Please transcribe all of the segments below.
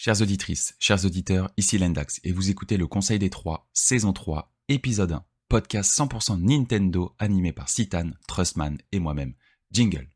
Chères auditrices, chers auditeurs, ici Lendax et vous écoutez le Conseil des Trois, saison 3, épisode 1, podcast 100% Nintendo animé par Citan, Trustman et moi-même. Jingle.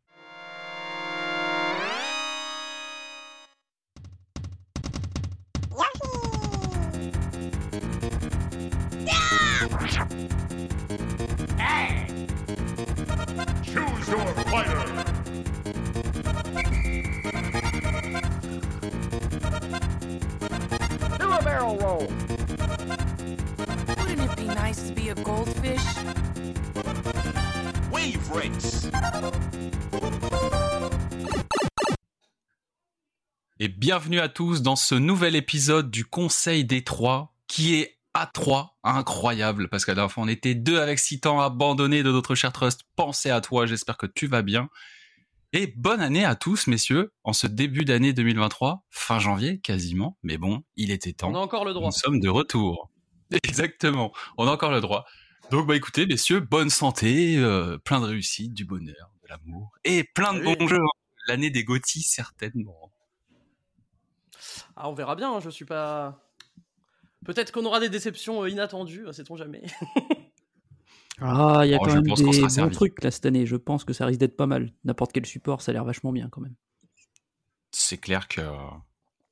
Bienvenue à tous dans ce nouvel épisode du Conseil des Trois qui est à 3, incroyable, parce qu'à la fois on était deux avec Citan abandonnés de notre cher Trust. Pensez à toi, j'espère que tu vas bien. Et bonne année à tous, messieurs, en ce début d'année 2023, fin janvier quasiment, mais bon, il était temps. On a encore le droit. Nous sommes de retour. Exactement, on a encore le droit. Donc bah écoutez, messieurs, bonne santé, euh, plein de réussite, du bonheur, de l'amour, et plein de Oui. bons jeux. hein. L'année des Gotti, certainement. Ah, on verra bien, hein, je suis pas. Peut-être qu'on aura des déceptions euh, inattendues, euh, sait-on jamais. Ah, il y a Oh, quand je même pense qu'on des sera bons servi. trucs là cette année. Je pense que ça risque d'être pas mal. N'importe quel support, ça a l'air vachement bien quand même. c'est clair que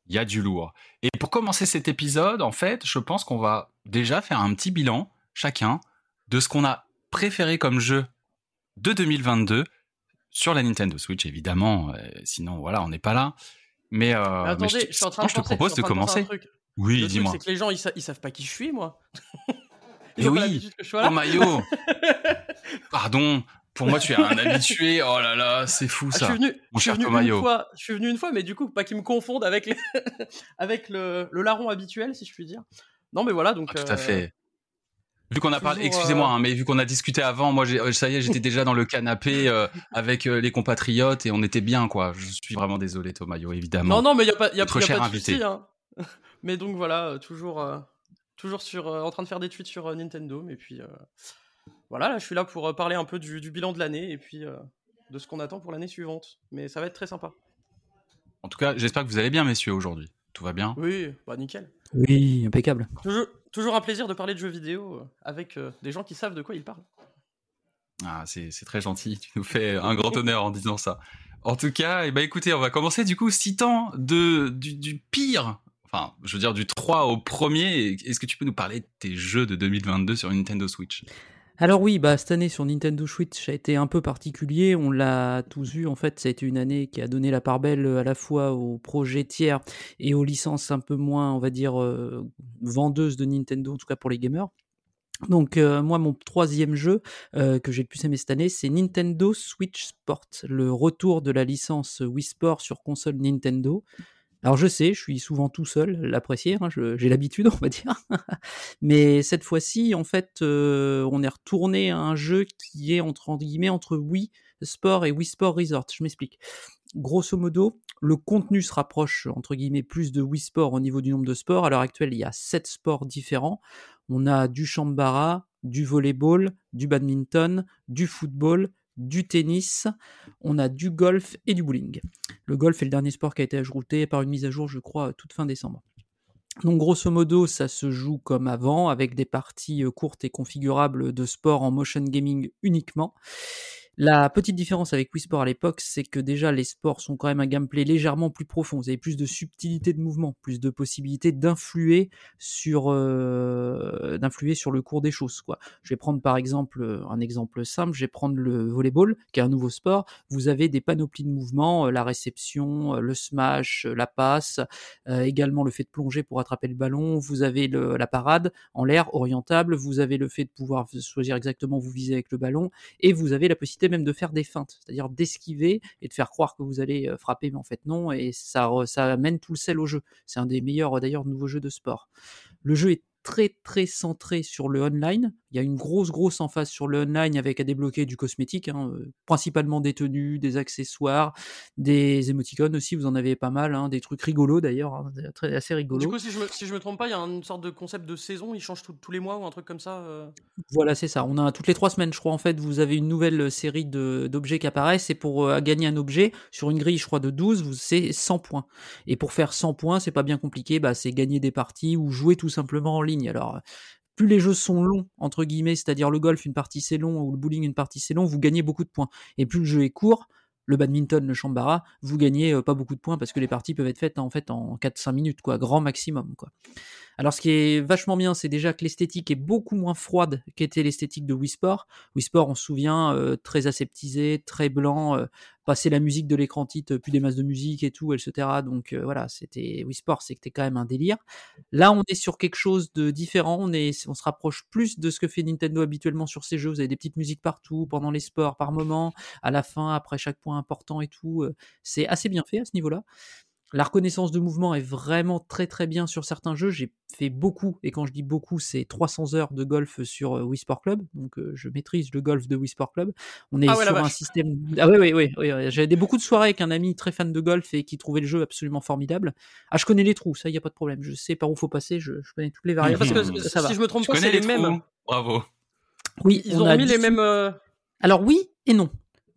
il y a du lourd. Et pour commencer cet épisode, en fait, je pense qu'on va déjà faire un petit bilan chacun de ce qu'on a préféré comme jeu de 2022 sur la Nintendo Switch, évidemment. euh, sinon, voilà, on n'est pas là. Mais, euh, Mais mais attendez, je, suis en train de je te penser- propose de commencer. Oui, dis-moi. c'est que les gens, ils, sa- ils savent pas qui je suis, moi. Eh Ils ont pas oui. l'habitude que je sois là. Oh Mayo Pardon, pour moi tu es un habitué. Oh là là, c'est fou Ah, je ça. suis venu, Mon je suis venu une fois, je suis venu une fois, mais du coup, pas qu'ils me confondent avec, les- avec le, le larron habituel, si je puis dire. Non, mais voilà, donc. Ah, tout à euh, fait. Vu qu'on a parlé, excusez-moi, euh, hein, mais vu qu'on a discuté avant, moi, j'ai- euh, ça y est, j'étais déjà dans le canapé euh, avec euh, les compatriotes et on était bien, quoi. Je suis vraiment désolé, Tomayo, évidemment. Non, non, mais il y a pas, y a, Notre y a pas de invité. souci. Hein. mais donc voilà, toujours, euh, toujours sur, euh, en train de faire des tweets sur euh, Nintendo, et puis euh, voilà, là, je suis là pour euh, parler un peu du, du bilan de l'année et puis euh, de ce qu'on attend pour l'année suivante. Mais ça va être très sympa. En tout cas, j'espère que vous allez bien, messieurs, aujourd'hui. Tout va bien? Oui, bah nickel. Oui, impeccable. Toujours, toujours un plaisir de parler de jeux vidéo euh, avec euh, des gens qui savent de quoi ils parlent. Ah, c'est très gentil. Tu nous fais un grand honneur en disant ça. En tout cas, eh ben, écoutez, on va commencer du coup, citant du, du pire, enfin, je veux dire du 3 au premier. Est-ce que tu peux nous parler de tes jeux de 2022 sur Nintendo Switch? Alors oui, bah cette année sur Nintendo Switch a été un peu particulier. On l'a tous vu en fait. Ça a été une année qui a donné la part belle à la fois aux projets tiers et aux licences un peu moins, on va dire, euh, vendeuses de Nintendo, en tout cas pour les gamers. Donc euh, moi mon troisième jeu euh, que j'ai le plus aimé cette année c'est Nintendo Switch Sport, le retour de la licence Wii Sport sur console Nintendo. Alors je sais, je suis souvent tout seul, l'apprécier, hein, j'ai l'habitude on va dire. Mais cette fois-ci en fait euh, on est retourné à un jeu qui est entre, entre guillemets entre Wii Sport et Wii Sport Resort. Je m'explique. Grosso modo, le contenu se rapproche entre guillemets plus de Wii Sport au niveau du nombre de sports. À l'heure actuelle, il y a sept sports différents. On a du chambara, du volleyball, du badminton, du football, du tennis, on a du golf et du bowling. Le golf est le dernier sport qui a été ajouté par une mise à jour, je crois, toute fin décembre. Donc grosso modo, ça se joue comme avant, avec des parties euh, courtes et configurables de sport en motion gaming uniquement. La petite différence avec Wii Sport à l'époque, c'est que déjà les sports sont quand même un gameplay légèrement plus profond. Vous avez plus de subtilité de mouvement, plus de possibilités d'influer sur euh, d'influer sur le cours des choses. Je vais prendre par exemple euh, un exemple simple. Je vais prendre le volleyball, qui est un nouveau sport. Vous avez des panoplies de mouvements, euh, la réception, le smash, la passe, également le fait de plonger pour attraper le ballon. Vous avez la parade en l'air orientable. Vous avez le fait de pouvoir choisir exactement où vous visez avec le ballon et vous avez la possibilité même de faire des feintes, c'est-à-dire d'esquiver et de faire croire que vous allez frapper, mais en fait non, et ça, ça amène tout le sel au jeu. C'est un des meilleurs d'ailleurs nouveaux jeux de sport. Le jeu est très très centré sur le online. Il y a une grosse, grosse emphase sur le online avec à débloquer du cosmétique, hein, euh, principalement des tenues, des accessoires, des émoticônes aussi, vous en avez pas mal, hein, des trucs rigolos d'ailleurs, hein, très, assez rigolos. Du coup, si je, me, si je me trompe pas, il y a une sorte de concept de saison, il change tout- tous les mois ou un truc comme ça. euh? Voilà, c'est ça. On a toutes les trois semaines, je crois, en fait, vous avez une nouvelle série de- d'objets qui apparaissent. Et pour euh, gagner un objet, sur une grille, je crois, de 12, vous c'est 100 points. Et pour faire 100 points, c'est pas bien compliqué, bah, c'est gagner des parties ou jouer tout simplement en ligne. Alors, euh, plus les jeux sont longs, entre guillemets, c'est-à-dire le golf, une partie c'est long, ou le bowling, une partie c'est long, vous gagnez beaucoup de points. Et plus le jeu est court, le badminton, le chambara, vous gagnez euh, pas beaucoup de points parce que les parties peuvent être faites en fait en 4-5 minutes, quoi, grand maximum, quoi. Alors, ce qui est vachement bien, c'est déjà que l'esthétique est beaucoup moins froide qu'était l'esthétique de Wii Sport. Wii Sport, on se souvient, euh, très aseptisé, très blanc, euh, passer la musique de l'écran titre, plus des masses de musique et tout, etc. Donc euh, voilà, c'était Wii Sport, c'était quand même un délire. Là, on est sur quelque chose de différent. On est, on se rapproche plus de ce que fait Nintendo habituellement sur ses jeux. Vous avez des petites musiques partout, pendant les sports, par moment, à la fin, après chaque point important et tout. Euh, C'est assez bien fait à ce niveau-là. La reconnaissance de mouvement est vraiment très très bien sur certains jeux. J'ai fait beaucoup, et quand je dis beaucoup, c'est 300 heures de golf sur euh, Wii Sport Club. Donc euh, je maîtrise le golf de Wii Sport Club. On est Ah ouais, sur un vache. système. Ah oui, oui, oui. oui, oui. J'avais des- beaucoup de soirées avec un ami très fan de golf et qui trouvait le jeu absolument formidable. Ah, je connais les trous, ça, il n'y a pas de problème. Je sais par où faut passer, je, je connais toutes les variables. Parce que ça, ça va. si je me trompe pas, connais c'est les les mêmes. Bravo. Oui, Ils on ont a mis les 18 mêmes. euh, Alors oui et non.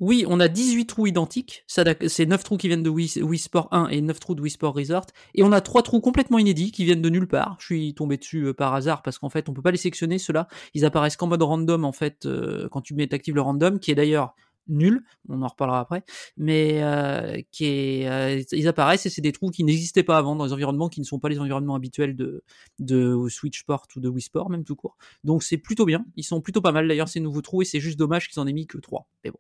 Oui, on a 18 trous identiques. C'est 9 trous qui viennent de Wii, Wii Sport 1 et 9 trous de Wii Sport Resort. Et on a 3 trous complètement inédits qui viennent de nulle part. Je suis tombé dessus euh, par hasard parce qu'en fait, on peut pas les sélectionner. Ceux-là, ils apparaissent qu'en mode random en fait euh, quand tu mets actives le random, qui est d'ailleurs nul. On en reparlera après. Mais euh, qui est, euh, ils apparaissent et c'est des trous qui n'existaient pas avant dans les environnements qui ne sont pas les environnements habituels de de Switch Sport ou de Wii Sport même tout court. Donc c'est plutôt bien. Ils sont plutôt pas mal d'ailleurs ces nouveaux trous et c'est juste dommage qu'ils en aient mis que 3. Mais bon.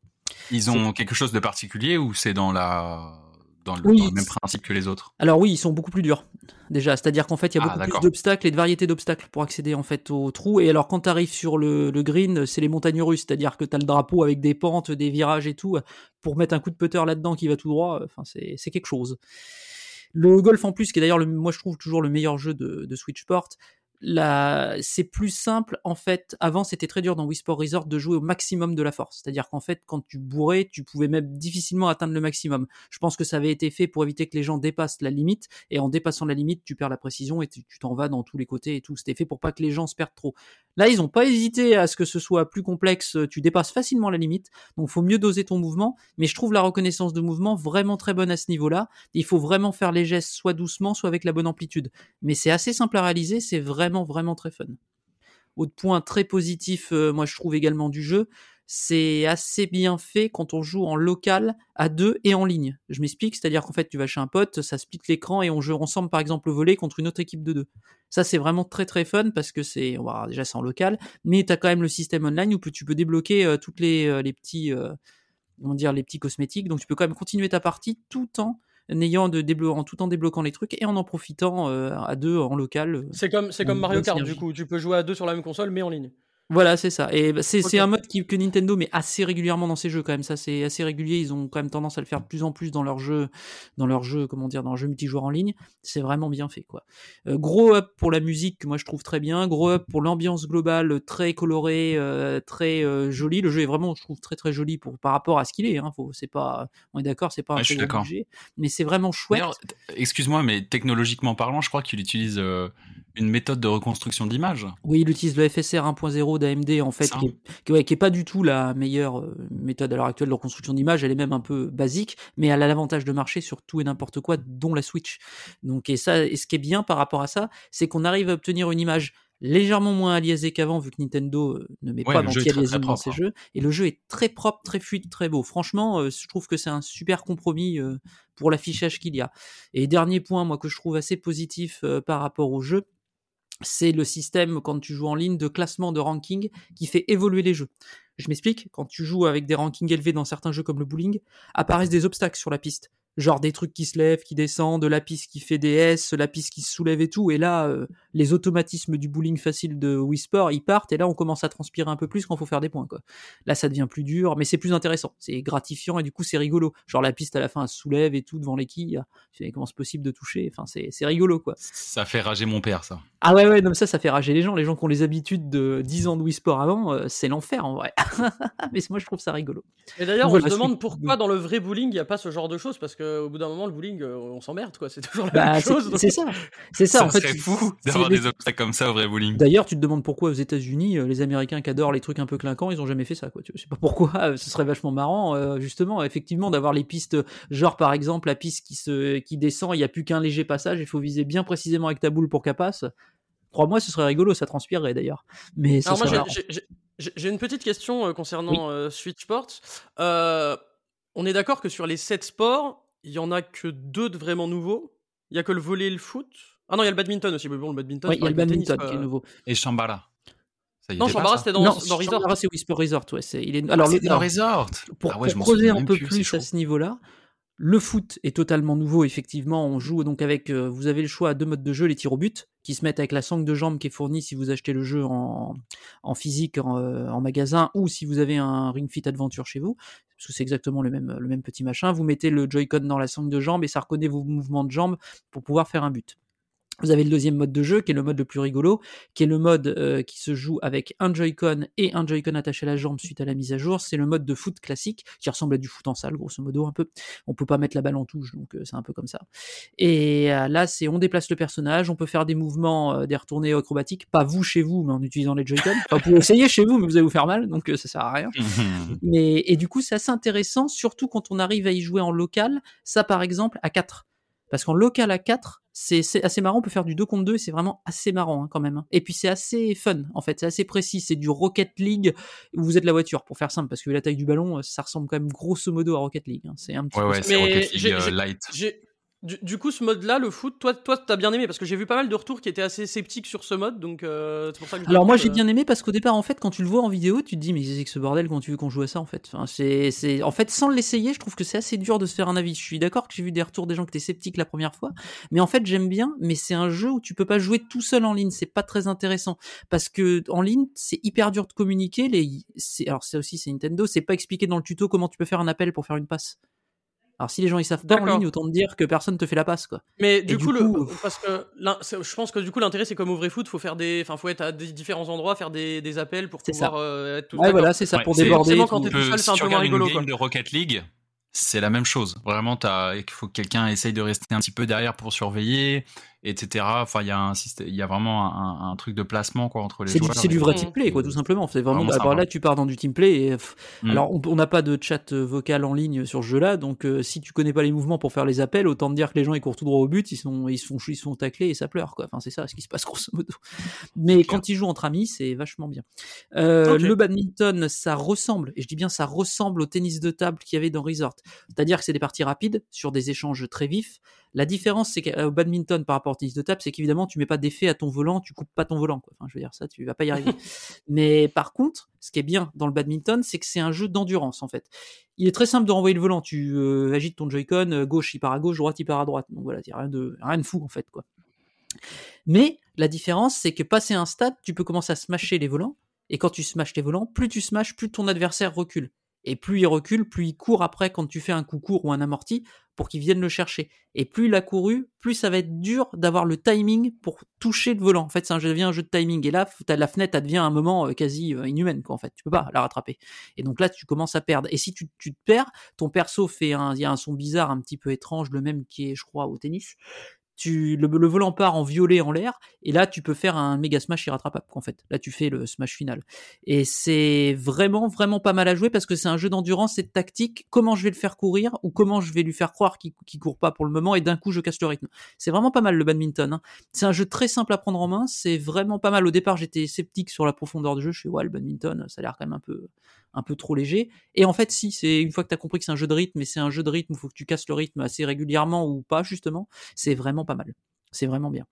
Ils ont quelque chose de particulier ou c'est dans la dans le, Oui, dans le même principe que les autres Alors oui, ils sont beaucoup plus durs. Déjà, c'est-à-dire qu'en fait, il y a Ah, beaucoup plus d'obstacles et de variétés d'obstacles pour accéder en fait au trou. Et alors, quand tu arrives sur le, le green, c'est les montagnes russes, c'est-à-dire que tu as le drapeau avec des pentes, des virages et tout. Pour mettre un coup de putter là-dedans qui va tout droit, enfin, c'est quelque chose. Le golf en plus, qui est d'ailleurs, le- moi je trouve toujours le meilleur jeu de, de Switch Là, c'est plus simple en fait. Avant, c'était très dur dans Wii Sport Resort de jouer au maximum de la force. C'est-à-dire qu'en fait, quand tu bourrais, tu pouvais même difficilement atteindre le maximum. Je pense que ça avait été fait pour éviter que les gens dépassent la limite. Et en dépassant la limite, tu perds la précision et tu t'en vas dans tous les côtés et tout. C'était fait pour pas que les gens se perdent trop. Là, ils ont pas hésité à ce que ce soit plus complexe. Tu dépasses facilement la limite. Donc, faut mieux doser ton mouvement. Mais je trouve la reconnaissance de mouvement vraiment très bonne à ce niveau-là. Il faut vraiment faire les gestes soit doucement, soit avec la bonne amplitude. Mais c'est assez simple à réaliser. C'est vraiment, vraiment très fun. Autre point très positif, euh, moi je trouve également du jeu, c'est assez bien fait quand on joue en local, à deux et en ligne. Je m'explique, c'est-à-dire qu'en fait tu vas chez un pote, ça split l'écran et on joue ensemble par exemple au volet contre une autre équipe de deux. Ça c'est vraiment très très fun parce que c'est, déjà c'est en local, mais tu as quand même le système online où tu peux débloquer euh, toutes les, euh, les petits, comment dire, les petits cosmétiques, donc tu peux quand même continuer ta partie tout en ayant de déblo- en tout en débloquant les trucs et en en profitant euh, à deux en local. euh, C'est comme, c'est comme Mario Kart, du coup. Tu peux jouer à deux sur la même console, mais en ligne. Voilà, c'est ça. Et bah, c'est un mode qui, que Nintendo met assez régulièrement dans ses jeux quand même. Ça, c'est assez régulier. Ils ont quand même tendance à le faire de plus en plus dans leurs jeux, dans leurs jeux, comment dire, dans leurs jeux multijoueurs en ligne. C'est vraiment bien fait, quoi. Euh, gros up pour la musique, que moi je trouve très bien. Gros up pour l'ambiance globale, euh, très colorée, euh, très euh, jolie. Le jeu est vraiment, je trouve, très très joli pour par rapport à ce qu'il est. Hein. Faut, c'est pas, on est d'accord, c'est pas un Ouais, je très suis gros d'accord. budget, mais c'est vraiment chouette. Excuse-moi, mais technologiquement parlant, je crois qu'il utilise euh, une méthode de reconstruction d'image. Oui, il utilise le FSR 1.0 d'AMD en fait, qui est, qui, ouais, qui est pas du tout la meilleure euh, méthode à l'heure actuelle de reconstruction d'image. Elle est même un peu basique, mais elle a l'avantage de marcher sur tout et n'importe quoi, dont la Switch. Donc, et ça, et ce qui est bien par rapport à ça, c'est qu'on arrive à obtenir une image légèrement moins aliasée qu'avant, vu que Nintendo euh, ne met Ouais, pas d'anti-aliasing dans ses hein. jeux. Et le jeu est très propre, très fluide, très beau. Franchement, euh, je trouve que c'est un super compromis euh, pour l'affichage qu'il y a. Et dernier point, moi, que je trouve assez positif euh, par rapport au jeu, c'est le système, quand tu joues en ligne, de classement de ranking qui fait évoluer les jeux. Je m'explique, quand tu joues avec des rankings élevés dans certains jeux comme le bowling, apparaissent des obstacles sur la piste. Genre des trucs qui se lèvent, qui descendent, la piste qui fait des S, la piste qui se soulève et tout. Et là, euh, les automatismes du bowling facile de Whisper, ils partent et là, on commence à transpirer un peu plus quand faut faire des points. Quoi. Là, ça devient plus dur, mais c'est plus intéressant. C'est gratifiant et du coup, c'est rigolo. Genre la piste à la fin, elle se soulève et tout devant les quilles. Tu sais, comment c'est possible de toucher? Enfin, c'est c'est rigolo, quoi. Ça fait rager mon père, ça. Ah ouais, ouais, non, mais ça, ça fait rager les gens. Les gens qui ont les habitudes de 10 ans de Wii Sport avant, euh, c'est l'enfer en vrai. mais moi, je trouve ça rigolo. Et d'ailleurs, on Voilà, se demande pourquoi dans le vrai bowling, il n'y a pas ce genre de choses, parce qu'au bout d'un moment, le bowling, euh, on s'emmerde, quoi. C'est toujours la Bah, même c'est chose. donc- c'est ça. C'est ça, Ça en fait. serait fou c'est d'avoir des obstacles comme ça au vrai bowling. D'ailleurs, tu te demandes pourquoi aux États-Unis, euh, les Américains qui adorent les trucs un peu clinquants, ils ont jamais fait ça. Quoi. Tu sais pas pourquoi. euh, Ce serait vachement marrant, euh, justement, effectivement, d'avoir les pistes, genre par exemple la piste qui se, qui descend, il y a plus qu'un léger passage, il faut viser bien précisément avec ta boule pour qu'elle passe. Crois-moi, ce serait rigolo, ça transpirerait d'ailleurs. Mais ça Alors moi, serait j'ai- une petite question concernant euh, Switch Sports. Euh, on est d'accord que sur les 7 sports, il y en a que deux de vraiment nouveaux. Il y a que le volley et le foot. Ah non, il y a le badminton aussi. Mais bon, le badminton, Ouais, il y a le badminton tennis, qui est nouveau. Et Shambhala. Ça y Non, Shambhala, ça c'était dans, non, dans Resort. Shambhala, c'est Whisper Resort, ouais. c'est- Il est... Alors, Alors, le- dans Resort. pour, ah ouais, pour creuser un peu plus, à ce niveau-là, le foot est totalement nouveau. Effectivement, on joue donc avec. euh, vous avez le choix à deux modes de jeu les tirs au but, qui se mettent avec la sangle de jambe qui est fournie si vous achetez le jeu en, en physique, en, euh, en magasin, ou si vous avez un Ring Fit Adventure chez vous, c'est exactement le même, le même petit machin. Vous mettez le Joy-Con dans la sangle de jambe et ça reconnaît vos mouvements de jambe pour pouvoir faire un but. Vous avez le deuxième mode de jeu, qui est le mode le plus rigolo, qui est le mode euh, qui se joue avec un Joy-Con et un Joy-Con attaché à la jambe suite à la mise à jour. C'est le mode de foot classique, qui ressemble à du foot en salle, grosso modo, un peu. On peut pas mettre la balle en touche, donc euh, c'est un peu comme ça. Et euh, là, c'est on déplace le personnage, on peut faire des mouvements, euh, des retournées acrobatiques, pas vous chez vous, mais en utilisant les Joy-Con. Enfin, vous pouvez essayer chez vous, mais vous allez vous faire mal, donc euh, ça sert à rien. Mais et du coup, c'est assez intéressant, surtout quand on arrive à y jouer en local. Ça, par exemple, à 4. Parce qu'en local à 4, c'est c'est assez marrant. On peut faire du 2 contre 2 et c'est vraiment assez marrant hein, quand même. hein. Et puis c'est assez fun en fait. C'est assez précis. C'est du Rocket League où vous êtes la voiture pour faire simple. Parce que la taille du ballon, euh, ça ressemble quand même grosso modo à Rocket League. hein. C'est un petit Ouais, peu ouais, c'est Rocket j'ai- League euh, j'ai- Light. Du, du coup, ce mode-là, le foot, toi, toi, t'as bien aimé parce que j'ai vu pas mal de retours qui étaient assez sceptiques sur ce mode, donc euh, c'est pour ça que. Alors moi j'ai bien aimé parce qu'au départ en fait quand tu le vois en vidéo tu te dis mais c'est que ce bordel quand tu veux qu'on joue à ça en fait. Enfin, c'est c'est en fait sans l'essayer je trouve que c'est assez dur de se faire un avis. Je suis d'accord que j'ai vu des retours des gens qui étaient sceptiques la première fois, mais en fait j'aime bien. Mais c'est un jeu où tu peux pas jouer tout seul en ligne, c'est pas très intéressant parce que en ligne c'est hyper dur de communiquer. Les c'est alors ça aussi c'est Nintendo, c'est pas expliqué dans le tuto comment tu peux faire un appel pour faire une passe. Alors si les gens ils savent pas en D'accord. ligne autant te dire que personne te fait la passe quoi. Mais du du coup, le, parce que je pense que du coup l'intérêt c'est comme au vrai foot, faut faire des, enfin faut être à des différents endroits, faire des, des appels pour C'est ça. pouvoir euh, être tout. Ouais voilà c'est ça Ouais, pour déborder. quand t'es tout seul, c'est si un tu peu moins rigolo, une game quoi. de Rocket League, c'est la même chose. Vraiment, t'as- il faut que quelqu'un essaye de rester un petit peu derrière pour surveiller, etc. Enfin, il y a un système, il y a vraiment un, un truc de placement quoi entre les C'est joueurs. c'est du vrai Mm. team play, quoi, tout simplement. C'est vraiment, Vraiment alors sympa. là, tu pars dans du team play. Et, pff, Mm. Alors, on n'a pas de chat euh, vocal en ligne sur ce jeu-là, donc euh, si tu connais pas les mouvements pour faire les appels, autant te dire que les gens ils courent tout droit au but, ils sont, ils se font, ils se font tacler et ça pleure, quoi. Enfin, c'est ça ce qui se passe grosso modo. Mais quand ils jouent entre amis, c'est vachement bien. Euh. Le badminton, ça ressemble, et je dis bien ça ressemble au tennis de table qu'il y avait dans Resort. C'est-à-dire que c'est des parties rapides sur des échanges très vifs. La différence, c'est qu'au badminton par rapport au tennis de table, c'est qu'évidemment, tu mets pas d'effet à ton volant, tu coupes pas ton volant. Quoi. Enfin, je veux dire, ça, tu vas pas y arriver. Mais par contre, ce qui est bien dans le badminton, c'est que c'est un jeu d'endurance, en fait. Il est très simple de renvoyer le volant. Tu euh, agites ton Joy-Con, euh, gauche, il part à gauche, droite, il part à droite. Donc voilà, a rien de, rien de fou, en fait, quoi. Mais la différence, c'est que passé un stade, tu peux commencer à smasher les volants. Et quand tu smashes les volants, plus tu smashes, plus ton adversaire recule. Et plus il recule, plus il court après quand tu fais un coup court ou un amorti pour qu'il vienne le chercher. Et plus il a couru, plus ça va être dur d'avoir le timing pour toucher le volant. En fait, ça devient un jeu de timing. Et là, la fenêtre, elle devient un moment euh, quasi euh, inhumaine, quoi, en fait. Tu peux pas la rattraper. Et donc là, tu commences à perdre. Et si tu, tu te perds, ton perso fait un, il y a un son bizarre, un petit peu étrange, le même qui est, je crois, au tennis. Tu, le, le volant part en violet en l'air, et là, tu peux faire un méga smash irrattrapable, en fait. Là, tu fais le smash final. Et c'est vraiment, vraiment pas mal à jouer parce que c'est un jeu d'endurance et de tactique. Comment je vais le faire courir ou comment je vais lui faire croire qu'il qu'il court pas pour le moment et d'un coup je casse le rythme. C'est vraiment pas mal le badminton. hein. C'est un jeu très simple à prendre en main. C'est vraiment pas mal. Au départ, j'étais sceptique sur la profondeur du jeu. Je suis ouais, le badminton, ça a l'air quand même un peu, un peu trop léger. Et en fait, si, c'est une fois que tu as compris que c'est un jeu de rythme et c'est un jeu de rythme, il faut que tu casses le rythme assez régulièrement ou pas, justement, c'est vraiment pas mal. C'est vraiment bien.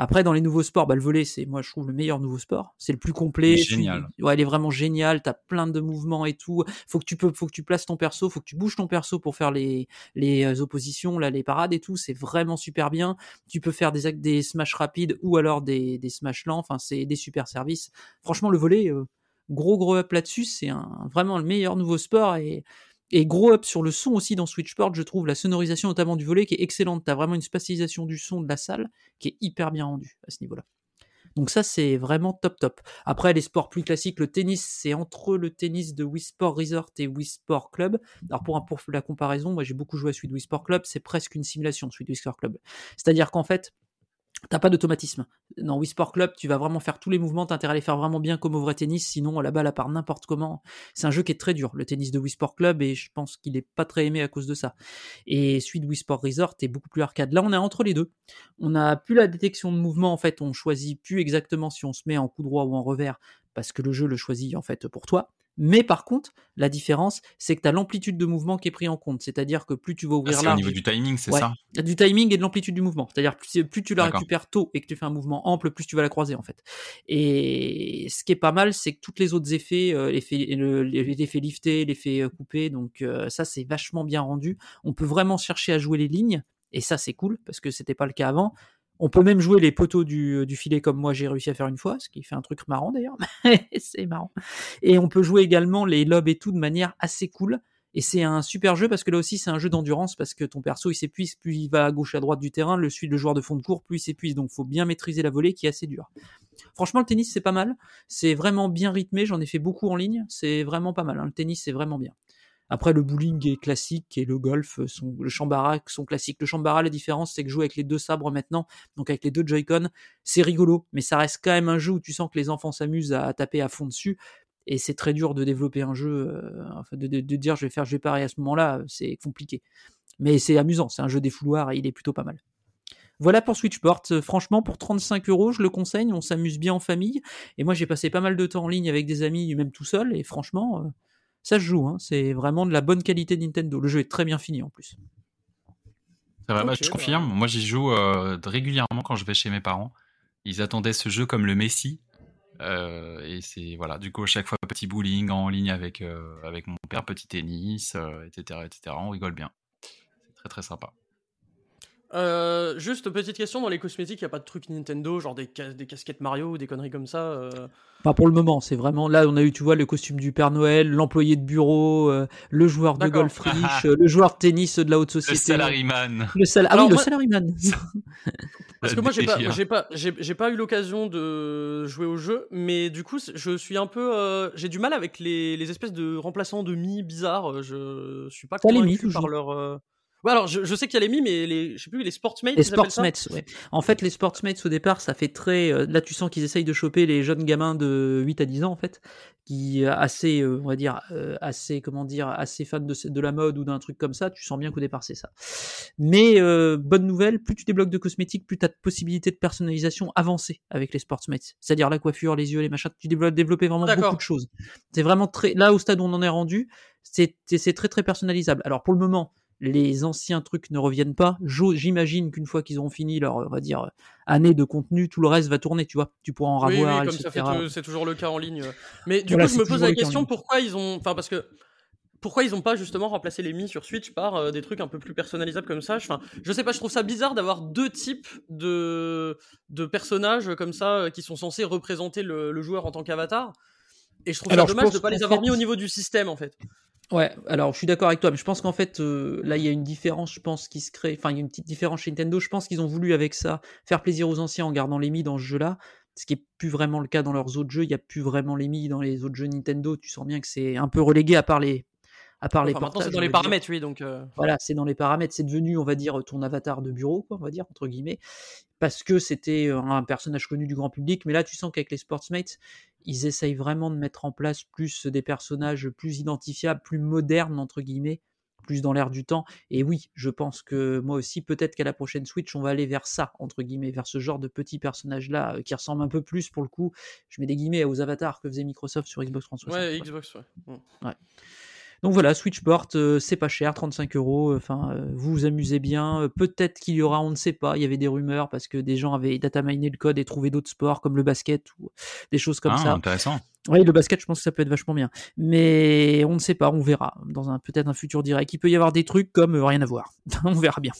Après, dans les nouveaux sports, bah, le volet, c'est moi je trouve le meilleur nouveau sport. C'est le plus complet. Tu- génial. Ouais, il est vraiment génial. T'as plein de mouvements et tout. Faut que tu peux, faut que tu places ton perso, faut que tu bouges ton perso pour faire les les euh, oppositions, là, les parades et tout. C'est vraiment super bien. Tu peux faire des des smash rapides ou alors des des smash lents. Enfin, c'est des super services. Franchement, le volet, euh, gros gros up là-dessus. C'est vraiment le meilleur nouveau sport et et gros up sur le son aussi dans Switchport, je trouve la sonorisation notamment du volet qui est excellente. T'as vraiment une spatialisation du son de la salle qui est hyper bien rendue à ce niveau-là. Donc ça c'est vraiment top top. Après les sports plus classiques, le tennis c'est entre le tennis de Wii Sport Resort et Wii Sport Club. Alors pour, la comparaison, moi j'ai beaucoup joué à celui de Sport Club, c'est presque une simulation celui de Wii Sport Club. C'est-à-dire qu'en fait T'as pas d'automatisme. Dans Wii Sport Club, tu vas vraiment faire tous les mouvements, t'as à les faire vraiment bien comme au vrai tennis, sinon la balle elle part n'importe comment. C'est un jeu qui est très dur, le tennis de Wii Sport Club, et je pense qu'il est pas très aimé à cause de ça. Et celui de Wii Sport Resort est beaucoup plus arcade. Là, on est entre les deux. On n'a plus la détection de mouvement, en fait, on choisit plus exactement si on se met en coup droit ou en revers, parce que le jeu le choisit en fait pour toi. Mais par contre, la différence, c'est que tu as l'amplitude de mouvement qui est pris en compte. C'est-à-dire que plus tu vas Ah, ouvrir c'est au large, niveau du timing, c'est Ouais. ça? Du timing et de l'amplitude du mouvement. C'est-à-dire plus, plus tu la récupères tôt et que tu fais un mouvement ample, plus tu vas la croiser en fait. Et ce qui est pas mal, c'est que tous les autres effets, euh, l'effet, le- lifté, l'effet euh, coupé, donc euh, ça c'est vachement bien rendu. On peut vraiment chercher à jouer les lignes et ça c'est cool parce que c'était pas le cas avant. On peut même jouer les poteaux du, du filet comme moi j'ai réussi à faire une fois, ce qui fait un truc marrant d'ailleurs. c'est marrant. Et on peut jouer également les lobes et tout de manière assez cool. Et c'est un super jeu parce que là aussi c'est un jeu d'endurance parce que ton perso il s'épuise, plus il va à gauche à droite du terrain, le suit le joueur de fond de cours, plus il s'épuise. Donc faut bien maîtriser la volée qui est assez dure. Franchement le tennis c'est pas mal, c'est vraiment bien rythmé, j'en ai fait beaucoup en ligne, c'est vraiment pas mal. hein. Le tennis c'est vraiment bien. Après le bowling est classique et le golf le chambara sont classiques. Le chambara la différence c'est que jouer avec les deux sabres maintenant, donc avec les deux Joy-Con, c'est rigolo, mais ça reste quand même un jeu où tu sens que les enfants s'amusent à taper à fond dessus et c'est très dur de développer un jeu, euh, enfin de, dire je vais faire je vais à ce moment-là, c'est compliqué. Mais c'est amusant, c'est un jeu des fouloirs et il est plutôt pas mal. Voilà pour Switchport. Franchement, pour 35 euros, je le conseille. On s'amuse bien en famille. Et moi, j'ai passé pas mal de temps en ligne avec des amis, même tout seul. Et franchement, euh, ça se joue. hein. C'est vraiment de la bonne qualité de Nintendo. Le jeu est très bien fini en plus. C'est vrai, bah, Ok, je bah. confirme. Moi, j'y joue euh, régulièrement quand je vais chez mes parents. Ils attendaient ce jeu comme le Messi. Euh, et c'est voilà, du coup, à chaque fois, petit bowling en ligne avec, euh, avec mon père, petit tennis, euh, etc., etc. On rigole bien. C'est très très sympa. Euh, juste petite question, dans les cosmétiques, il n'y a pas de trucs Nintendo, genre des, ca- des casquettes Mario ou des conneries comme ça euh, Pas pour le moment. C'est vraiment là, on a eu, tu vois, le costume du Père Noël, l'employé de bureau, euh, le joueur de golf riche, le joueur de tennis de la haute Le société. salaryman. Le sal- ah Alors, oui, le moi- salaryman. Parce que moi, j'ai pas, j'ai pas, j'ai pas eu l'occasion de jouer au jeu, mais du coup, je suis un peu, euh, j'ai du mal avec les, les espèces de remplaçants de mi bizarres. Je suis pas T'as les Mi, convaincu par toujours. leur. Ouais, alors je, je sais qu'il y a les mi, mais les, je sais plus, les sportsmates. Les sportsmates, ouais. En fait, les sportsmates, au départ, ça fait très. euh, là, tu sens qu'ils essayent de choper les jeunes gamins de 8 à 10 ans, en fait, qui euh, assez, euh, on va dire, euh, assez, comment dire, assez fans de, de la mode ou d'un truc comme ça. Tu sens bien qu'au départ, c'est ça. Mais euh, bonne nouvelle, plus tu débloques de cosmétiques, plus tu as de possibilités de personnalisation avancée avec les sportsmates. C'est-à-dire la coiffure, les yeux, les machins. Tu développes développer vraiment beaucoup de choses. C'est vraiment très. Là, au stade où on en est rendu, c'est très très personnalisable. Alors pour le moment, les anciens trucs ne reviennent pas. J'imagine qu'une fois qu'ils auront fini leur, on va dire, année de contenu, tout le reste va tourner, tu vois. Tu pourras en Oui, oui, ravoir, etc. c'est toujours le cas en ligne. Mais du Voilà, coup, je me pose la question pourquoi ils ont, enfin parce que pourquoi ils ont pas justement remplacé les mi sur Switch par euh, des trucs un peu plus personnalisables comme ça? Enfin, je sais pas, je trouve ça bizarre d'avoir deux types de de personnages comme ça euh, qui sont censés représenter le, le joueur en tant qu'avatar. Et je trouve Alors, ça dommage de pas les avoir fait- mis au niveau du système en fait. Ouais, alors je suis d'accord avec toi, mais je pense qu'en fait, euh, là, il y a une différence, je pense, qui se crée. Enfin, il y a une petite différence chez Nintendo. Je pense qu'ils ont voulu, avec ça, faire plaisir aux anciens en gardant les mi dans ce jeu-là. Ce qui est plus vraiment le cas dans leurs autres jeux. Il n'y a plus vraiment les mi dans les autres jeux Nintendo. Tu sens bien que c'est un peu relégué à part les, à part les Enfin, maintenant portages, c'est dans les dire. paramètres, oui, donc. euh, Voilà, c'est dans les paramètres. C'est devenu, on va dire, ton avatar de bureau, quoi, on va dire, entre guillemets, parce que c'était un personnage connu du grand public. Mais là, tu sens qu'avec les Sportsmates, ils essayent vraiment de mettre en place plus des personnages plus identifiables, plus modernes, entre guillemets, plus dans l'air du temps. Et oui, je pense que moi aussi, peut-être qu'à la prochaine Switch, on va aller vers ça, entre guillemets, vers ce genre de petits personnages-là, euh, qui ressemblent un peu plus, pour le coup, je mets des guillemets aux avatars que faisait Microsoft sur Xbox 360. Ouais. Xbox, ouais. Mm. Donc voilà, Switchport, euh, c'est pas cher, 35 euros. Enfin, euh, vous vous amusez bien. Euh, Peut-être qu'il y aura, on ne sait pas. Il y avait des rumeurs parce que des gens avaient data miné le code et trouvé d'autres sports comme le basket ou des choses comme Ah, ça. intéressant. Oui, le basket, je pense que ça peut être vachement bien. Mais on ne sait pas, on verra dans un peut-être un futur direct. Il peut y avoir des trucs comme euh, rien à voir. on verra bien.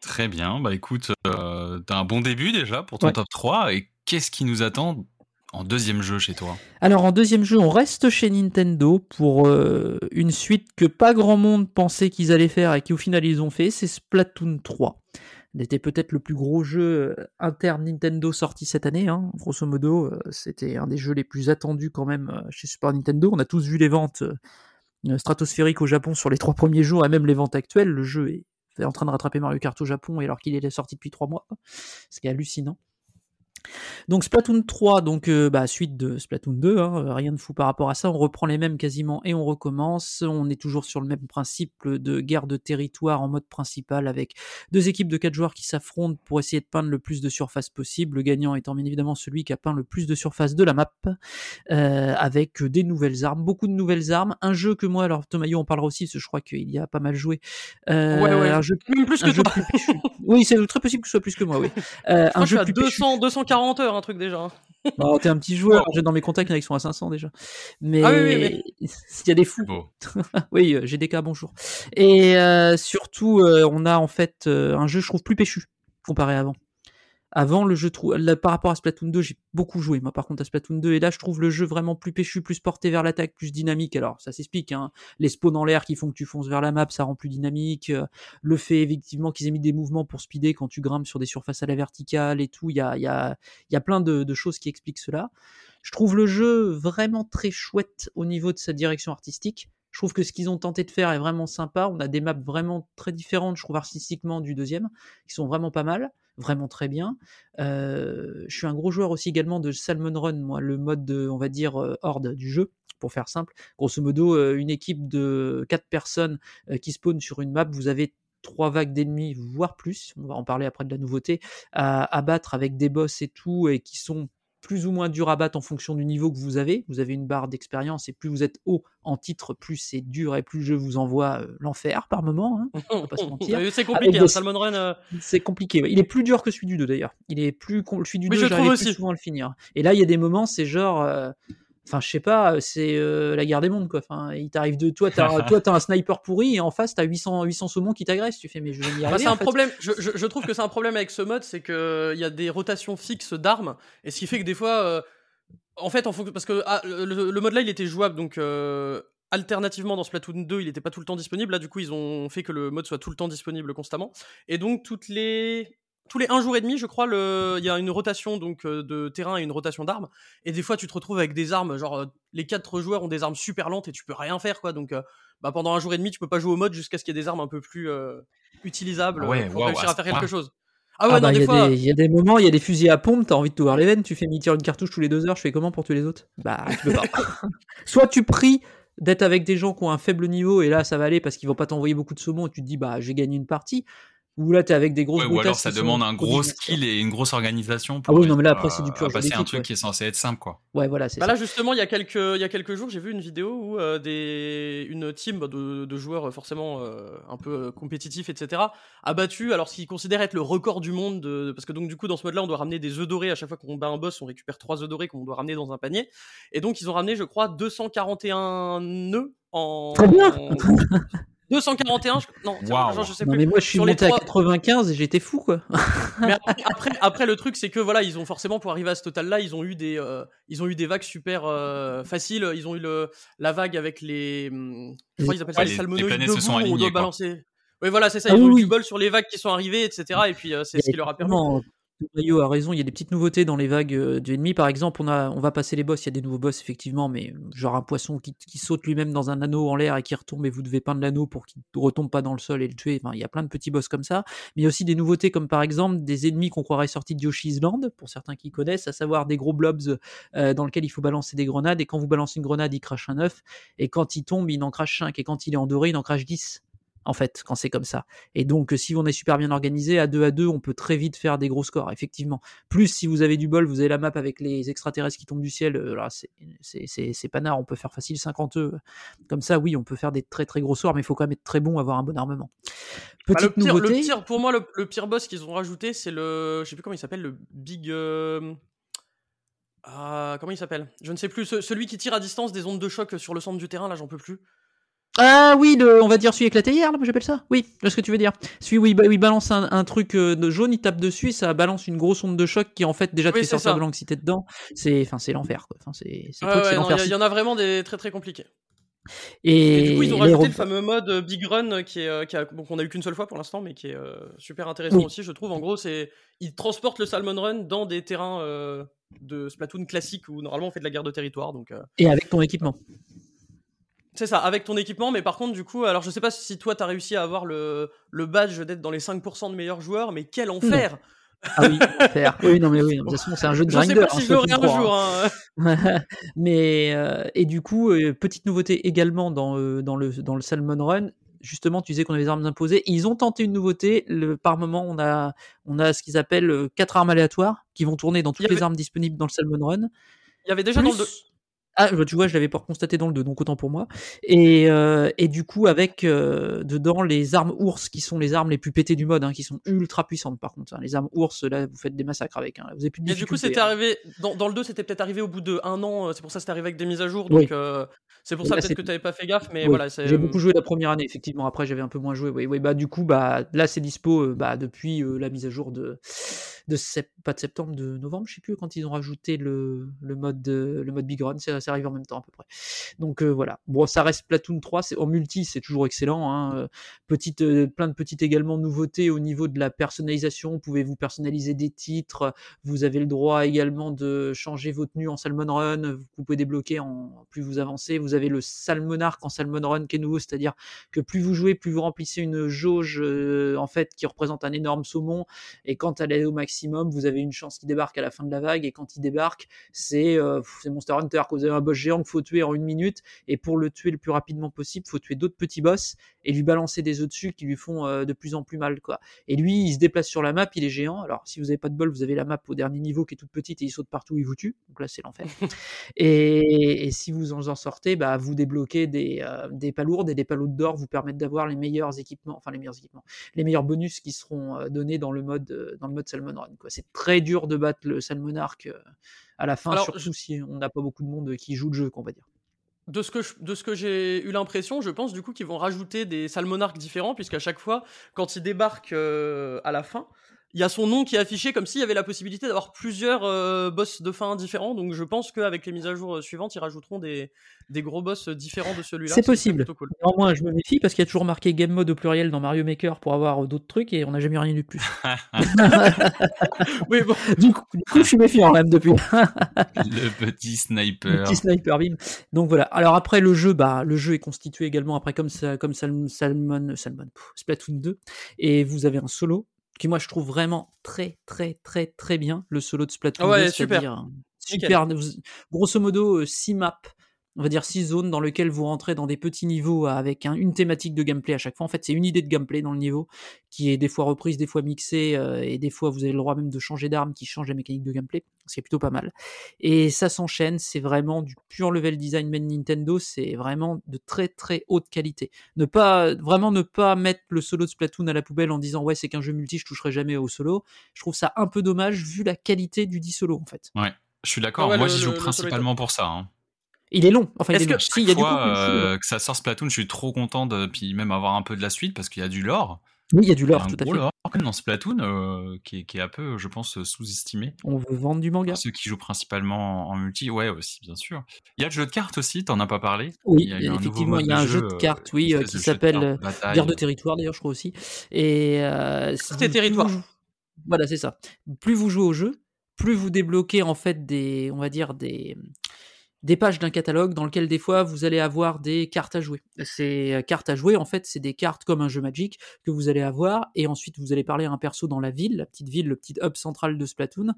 Très bien. Bah écoute, euh, t'as un bon début déjà pour ton Ouais. top 3. Et qu'est-ce qui nous attend en deuxième jeu chez toi Alors en deuxième jeu, on reste chez Nintendo pour euh, une suite que pas grand monde pensait qu'ils allaient faire et qui au final ils ont fait, c'est Splatoon 3. C'était peut-être le plus gros jeu euh, interne Nintendo sorti cette année, hein. grosso modo. euh, C'était un des jeux les plus attendus quand même chez Super Nintendo. On a tous vu les ventes stratosphériques au Japon sur les trois premiers jours et même les ventes actuelles. Le jeu est en train de rattraper Mario Kart au Japon alors qu'il est sorti depuis trois mois, ce qui est hallucinant. Donc Splatoon 3, donc euh, bah, suite de Splatoon 2, hein, euh, rien de fou par rapport à ça. On reprend les mêmes quasiment et on recommence. On est toujours sur le même principe de guerre de territoire en mode principal avec deux équipes de quatre joueurs qui s'affrontent pour essayer de peindre le plus de surface possible. Le gagnant étant bien évidemment celui qui a peint le plus de surface de la map euh, avec des nouvelles armes, beaucoup de nouvelles armes. Un jeu que moi, alors Thomas, on parlera aussi, parce que je crois qu'il y a pas mal joué. Euh, Ouais, ouais. Un jeu, Même plus que jeu toi. plus. Oui, c'est très possible que ce soit plus que moi, oui. Un je jeu plus péchu. 200, 240 heures, un truc déjà. Oh, t'es un petit joueur. J'ai dans mes contacts, il y en a qui sont à 500 déjà. Mais Ah oui, oui, il y a des fous. Oui, euh, GDK, bonjour. Et euh, surtout, euh, on a en fait euh, un jeu, je trouve, plus péchu comparé à avant. Avant, le jeu, là, par rapport à Splatoon 2, j'ai beaucoup joué, moi, par contre, à Splatoon 2. Et là, je trouve le jeu vraiment plus péchu, plus porté vers l'attaque, plus dynamique. Alors, ça s'explique, hein. Les spawns en l'air qui font que tu fonces vers la map, ça rend plus dynamique. Euh, Le fait, effectivement, qu'ils aient mis des mouvements pour speeder quand tu grimpes sur des surfaces à la verticale et tout. Il y a, il y a, il y a plein de, de choses qui expliquent cela. Je trouve le jeu vraiment très chouette au niveau de sa direction artistique. Je trouve que ce qu'ils ont tenté de faire est vraiment sympa. On a des maps vraiment très différentes, je trouve, artistiquement du deuxième, qui sont vraiment pas mal, vraiment très bien. Je suis un gros joueur aussi également de Salmon Run, moi, le mode, de, on va dire, horde du jeu, pour faire simple. Grosso modo, une équipe de quatre personnes qui spawnent sur une map, vous avez trois vagues d'ennemis, voire plus, on va en parler après de la nouveauté, à abattre avec des boss et tout, et qui sont plus ou moins durs à battre en fonction du niveau que vous avez. Vous avez une barre d'expérience et plus vous êtes haut en titre, plus c'est dur et plus je vous envoie euh, l'enfer par moment. hein. va pas se mentir. Euh, C'est Avec compliqué, des- hein, Salmon Run. euh, C'est compliqué. ouais. Il est plus dur que celui du 2 d'ailleurs. Il est plus celui du Oui, 2, je j'arrivais trouve plus aussi. souvent à le finir. Et là, il y a des moments, c'est genre euh, Enfin, je sais pas, c'est euh, la guerre des mondes, quoi. Enfin, il t'arrive de toi, t'as, toi, t'as un sniper pourri et en face, t'as 800, 800 saumons qui t'agressent. Tu fais, mais je vais m'y Bah, arriver. c'est un fait. problème. Je, je- je trouve que c'est un problème avec ce mode, c'est que il y a des rotations fixes d'armes, et ce qui fait que des fois, euh, en fait, en fonction- parce que ah, le, le mode là, il était jouable, donc euh, alternativement dans Splatoon 2, il n'était pas tout le temps disponible. Là, du coup, ils ont fait que le mode soit tout le temps disponible constamment, et donc toutes les tous les un jour et demi, je crois, le- il y a une rotation donc euh, de terrain et une rotation d'armes. Et des fois, tu te retrouves avec des armes, genre euh, les quatre joueurs ont des armes super lentes et tu peux rien faire, quoi. Donc, euh, bah, pendant un jour et demi, tu peux pas jouer au mode jusqu'à ce qu'il y ait des armes un peu plus euh, utilisables ouais, pour réussir à à faire quelque chose. Ah ouais, Ah non, bah, il des y, a fois. des- il y a des moments, il y a des fusils à pompe, t'as envie de t'ouvrir les veines, tu fais mi une cartouche tous les deux heures, je fais comment pour tuer les autres? Bah, tu peux pas. Soit tu pries d'être avec des gens qui ont un faible niveau et là ça va aller parce qu'ils vont pas t'envoyer beaucoup de saumon et tu te dis bah j'ai gagné une partie. Ou là t'es avec des grosses Ouais, ou alors ça demande un gros skill et une grosse organisation Ah pour oui, non, mais là, réussir après, c'est du pur jeu passer un truc ouais. qui est censé être simple, quoi. Ouais, voilà, c'est Bah là justement il y a quelques il y a quelques jours j'ai vu une vidéo où euh, des une team de, de joueurs euh, forcément euh, un peu euh, compétitifs etc a battu alors ce qu'ils considèrent être le record du monde de, parce que donc du coup dans ce mode là on doit ramener des œufs dorés à chaque fois qu'on bat un boss on récupère trois œufs dorés qu'on doit ramener dans un panier et donc ils ont ramené je crois 241 nœuds en Très bien. 241 je... non tiens, Waouh. genre, je sais Non plus mais moi je suis Sur les monté trois- à 95 et j'étais fou quoi. mais après, après, après, le truc, c'est que voilà, ils ont forcément pour arriver à ce total-là, ils ont eu des, euh, ils ont eu des vagues super euh, faciles. Ils ont eu le, la vague avec les, hum, je crois qu'ils appellent ça Ouais, les, les- salmonoïdes les se sont on doit balancer. Oui, voilà, c'est ça. Ah Ils ont oui, eu oui. du bol sur les vagues qui sont arrivées, etc. Et puis euh, c'est ce qui leur a permis. Mario a raison, il y a des petites nouveautés dans les vagues euh, du ennemi. Par exemple, on, va passer les boss, il y a des nouveaux boss effectivement, mais genre un poisson qui, saute lui-même dans un anneau en l'air et qui retombe et vous devez peindre l'anneau pour qu'il ne retombe pas dans le sol et le tuer. Enfin, il y a plein de petits boss comme ça. Mais il y a aussi des nouveautés comme par exemple des ennemis qu'on croirait sortis de Yoshi's Land, pour certains qui connaissent, à savoir des gros blobs euh, dans lesquels il faut balancer des grenades et quand vous balancez une grenade, il crache un œuf et quand il tombe, il en crache 5 et quand il est en doré, il en crache 10. En fait, quand c'est comme ça. Et donc, euh, si on est super bien organisé, à 2 à 2, on peut très vite faire des gros scores, effectivement. Plus, si vous avez du bol, vous avez la map avec les extraterrestres qui tombent du ciel, euh, là, c'est- panard, on peut faire facile 50 eux. Comme ça, oui, on peut faire des très très gros scores, mais il faut quand même être très bon, avoir un bon armement. Bah, Petite le, pire, le nouveauté. pire- pour moi, le, le pire boss qu'ils ont rajouté, c'est le. Je sais plus comment il s'appelle, le Big. euh, ah, comment il s'appelle? Je ne sais plus. Ce- celui qui tire à distance des ondes de choc sur le centre du terrain, là, j'en peux plus. Ah oui, le, on va dire celui éclaté hier, là, j'appelle ça. Oui, vois ce que tu veux dire. Celui où il, où il balance un, un truc euh, de jaune, il tape dessus, et ça balance une grosse onde de choc qui en fait déjà te Oui, fait c'est sortir ça. de l'anxiété dedans. C'est, enfin, c'est l'enfer. Enfin, c'est, c'est Ouais, c'est. Il y, en a vraiment des très très compliqués. Et, Et, du coup, ils ont rajouté le fameux mode euh, Big Run euh, qui est, qui a, bon, qu'on a eu qu'une seule fois pour l'instant, mais qui est euh, super intéressant Oui. aussi, je trouve. En gros, c'est ils transportent le Salmon Run dans des terrains euh, de Splatoon classique où normalement on fait de la guerre de territoire. Donc Et avec ton équipement. C'est ça, avec ton équipement. Mais par contre, du coup, alors je sais pas si toi t'as réussi à avoir le, le badge d'être dans les 5% de meilleurs joueurs, mais quel enfer Ah oui, faire. Oui, non mais oui, de toute façon, c'est un jeu de Je sais grinder. pas hein, si je l'aurai Splatoon un 3, jour. hein. hein. mais euh, et du coup, euh, petite nouveauté également dans, euh, dans, le, dans le Salmon Run. Justement, tu disais qu'on avait des armes imposées. Ils ont tenté une nouveauté. Le, par moment, on a, on a ce qu'ils appellent quatre armes aléatoires qui vont tourner dans toutes les armes disponibles dans le Salmon Run. Il y avait déjà dans le. Ah, bah, tu vois, je l'avais pas constaté dans le 2, donc autant pour moi. Et, euh, et du coup, avec euh, dedans les armes ours, qui sont les armes les plus pétées du mode, hein, qui sont ultra puissantes par contre. hein. Les armes ours, là, vous faites des massacres avec. Hein. Vous avez plus de Et du coup, c'était hein. arrivé dans, dans le 2, c'était peut-être arrivé au bout de un an. euh, C'est pour ça que c'était arrivé avec des mises à jour. Oui. Donc euh, c'est pour ça là, peut-être que tu n'avais pas fait gaffe, mais Oui, voilà. J'ai euh, beaucoup joué la première année, effectivement. Après, j'avais un peu moins joué. Oui, oui, bah du coup, bah là, c'est dispo euh, bah, depuis euh, la mise à jour de, de sept- pas de septembre, de novembre, je sais plus quand ils ont rajouté le, le mode de- le mode Big Run. C'est arrivé en même temps à peu près. Donc euh, voilà. Bon, ça reste Platoon 3. C'est en multi, c'est toujours excellent. Hein. Euh, Petite, euh, plein de petites également nouveautés au niveau de la personnalisation. Vous pouvez vous personnaliser des titres? Vous avez le droit également de changer vos tenues en Salmon Run. Vous pouvez débloquer en plus vous avancez. Vous avez le Salmon Arc en Salmon Run qui est nouveau, c'est-à-dire que plus vous jouez, plus vous remplissez une jauge euh, en fait qui représente un énorme saumon. Et quand elle est au maximum, vous avez une chance qu'il débarque à la fin de la vague. Et quand il débarque, c'est euh, Monster Hunter. Que vous avez un boss géant qu'il faut tuer en une minute. Et pour le tuer le plus rapidement possible, faut tuer d'autres petits boss et lui balancer des œufs dessus qui lui font euh, de plus en plus mal, quoi. Et lui, il se déplace sur la map, il est géant. Alors, si vous avez pas de bol, vous avez la map au dernier niveau qui est toute petite et il saute partout, il vous tue. Donc là, c'est l'enfer. et, et si vous en sortez, bah, vous débloquez des, euh, des palourdes et des palourdes d'or vous permettent d'avoir les meilleurs équipements, enfin les meilleurs équipements, les meilleurs bonus qui seront donnés dans le mode, dans le mode Salmon C'est très dur de battre le Salmon Arc euh, à la fin, Alors, surtout si on n'a pas beaucoup de monde qui joue le jeu, qu'on va dire. de ce que je- de ce que j'ai eu l'impression, je pense du coup qu'ils vont rajouter des salmonarques différents, puisqu'à chaque fois, quand ils débarquent euh, à la fin, il y a son nom qui est affiché comme s'il y avait la possibilité d'avoir plusieurs euh, boss de fin différents. Donc je pense qu'avec les mises à jour euh, suivantes, ils rajouteront des, des gros boss euh, différents de celui-là. C'est possible. cool. Néanmoins, je me méfie parce qu'il y a toujours marqué Game Mode au pluriel dans Mario Maker pour avoir d'autres trucs et on n'a jamais rien eu de plus. Oui, bon. du, coup, du coup, je suis méfiant même depuis. Le petit Le sniper. petit sniper beam. Donc voilà. Alors après le jeu, bah le jeu est constitué également après comme ça, comme Salmon, Salmon, Salmon, pff, Splatoon 2, et vous avez un solo qui moi je trouve vraiment très très très très bien le solo de Splatoon Ah ouais, 2, super. c'est-à-dire, super. Grosso modo 6 maps. On va dire six zones dans lesquelles vous rentrez dans des petits niveaux avec un- une thématique de gameplay à chaque fois. En fait, c'est une idée de gameplay dans le niveau qui est des fois reprise, des fois mixée, euh, et des fois vous avez le droit même de changer d'arme qui change la mécanique de gameplay, ce qui est plutôt pas mal. Et ça s'enchaîne, c'est vraiment du pur level design made Nintendo, c'est vraiment de très très haute qualité. Ne pas vraiment ne pas mettre le solo de Splatoon à la poubelle en disant ouais c'est qu'un jeu multi, je toucherai jamais au solo. Je trouve ça un peu dommage vu la qualité du dit solo en fait. Ouais, je suis d'accord. Ouais, Moi, j'y joue le principalement pour ça. hein. Il est long, enfin il long. Si, il y a du fois contenu, euh, que ça sort Splatoon, je suis trop content de puis même avoir un peu de la suite parce qu'il y a du lore. Oui, il y a du lore tout à fait. lore dans Splatoon euh, qui, est, qui est un peu, je pense, sous-estimé. On veut vendre du manga. Pour ceux qui jouent principalement en multi, ouais aussi, bien sûr. Il y a le jeu de cartes aussi, t'en as pas parlé Oui, Il y a effectivement, il y a un jeu de euh, cartes, oui, euh, espèce qui s'appelle euh. Guerre de territoire d'ailleurs, je crois aussi. Et euh, C'était territoire. Voilà, c'est ça. Plus vous jouez au jeu, plus vous débloquez en fait des, on va dire des, des pages d'un catalogue dans lequel des fois vous allez avoir des cartes à jouer. Ces euh, cartes à jouer, en fait, c'est des cartes comme un jeu Magic que vous allez avoir, et ensuite vous allez parler à un perso dans la ville, la petite ville, le petit hub central de Splatoon,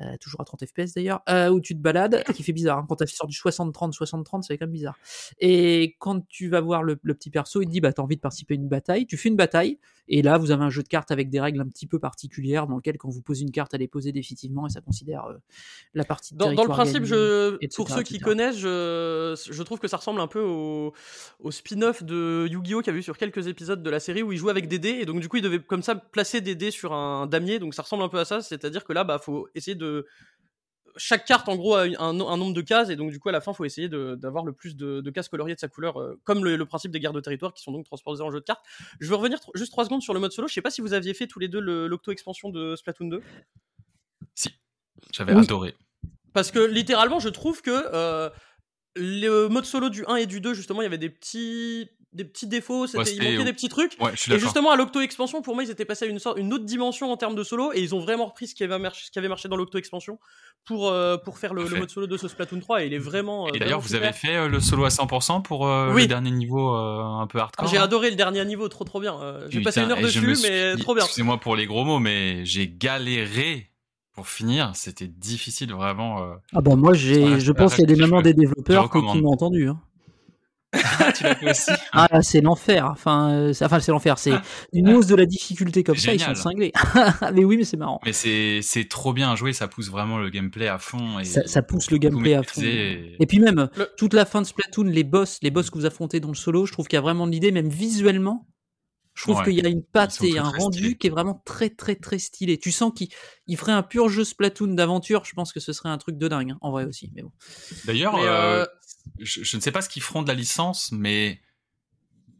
euh, toujours à 30 FPS d'ailleurs, euh, où tu te balades, qui fait bizarre. Hein. Quand tu sors du 60-30, 60-30, c'est quand même bizarre. Et quand tu vas voir le, le petit perso, il te dit bah t'as envie de participer à une bataille, tu fais une bataille, et là vous avez un jeu de cartes avec des règles un petit peu particulières dans lequel quand vous posez une carte, elle est posée définitivement et ça considère euh, la partie de Dans, dans le principe, je, etc., pour ceux qui je, je trouve que ça ressemble un peu au, au spin-off de Yu-Gi-Oh! qu'il y a eu sur quelques épisodes de la série où il jouait avec des dés et donc du coup il devait comme ça placer des dés sur un damier donc ça ressemble un peu à ça, c'est-à-dire que là bah faut essayer de chaque carte en gros a un, un nombre de cases et donc du coup à la fin faut essayer d'avoir le plus de, de cases coloriées de sa couleur euh, comme le, le principe des guerres de territoire qui sont donc transposées en jeu de cartes. Je veux revenir juste 3 secondes sur le mode solo, je sais pas si vous aviez fait tous les deux le- l'octo expansion de Splatoon 2 Si, j'avais Oui. adoré. Parce que littéralement, je trouve que euh, le mode solo du 1 et du 2, justement, il y avait des petits, des petits défauts, c'était- il manquait des petits trucs. Ouais, Et justement, à l'Octo Expansion, pour moi, ils étaient passés à une, sorte, une autre dimension en termes de solo, et ils ont vraiment repris ce qui avait marché, ce qui avait marché dans l'Octo Expansion pour, euh, pour faire le, mode solo de ce Splatoon 3, et il est vraiment. euh, Et d'ailleurs, vous avez fait euh, le solo à 100% pour euh, Oui. le dernier niveau un peu Ah, hardcore. J'ai là adoré le dernier niveau, trop trop bien. J'ai passé une heure dessus, suis- mais trop bien. Excusez-moi pour les gros mots, mais j'ai galéré pour finir. C'était difficile, vraiment. euh. Ah bah moi, j'ai, je pense qu'il y a des je- des développeurs qui, m'ont entendu. Hein. Ah, tu l'as fait aussi Ah c'est l'enfer. Enfin, euh, c'est- enfin c'est l'enfer. C'est une hausse de la difficulté comme ça, ils sont cinglés. mais oui, mais c'est marrant. Mais c'est c'est trop bien à jouer, ça pousse vraiment le gameplay à fond. Et Ça, ça pousse le gameplay à fond. et- Et puis même, Le- toute la fin de Splatoon, les boss, les boss que vous affrontez dans le solo, je trouve qu'il y a vraiment de l'idée, même visuellement. Je trouve Ouais. qu'il y a une patte et très, un très rendu qui est vraiment très très très stylé. Tu sens qu'il il ferait un pur jeu Splatoon d'aventure. Je pense que ce serait un truc de dingue, hein, en vrai aussi. Mais bon. D'ailleurs, Mais, euh, euh, je, je ne sais pas ce qu'ils feront de la licence, mais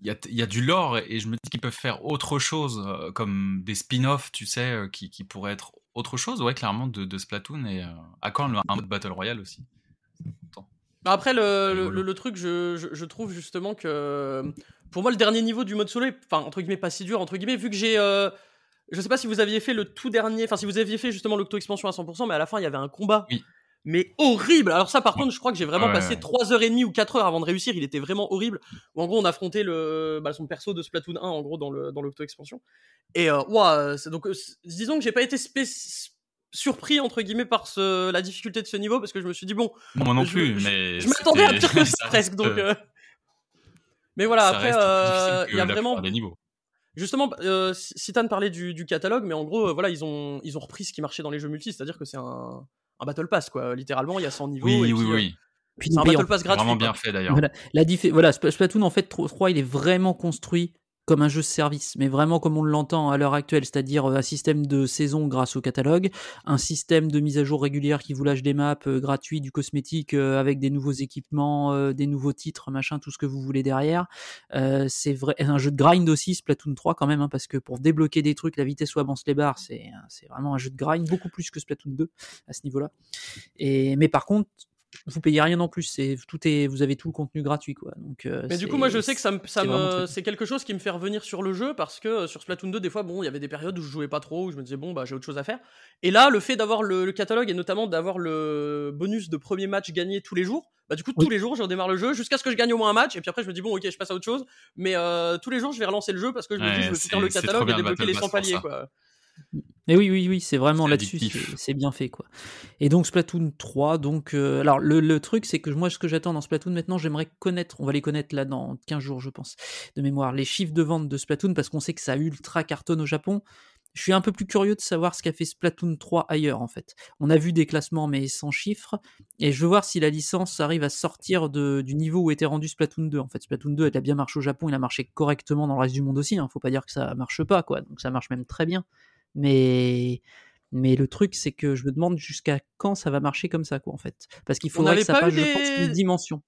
il y a, il y a du lore et je me dis qu'ils peuvent faire autre chose, euh, comme des spin-offs, tu sais, qui, qui pourraient être autre chose, ouais, clairement, de, de Splatoon. Et euh, à quand le- un mode Battle Royale aussi Bah Après, le, le, Rigolo. le- le truc, je, je, je trouve justement que pour moi, le dernier niveau du mode solo est, enfin, entre guillemets, pas si dur, entre guillemets, vu que j'ai. euh, je sais pas si vous aviez fait le tout dernier, enfin, si vous aviez fait justement l'octo-expansion à 100%, mais à la fin, il y avait un combat. Oui. Mais horrible! Alors, ça, par contre, je crois que j'ai vraiment Ouais, passé ouais. 3h30 ou 4h avant de réussir. Il était vraiment horrible. Où en gros, on affrontait le, bah, son perso de Splatoon 1, en gros, dans l'octo-expansion. Et, euh, ouah, c'est donc, euh, disons que j'ai pas été surpris, entre guillemets, par ce, la difficulté de ce niveau, parce que je me suis dit, bon, Moi non Je- plus, je- mais. je m'attendais à pire que presque. Donc, euh, euh, Mais voilà, ça après, euh, il y a vraiment. plupart des niveaux. Justement, euh, Citan parlait du, du catalogue, mais en gros, euh, voilà, ils ont, ils ont repris ce qui marchait dans les jeux multi, c'est-à-dire que c'est un, un Battle Pass, quoi. Littéralement, il y a 100 niveaux. Oui, et oui, puis, euh, oui. Puis C'est un payant. Battle Pass gratuit. Vraiment bien fait d'ailleurs. Voilà, la diffé- voilà Sp- Splatoon en fait 3 il est vraiment construit comme un jeu de service, mais vraiment comme on l'entend à l'heure actuelle, c'est-à-dire euh, un système de saison grâce au catalogue, un système de mise à jour régulière qui vous lâche des maps euh, gratuits, du cosmétique euh, avec des nouveaux équipements, euh, des nouveaux titres, machin, tout ce que vous voulez derrière. Euh, c'est vrai, un jeu de grind aussi, Splatoon 3 quand même, hein, parce que pour débloquer des trucs, la vitesse où avance les barres, c'est c'est vraiment un jeu de grind beaucoup plus que Splatoon 2 à ce niveau-là. Et mais par contre vous payez rien en plus, c'est tout est, vous avez tout le contenu gratuit quoi. Donc, euh, Mais du coup, moi, je sais que ça me, ça c'est me, quelque chose qui me fait revenir sur le jeu parce que euh, sur Splatoon 2, des fois, bon, il y avait des périodes où je jouais pas trop, où je me disais bon, bah, j'ai autre chose à faire. Et là, le fait d'avoir le, le catalogue et notamment d'avoir le bonus de premier match gagné tous les jours, bah, du coup, Oui. tous les jours, je redémarre le jeu jusqu'à ce que je gagne au moins un match. Et puis après, je me dis bon, ok, je passe à autre chose. Mais euh, tous les jours, je vais relancer le jeu parce que je me Ouais, dis, je veux faire le catalogue et débloquer les Pass 100 pour paliers, quoi. Mais oui, oui, oui, c'est vraiment là-dessus, c'est- bien fait quoi. Et donc Splatoon 3, donc euh, alors le, le truc c'est que moi ce que j'attends dans Splatoon maintenant, j'aimerais connaître, on va les connaître là dans 15 jours je pense, de mémoire, les chiffres de vente de Splatoon parce qu'on sait que ça ultra cartonne au Japon. Je suis un peu plus curieux de savoir ce qu'a fait Splatoon 3 ailleurs en fait. On a vu des classements mais sans chiffres et je veux voir si la licence arrive à sortir de, du niveau où était rendu Splatoon 2. En fait, Splatoon 2 il a bien marché au Japon, il a marché correctement dans le reste du monde aussi. Hein. Faut pas dire que ça marche pas quoi, donc ça marche même très bien. Mais mais le truc, c'est que je me demande jusqu'à quand ça va marcher comme ça, quoi, en fait. Parce qu'il faudrait n'avait que ça pas eu passe, je pense, des- une dimension.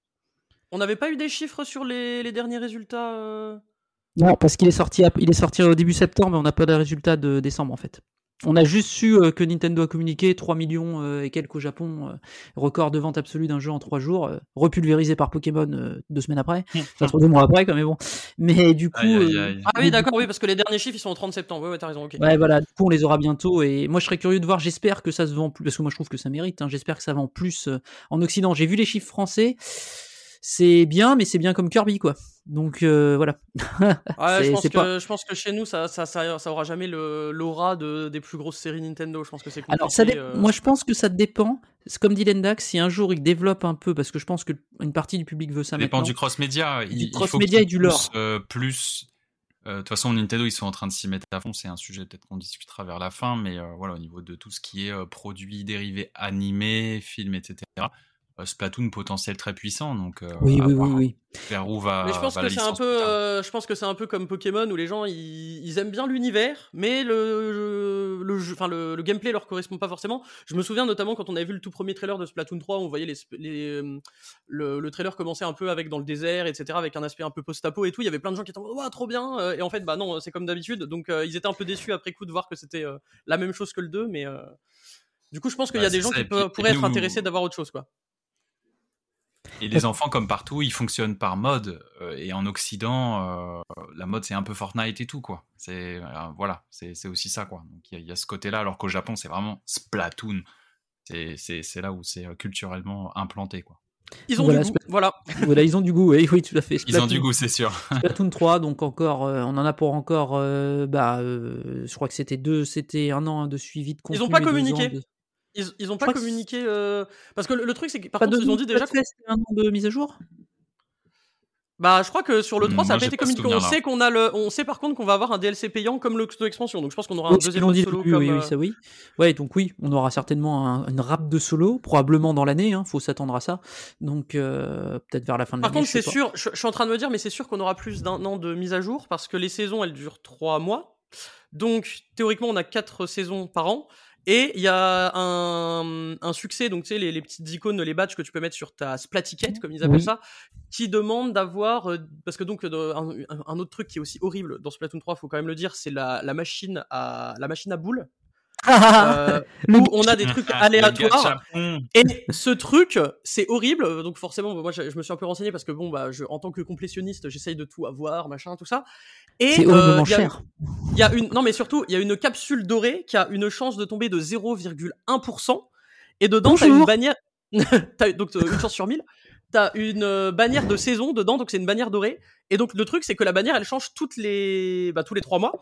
On n'avait pas eu des chiffres sur les, les derniers résultats euh? Non, parce qu'il est sorti, à- il est sorti au début septembre, mais on n'a pas de résultat de décembre, en fait. On a juste su euh, que Nintendo a communiqué 3 millions euh, et quelques au Japon, euh, record de vente absolue d'un jeu en 3 jours, euh, repulvérisé par Pokémon euh, deux semaines après, enfin trois deux mois après quand même bon. Mais du coup, Aïe, aïe, euh, aïe. Ah mais oui, d'accord, oui, parce que les derniers chiffres ils sont au 30 septembre. Ouais, ouais, t'as raison, ok. Ouais, voilà, du coup, on les aura bientôt. Et moi, je serais curieux de voir. J'espère que ça se vend plus, parce que moi, je trouve que ça mérite. hein, J'espère que ça vend plus euh, en Occident. J'ai vu les chiffres français. C'est bien, mais c'est bien comme Kirby, quoi. Donc, euh, voilà. Ouais, je pense, que, pas- je pense que chez nous, ça, ça, ça, ça aura jamais le- l'aura de, des plus grosses séries Nintendo. Je pense que c'est. Alors, ça dé- euh. moi, je pense que ça dépend. C'est comme dit Lendax, si un jour il développe un peu, parce que je pense qu'une partie du public veut ça Ça dépend maintenant. du cross-média. Il, cross-média et du lore. euh, plus. euh, De toute façon, Nintendo, ils sont en train de s'y mettre à fond. C'est un sujet peut-être qu'on discutera vers la fin, mais euh, voilà, au niveau de tout ce qui est euh, produits dérivés animés, films, etc. euh, Splatoon potentiel très puissant, donc euh, Oui, oui, oui, voir oui. vers où va. Mais je pense va que c'est un peu, euh, je pense que c'est un peu comme Pokémon où les gens ils, ils aiment bien l'univers, mais le le jeu, enfin le, le gameplay leur correspond pas forcément. Je me souviens notamment quand on avait vu le tout premier trailer de Splatoon 3, on voyait les, le, le trailer commençait un peu avec dans le désert, etc., avec un aspect un peu post-apo et tout. Il y avait plein de gens qui étaient en mode, Ouah, trop bien, et en fait bah non, c'est comme d'habitude. Donc euh, ils étaient un peu déçus après coup de voir que c'était euh, la même chose que le 2, mais euh, du coup je pense qu'il y a des c'est gens ça, qui peuvent- pourraient être intéressés d'avoir autre chose quoi. Et les enfants, comme partout, ils fonctionnent par mode. euh, et en Occident, euh, la mode, c'est un peu Fortnite et tout, quoi. C'est euh, voilà, c'est aussi ça, quoi. Donc il y, a- il y a ce côté-là, alors qu'au Japon, c'est vraiment Splatoon. C'est- là où c'est culturellement implanté, quoi. Ils ont Voilà, du goût, voilà. voilà, ils ont du goût. Oui, oui, tout à fait. Ils ont du goût, c'est sûr. Splatoon 3, donc encore, euh, on en a pour encore, euh, bah, euh, je crois que c'était deux, c'était un an hein, de suivi de contenu. Ils ont pas communiqué. de- Ils, ils ont pas communiqué euh, parce que le, le truc c'est que par Pas contre de ils ont dit déjà que- Splatfest, un an de mise à jour? bah je crois que sur le 3 ça a Moi, pas été communiqué on sait qu'on a le on sait par contre qu'on va avoir un DLC payant comme le expansion donc je pense qu'on aura un Oui, deuxième dit solo depuis, comme oui, oui, euh, ça oui. Ouais, donc oui, on aura certainement un- une rap de solo, probablement dans l'année, hein, faut s'attendre à ça. Donc euh, peut-être vers la fin de Par l'année. contre, je sais c'est sûr, je, je suis en train de me dire, mais c'est sûr qu'on aura plus d'un an de mise à jour parce que les saisons, elles durent trois mois. Donc, théoriquement, on a quatre saisons par an. Et il y a un, un succès, donc tu sais, les, les petites icônes, les badges que tu peux mettre sur ta splatiquette, comme ils appellent Oui. ça, qui demande d'avoir. euh, parce que donc, euh, un, un- un autre truc qui est aussi horrible dans Splatoon 3, faut quand même le dire, c'est la, la, machine à, la machine à boules. Euh, où on a des trucs aléatoires. Gachapon. Et ce truc, c'est horrible. Donc forcément, moi, je, je me suis un peu renseigné parce que bon, bah, je, en tant que complétionniste, j'essaye de tout avoir, machin, tout ça. Et C'est euh, horriblement il y a- cher. il y a une, non mais surtout, il y a une capsule dorée qui a une chance de tomber de 0,1%. Et dedans, t'as une bannière, t'as donc euh, une chance sur 1000. T'as une euh, bannière de saison dedans, donc c'est une bannière dorée. Et donc le truc, c'est que la bannière, elle change toutes les, bah, tous les trois mois.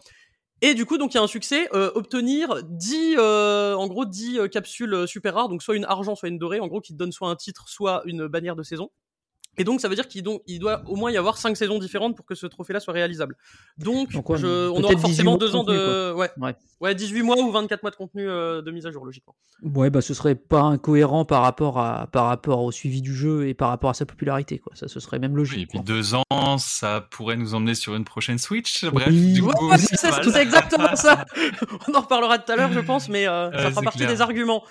Et du coup, donc il y a un succès, euh, obtenir 10, euh, en gros 10 euh, capsules euh, super rares, donc soit une argent, soit une dorée, en gros qui te donne soit un titre, soit une bannière de saison. Et donc ça veut dire qu'il doit au moins y avoir 5 saisons différentes pour que ce trophée-là soit réalisable. Donc, Donc, ouais, je- on aura 18 forcément mois de 2 ans contenu, de... Ouais. Ouais. ouais, 18 mois ou 24 mois de contenu euh, de mise à jour, logiquement. Ouais, bah ce serait pas incohérent par rapport à par rapport au suivi du jeu et par rapport à sa popularité, quoi. Ça, ce serait même logique. Et puis quoi. deux ans, ça pourrait nous emmener sur une prochaine Switch. Bref, Oui. du Ouais, coup, Ouais, c'est exactement ça. On en reparlera tout à l'heure, je pense, mais euh, Ouais, ça fera partie clair. des arguments.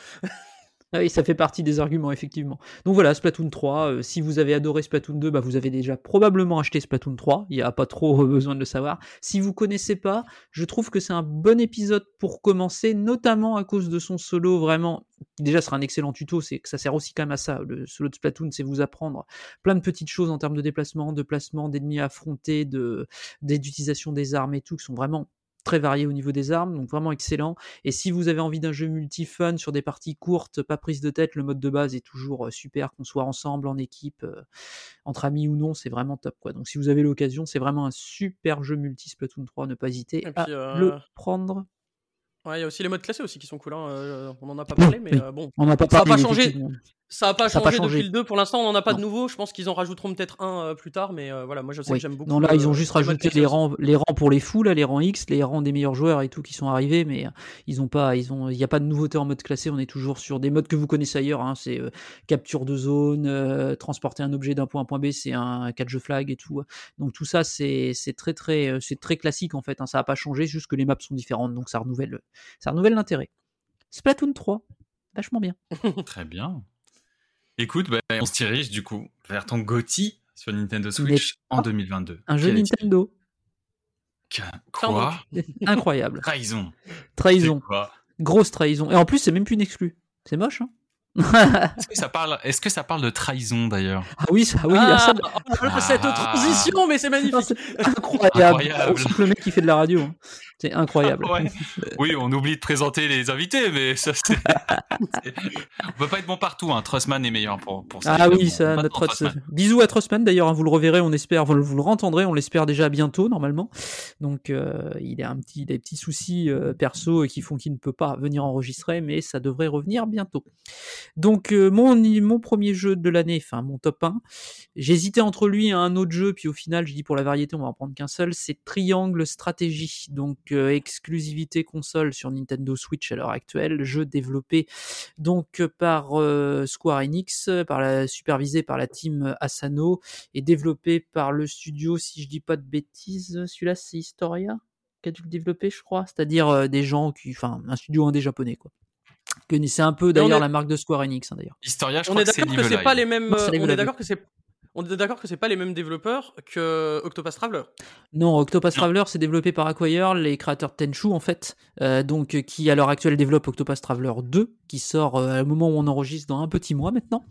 Ah oui, ça fait partie des arguments, effectivement. Donc voilà, Splatoon 3. euh, si vous avez adoré Splatoon 2, bah, vous avez déjà probablement acheté Splatoon 3. Il n'y a pas trop euh, besoin de le savoir. Si vous connaissez pas, je trouve que c'est un bon épisode pour commencer, notamment à cause de son solo vraiment. Déjà, ce sera un excellent tuto. C'est que ça sert aussi quand même à ça. Le solo de Splatoon, c'est vous apprendre plein de petites choses en termes de déplacement, de placement, d'ennemis à affronter, de d'utilisation des armes et tout, qui sont vraiment très variés au niveau des armes, donc vraiment excellent. Et si vous avez envie d'un jeu multi-fun sur des parties courtes, pas prise de tête, le mode de base est toujours euh, super, qu'on soit ensemble, en équipe, euh, entre amis ou non, c'est vraiment top. quoi. Donc si vous avez l'occasion, c'est vraiment un super jeu multi Splatoon 3, ne pas hésiter à euh, le prendre. Ouais, il y a aussi les modes classés aussi qui sont cool. hein, euh, on en a pas parlé, mais bon. On n'a pas Ça pas. Ça a pas changé, depuis le 2. Pour l'instant, on n'en a pas de nouveau. Je pense qu'ils en rajouteront peut-être un euh, plus tard, mais euh, voilà, moi je sais Oui. que j'aime beaucoup. Non, là, ils ont juste rajouté les rangs, les rangs pour les fous, là, les rangs X, les rangs des meilleurs joueurs et tout qui sont arrivés, mais euh, ils ont pas, ils ont, il n'y a pas de nouveauté en mode classé. On est toujours sur des modes que vous connaissez ailleurs. Hein, c'est euh, capture de zone, euh, transporter un objet d'un point à un point B, c'est un catch flag et tout. Donc tout ça, c'est très très, c'est très classique en fait. Hein, ça n'a pas changé, juste que les maps sont différentes, donc ça renouvelle, ça renouvelle l'intérêt. Splatoon 3, vachement bien. Très bien. Écoute, bah, on se dirige du coup vers ton GOTY sur Nintendo Switch en 2022. Un jeu Nintendo. Quoi? Incroyable. Trahison. Trahison. Quoi? Grosse trahison. Et en plus, c'est même plus une exclue. C'est moche, hein? Est-ce que ça parle Est-ce que ça parle de trahison d'ailleurs? Ah oui, ça, oui, Ah, ça, cette Ah. transition, mais c'est magnifique. c'est incroyable. Incroyable. On le mec qui fait de la radio. hein. C'est incroyable. Ouais. Oui, on oublie de présenter les invités, mais ça c'est. on peut pas être bon partout. Hein. Trussman est meilleur pour pour ça. Ah oui, On ça, notre Trussman. bisous à Trossman d'ailleurs, hein, vous le reverrez, on espère, vous le, vous le entendrez, on l'espère déjà bientôt normalement. Donc euh, il a un petit, des petits soucis euh, perso qui font qu'il ne peut pas venir enregistrer, mais ça devrait revenir bientôt. Donc euh, mon mon premier jeu de l'année, enfin mon top 1, j'hésitais entre lui et un autre jeu, puis au final je dis pour la variété on va en prendre qu'un seul, c'est Triangle Stratégie, donc euh, exclusivité console sur Nintendo Switch à l'heure actuelle, jeu développé donc euh, par Square Enix, par la, supervisé par la team Asano et développé par le studio, si je dis pas de bêtises, celui-là c'est Historia qui a dû le développer, je crois, c'est-à-dire des gens qui, enfin, un studio indé japonais quoi. Que c'est un peu d'ailleurs est- la marque de Square Enix hein, d'ailleurs. Historia, je On crois est que c'est d'accord que c'est pas les mêmes. Non, c'est euh, Live On est Live. d'accord que c'est. On est d'accord que c'est pas les mêmes développeurs que Octopath Traveler. Non, Octopath Non. Traveler, c'est développé par Acquire, les créateurs de Tenchu en fait, euh, donc euh, qui à l'heure actuelle développe Octopath Traveler 2, qui sort euh, au moment où on enregistre dans un petit mois maintenant.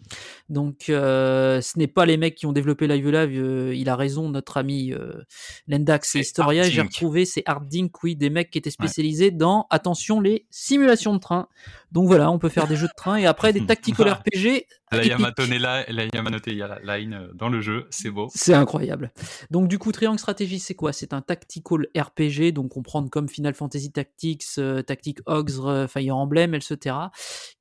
Donc euh, ce n'est pas les mecs qui ont développé Live Live, euh, il a raison, notre ami euh, Lendax et Historia, j'ai retrouvé c'est Hardink, oui, des mecs qui étaient spécialisés dans, attention, les simulations de train. Donc voilà, on peut faire des jeux de train et après des tactical RPG Là, il y a épiques. Matone là, là, il y a Manoté, il y a la line euh, dans le jeu, c'est beau. C'est incroyable. Donc du coup, Triangle Stratégie, c'est quoi? C'est un tactical RPG, donc comprendre comme Final Fantasy Tactics, Tactic Ogre, euh, Fire Emblem, etc.,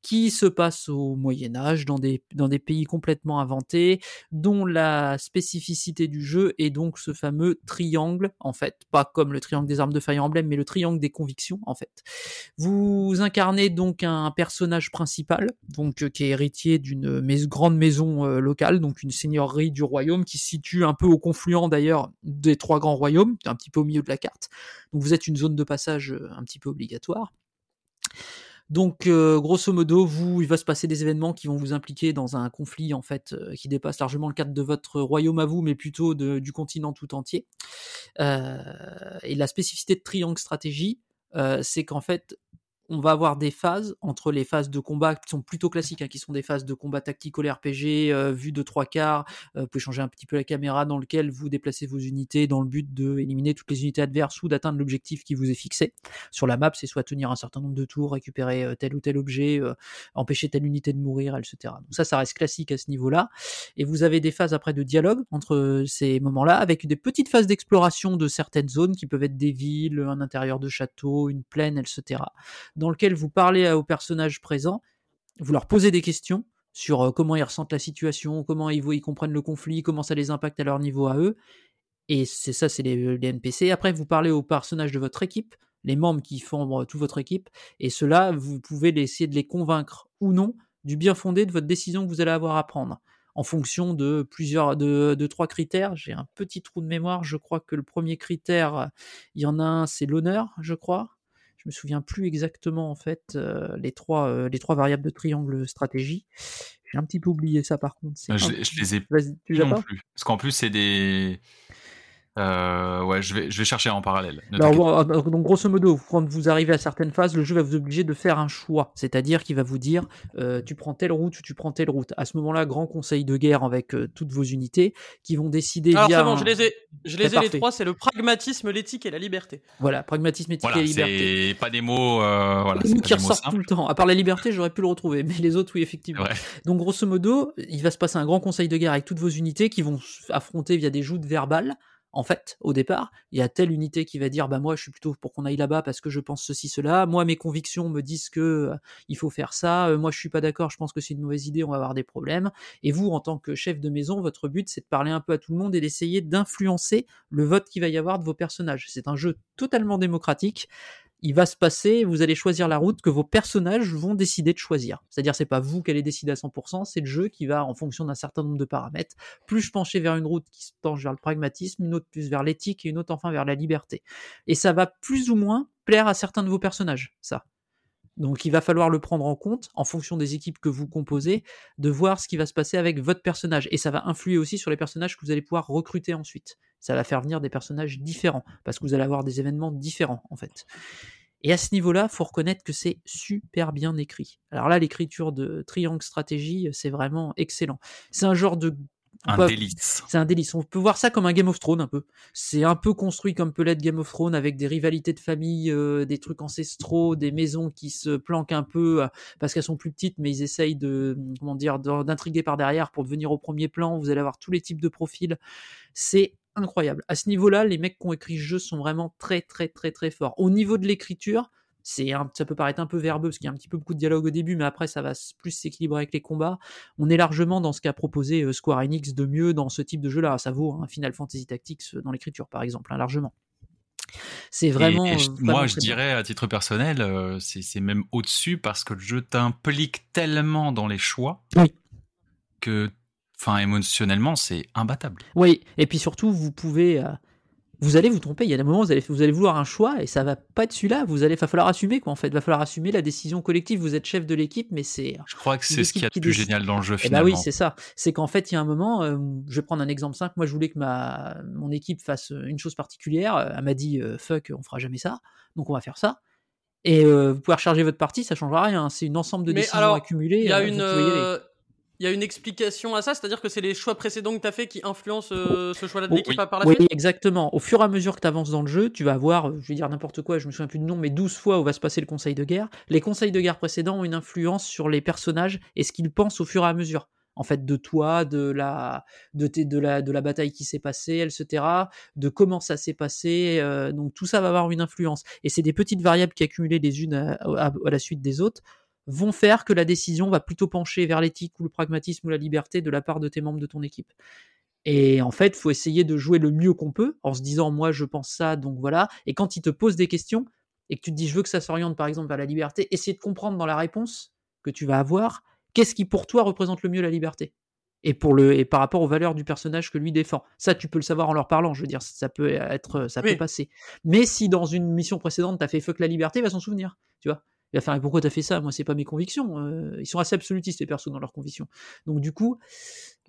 qui se passe au Moyen Âge dans des dans des pays complètement inventés, dont la spécificité du jeu est donc ce fameux triangle, en fait, pas comme le triangle des armes de Fire Emblem, mais le triangle des convictions, en fait. Vous incarnez donc un personnage principal, donc euh, qui est héritier d'une grande maison euh, locale, donc une seigneurie du royaume qui se situe un peu au confluent d'ailleurs des trois grands royaumes, un petit peu au milieu de la carte. Donc vous êtes une zone de passage euh, un petit peu obligatoire. Donc, euh, grosso modo, vous, il va se passer des événements qui vont vous impliquer dans un conflit en fait euh, qui dépasse largement le cadre de votre royaume à vous, mais plutôt de- du continent tout entier. Euh, et la spécificité de Triangle Stratégie, c'est qu'en fait, on va avoir des phases entre les phases de combat qui sont plutôt classiques, hein, qui sont des phases de combat tactical RPG, euh, vue de trois quarts. euh, vous pouvez changer un petit peu la caméra dans lequel vous déplacez vos unités dans le but de éliminer toutes les unités adverses ou d'atteindre l'objectif qui vous est fixé. Sur la map, c'est soit tenir un certain nombre de tours, récupérer euh, tel ou tel objet, euh, empêcher telle unité de mourir, etc. Donc ça, ça reste classique à ce niveau-là. Et vous avez des phases après de dialogue entre ces moments-là, avec des petites phases d'exploration de certaines zones qui peuvent être des villes, un intérieur de château, une plaine, etc dans lequel vous parlez aux personnages présents, vous leur posez des questions sur euh, comment ils ressentent la situation, comment ils, comprennent le conflit, comment ça les impacte à leur niveau à eux. Et c'est ça, c'est les, les NPC. Après, vous parlez aux personnages de votre équipe, les membres qui font euh, toute votre équipe, et cela, vous pouvez essayer de les convaincre ou non du bien fondé de votre décision que vous allez avoir à prendre en fonction de plusieurs de trois critères. J'ai un petit trou de mémoire. Je crois que le premier critère, il y en a un, c'est l'honneur, je crois je me souviens plus exactement en fait euh, les trois euh, les trois variables de triangle stratégie. J'ai un petit peu oublié ça par contre. Euh, Je, je les ai tu non pas? plus. Parce qu'en plus, c'est des. Euh, ouais, je vais, je vais chercher en parallèle. Alors, euh, donc grosso modo, quand vous arrivez à certaines phases, le jeu va vous obliger de faire un choix, c'est-à-dire qu'il va vous dire euh, tu prends telle route ou tu prends telle route. À ce moment-là, grand conseil de guerre avec euh, toutes vos unités qui vont décider Alors via c'est bon, un- je les ai, je les ai les trois. C'est le pragmatisme, l'éthique et la liberté. voilà pragmatisme, éthique Voilà, et liberté. c'est pas des mots. euh, voilà, c'est mots qui des ressortent tout le temps. À part la liberté, j'aurais pu le retrouver, mais les autres, oui, effectivement. Ouais. Donc, grosso modo, il va se passer un grand conseil de guerre avec toutes vos unités qui vont affronter via des joutes verbales. En fait, au départ, il y a telle unité qui va dire bah moi je suis plutôt pour qu'on aille là-bas parce que je pense ceci cela. Moi mes convictions me disent que euh, il faut faire ça. Euh, moi je suis pas d'accord, je pense que c'est une mauvaise idée, on va avoir des problèmes. Et vous en tant que chef de maison, votre but c'est de parler un peu à tout le monde et d'essayer d'influencer le vote qu'il va y avoir de vos personnages. C'est un jeu totalement démocratique il va se passer, vous allez choisir la route que vos personnages vont décider de choisir. C'est-à-dire, c'est pas vous qui allez décider à 100%, c'est le jeu qui va, en fonction d'un certain nombre de paramètres, plus pencher vers une route qui se penche vers le pragmatisme, une autre plus vers l'éthique et une autre enfin vers la liberté. Et ça va plus ou moins plaire à certains de vos personnages, ça. Donc il va falloir le prendre en compte en fonction des équipes que vous composez, de voir ce qui va se passer avec votre personnage. Et ça va influer aussi sur les personnages que vous allez pouvoir recruter ensuite. Ça va faire venir des personnages différents, parce que vous allez avoir des événements différents, en fait. Et à ce niveau-là, faut reconnaître que c'est super bien écrit. Alors là, l'écriture de Triangle Stratégie, c'est vraiment excellent. C'est un genre de Un Pas- délice. c'est un délice. On peut voir ça comme un Game of Thrones un peu. C'est un peu construit comme peut l'être Game of Thrones avec des rivalités de famille, euh, des trucs ancestraux, des maisons qui se planquent un peu euh, parce qu'elles sont plus petites, mais ils essayent de comment dire d'intriguer par derrière pour devenir au premier plan. Vous allez avoir tous les types de profils. C'est incroyable. À ce niveau-là, les mecs qui ont écrit ce jeu sont vraiment très très très très forts. Au niveau de l'écriture, c'est un, ça peut paraître un peu verbeux parce qu'il y a un petit peu beaucoup de dialogue au début, mais après ça va plus s'équilibrer avec les combats. On est largement dans ce qu'a proposé euh, Square Enix de mieux dans ce type de jeu-là. Ça vaut un Final Fantasy Tactics euh, dans l'écriture, par exemple, hein, largement. C'est vraiment. Et- et je- euh, moi, je bien. dirais à titre personnel, euh, c'est c'est même au-dessus parce que le jeu t'implique tellement dans les choix Oui. que, enfin, émotionnellement, c'est imbattable. Oui, et puis surtout, vous pouvez. euh, vous allez vous tromper. Il y a des moments où vous allez, vous allez vouloir un choix et ça va pas être celui-là. Vous allez, va falloir assumer quoi. En fait, va falloir assumer la décision collective. Vous êtes chef de l'équipe, mais c'est Je crois que c'est ce qu'il y a de plus décide. génial dans le jeu Eh ben finalement. oui, c'est ça. C'est qu'en fait, il y a un moment, euh, je vais prendre un exemple simple. Moi, je voulais que ma mon équipe fasse euh, une chose particulière. Euh, Elle m'a dit euh, fuck, on fera jamais ça, donc on va faire ça. Et euh, vous pouvez recharger votre partie, ça changera rien. C'est une ensemble de Mais décisions alors, accumulées. Il y a euh, une. Il y a une explication à ça, c'est-à-dire que c'est les choix précédents que tu as fait qui influencent euh, ce choix-là de Oh, l'équipe oui. par la Oui, suite exactement. Au fur et à mesure que tu avances dans le jeu, tu vas avoir, euh, je vais dire n'importe quoi, je me souviens plus du nom, mais 12 fois où va se passer le conseil de guerre. Les conseils de guerre précédents ont une influence sur les personnages et ce qu'ils pensent au fur et à mesure. En fait, de toi, de la, de, tes- de la, de la bataille qui s'est passée, etc., de comment ça s'est passé. euh, donc tout ça va avoir une influence. Et c'est des petites variables qui accumulées les unes à, à- à la suite des autres vont faire que la décision va plutôt pencher vers l'éthique ou le pragmatisme ou la liberté de la part de tes membres de ton équipe. Et en fait, faut essayer de jouer le mieux qu'on peut en se disant moi je pense ça donc voilà. Et quand il te pose des questions et que tu te dis je veux que ça s'oriente par exemple vers la liberté, essayer de comprendre dans la réponse que tu vas avoir qu'est-ce qui pour toi représente le mieux la liberté? Et pour le et par rapport aux valeurs du personnage que lui défend. Ça tu peux le savoir en leur parlant, je veux dire ça peut être ça Oui. peut passer. Mais si dans une mission précédente tu as fait fuck la liberté, il va s'en souvenir, tu vois. Il va faire mais pourquoi t'as fait ça? Moi c'est pas mes convictions. Euh, ils sont assez absolutistes les persos dans leurs convictions. Donc du coup,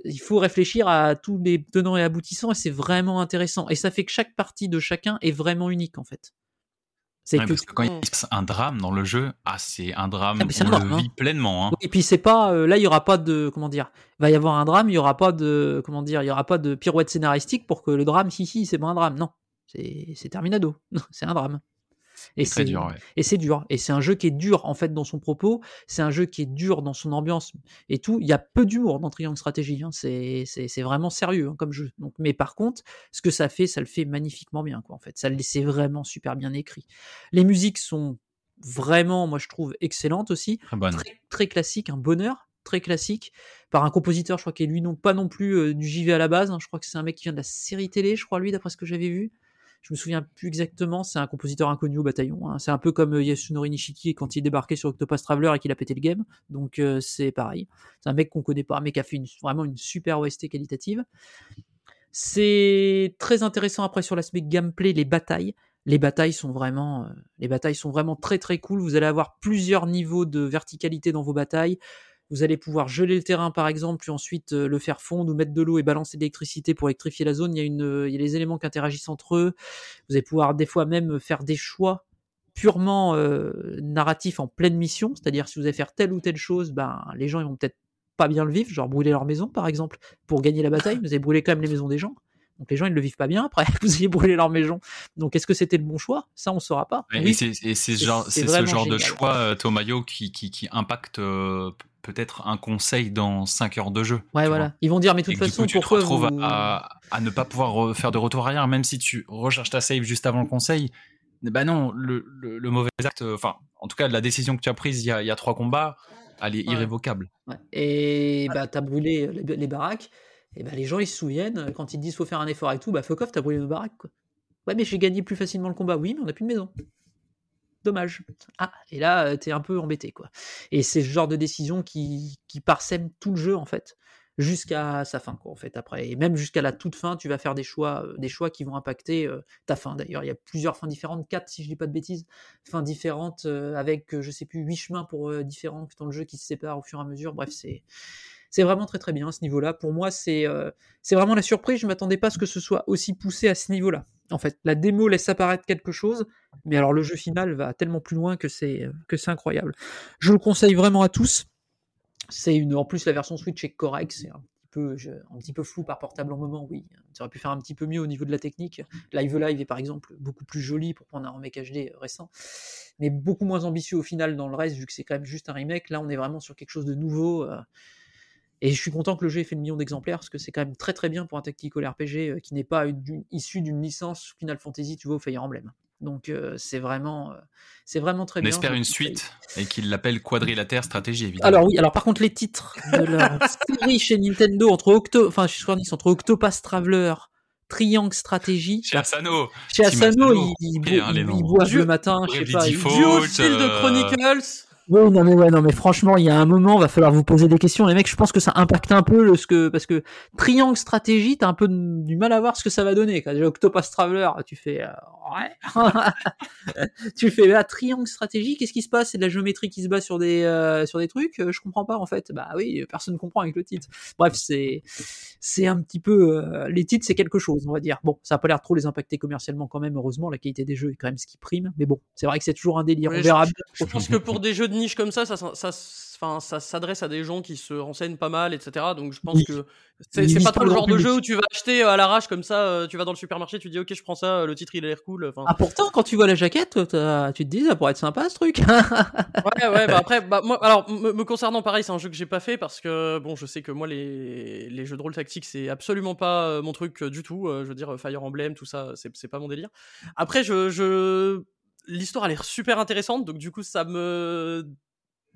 il faut réfléchir à tous les tenants et aboutissants et c'est vraiment intéressant. Et ça fait que chaque partie de chacun est vraiment unique en fait. C'est Ouais, que parce que quand il se passe un drame dans le jeu, ah, c'est un drame, Ah, mais c'est on un drame, le hein. vit pleinement. hein. et puis c'est pas euh, là il y aura pas de comment dire il va y avoir un drame il y aura pas de comment dire il y aura pas de pirouette scénaristique pour que le drame si si c'est pas un drame non c'est c'est terminado c'est un drame et C'est dur, ouais. et c'est dur et c'est un jeu qui est dur en fait dans son propos c'est un jeu qui est dur dans son ambiance et tout il y a peu d'humour dans Triangle Stratégie hein. c'est vraiment sérieux hein, comme jeu donc mais par contre ce que ça fait ça le fait magnifiquement bien quoi en fait ça le- c'est vraiment super bien écrit les musiques sont vraiment moi je trouve excellentes aussi bonne. très, très classique, un bonheur très classique, par un compositeur, je crois qu'il est lui non pas non plus euh, du JV à la base, hein. je crois que c'est un mec qui vient de la série télé, je crois lui, d'après ce que j'avais vu. Je me souviens plus exactement, c'est un compositeur inconnu au bataillon. hein. C'est un peu comme euh, Yasunori Nishiki quand il débarquait sur Octopus Traveler et qu'il a pété le game. Donc euh, c'est pareil. C'est un mec qu'on connaît pas, mais qui a fait vraiment une super OST qualitative. C'est très intéressant après sur l'aspect gameplay, les batailles. Les batailles sont vraiment, euh, les batailles sont vraiment très très cool. Vous allez avoir plusieurs niveaux de verticalité dans vos batailles. Vous allez pouvoir geler le terrain par exemple, puis ensuite euh, le faire fondre ou mettre de l'eau et balancer de l'électricité pour électrifier la zone. Il y a une, euh, il y a les éléments qui interagissent entre eux. Vous allez pouvoir des fois même faire des choix purement euh, narratifs en pleine mission, c'est-à-dire si vous allez faire telle ou telle chose, ben les gens ils vont peut-être pas bien le vivre, genre brûler leur maison par exemple pour gagner la bataille. Vous allez brûler quand même les maisons des gens. Donc les gens ils le vivent pas bien après. Vous allez brûler leur maison. Donc est-ce que c'était le bon choix? Ça on saura pas. Et Oui, c'est et c'est ce genre, ce de choix, Tomayo, qui, qui, qui impacte euh, peut-être un conseil dans 5 heures de jeu. Ouais voilà. vois. Ils vont dire mais de toute façon coup, tu te retrouves vous... à, à ne pas pouvoir re- faire de retour arrière, même si tu recharges ta save juste avant le conseil. Bah non, le, le, le mauvais acte, euh, enfin, en tout cas, la décision que tu as prise il y a, il y a trois combats, elle est Ouais. irrévocable. Ouais. Et bah t'as brûlé les, les baraques. Et bah les gens ils se souviennent quand ils te disent faut faire un effort et tout. Bah fuck off, t'as brûlé nos baraques quoi. Ouais mais j'ai gagné plus facilement le combat. Oui mais on n'a plus de maison. Dommage. Ah et là euh, t'es un peu embêté quoi. Et c'est ce genre de décision qui qui parsème tout le jeu en fait jusqu'à sa fin quoi en fait après et même jusqu'à la toute fin tu vas faire des choix euh, des choix qui vont impacter euh, ta fin d'ailleurs il y a plusieurs fins différentes quatre si je dis pas de bêtises fins différentes avec je sais plus huit chemins pour différents dans le jeu qui se séparent au fur et à mesure bref c'est c'est vraiment très très bien à ce niveau-là. Pour moi, c'est euh, vraiment la surprise. Je m'attendais pas à ce que ce soit aussi poussé à ce niveau-là. En fait, la démo laisse apparaître quelque chose, mais alors le jeu final va tellement plus loin que c'est c'est incroyable. Je le conseille vraiment à tous. C'est une, en plus la version Switch est correcte, c'est un petit peu, un petit peu flou par portable en moment, oui. Ça aurait pu faire un petit peu mieux au niveau de la technique. Live Live est par exemple beaucoup plus joli pour prendre un remake HD récent, mais beaucoup moins ambitieux au final dans le reste vu que c'est quand même juste un remake. Là, on est vraiment sur quelque chose de nouveau. euh, et je suis content que le jeu ait fait le million d'exemplaires parce que c'est quand même très très bien pour un tactical RPG euh, qui n'est pas issu d'une licence Final Fantasy, tu vois, au Fire Emblem. Donc euh, c'est vraiment, euh, c'est vraiment très On bien. espère je une suite et qu'il l'appelle Quadrilatère Stratégie, évidemment. Alors oui, alors par contre les titres de leur série chez Nintendo entre Octo, enfin chez Square Enix, entre Octopath Traveler, Triangle Stratégie, Chez Asano, chez Asano, Asano, ils, ils ok, bo- hein, le matin, je sais pas. Default. Duo Field euh, Chronicles. Oui, non mais ouais, non mais franchement, il y a un moment, va falloir vous poser des questions. Les mecs, je pense que ça impacte un peu le, ce que parce que triangle stratégie, t'as un peu du mal à voir ce que ça va donner. Quand déjà Octopus Traveler, tu fais euh, ouais, tu fais là triangle stratégie, qu'est-ce qui se passe? C'est de la géométrie qui se bat sur des euh, sur des trucs? Euh, Je comprends pas en fait. Bah oui, personne comprend avec le titre. Bref, c'est c'est un petit peu euh, les titres, c'est quelque chose, on va dire. Bon, ça a pas l'air trop les impacter commercialement quand même. Heureusement, la qualité des jeux est quand même ce qui prime. Mais bon, c'est vrai que c'est toujours un délire. Ouais, on je- verra bien. Je pense que pour des jeux de niche comme ça, ça, ça, ça, ça s'adresse à des gens qui se renseignent pas mal, etc. Donc je pense Oui. que c'est pas trop le genre de jeu où tu vas acheter à l'arrache comme ça. euh, Tu vas dans le supermarché, tu dis ok, je prends ça, euh, le titre il a l'air cool. Enfin, Ah pourtant, quand tu vois la jaquette, tu te dis ça pourrait être sympa ce truc. Ouais, ouais, bah après, bah, moi, alors, me, concernant, pareil, c'est un jeu que j'ai pas fait parce que, bon, je sais que moi, les, les jeux de rôle tactique, c'est absolument pas euh, mon truc euh, du tout. Euh, je veux dire, Fire Emblem, tout ça, c'est c'est pas mon délire. Après, je, je... l'histoire a l'air super intéressante, donc du coup, ça me.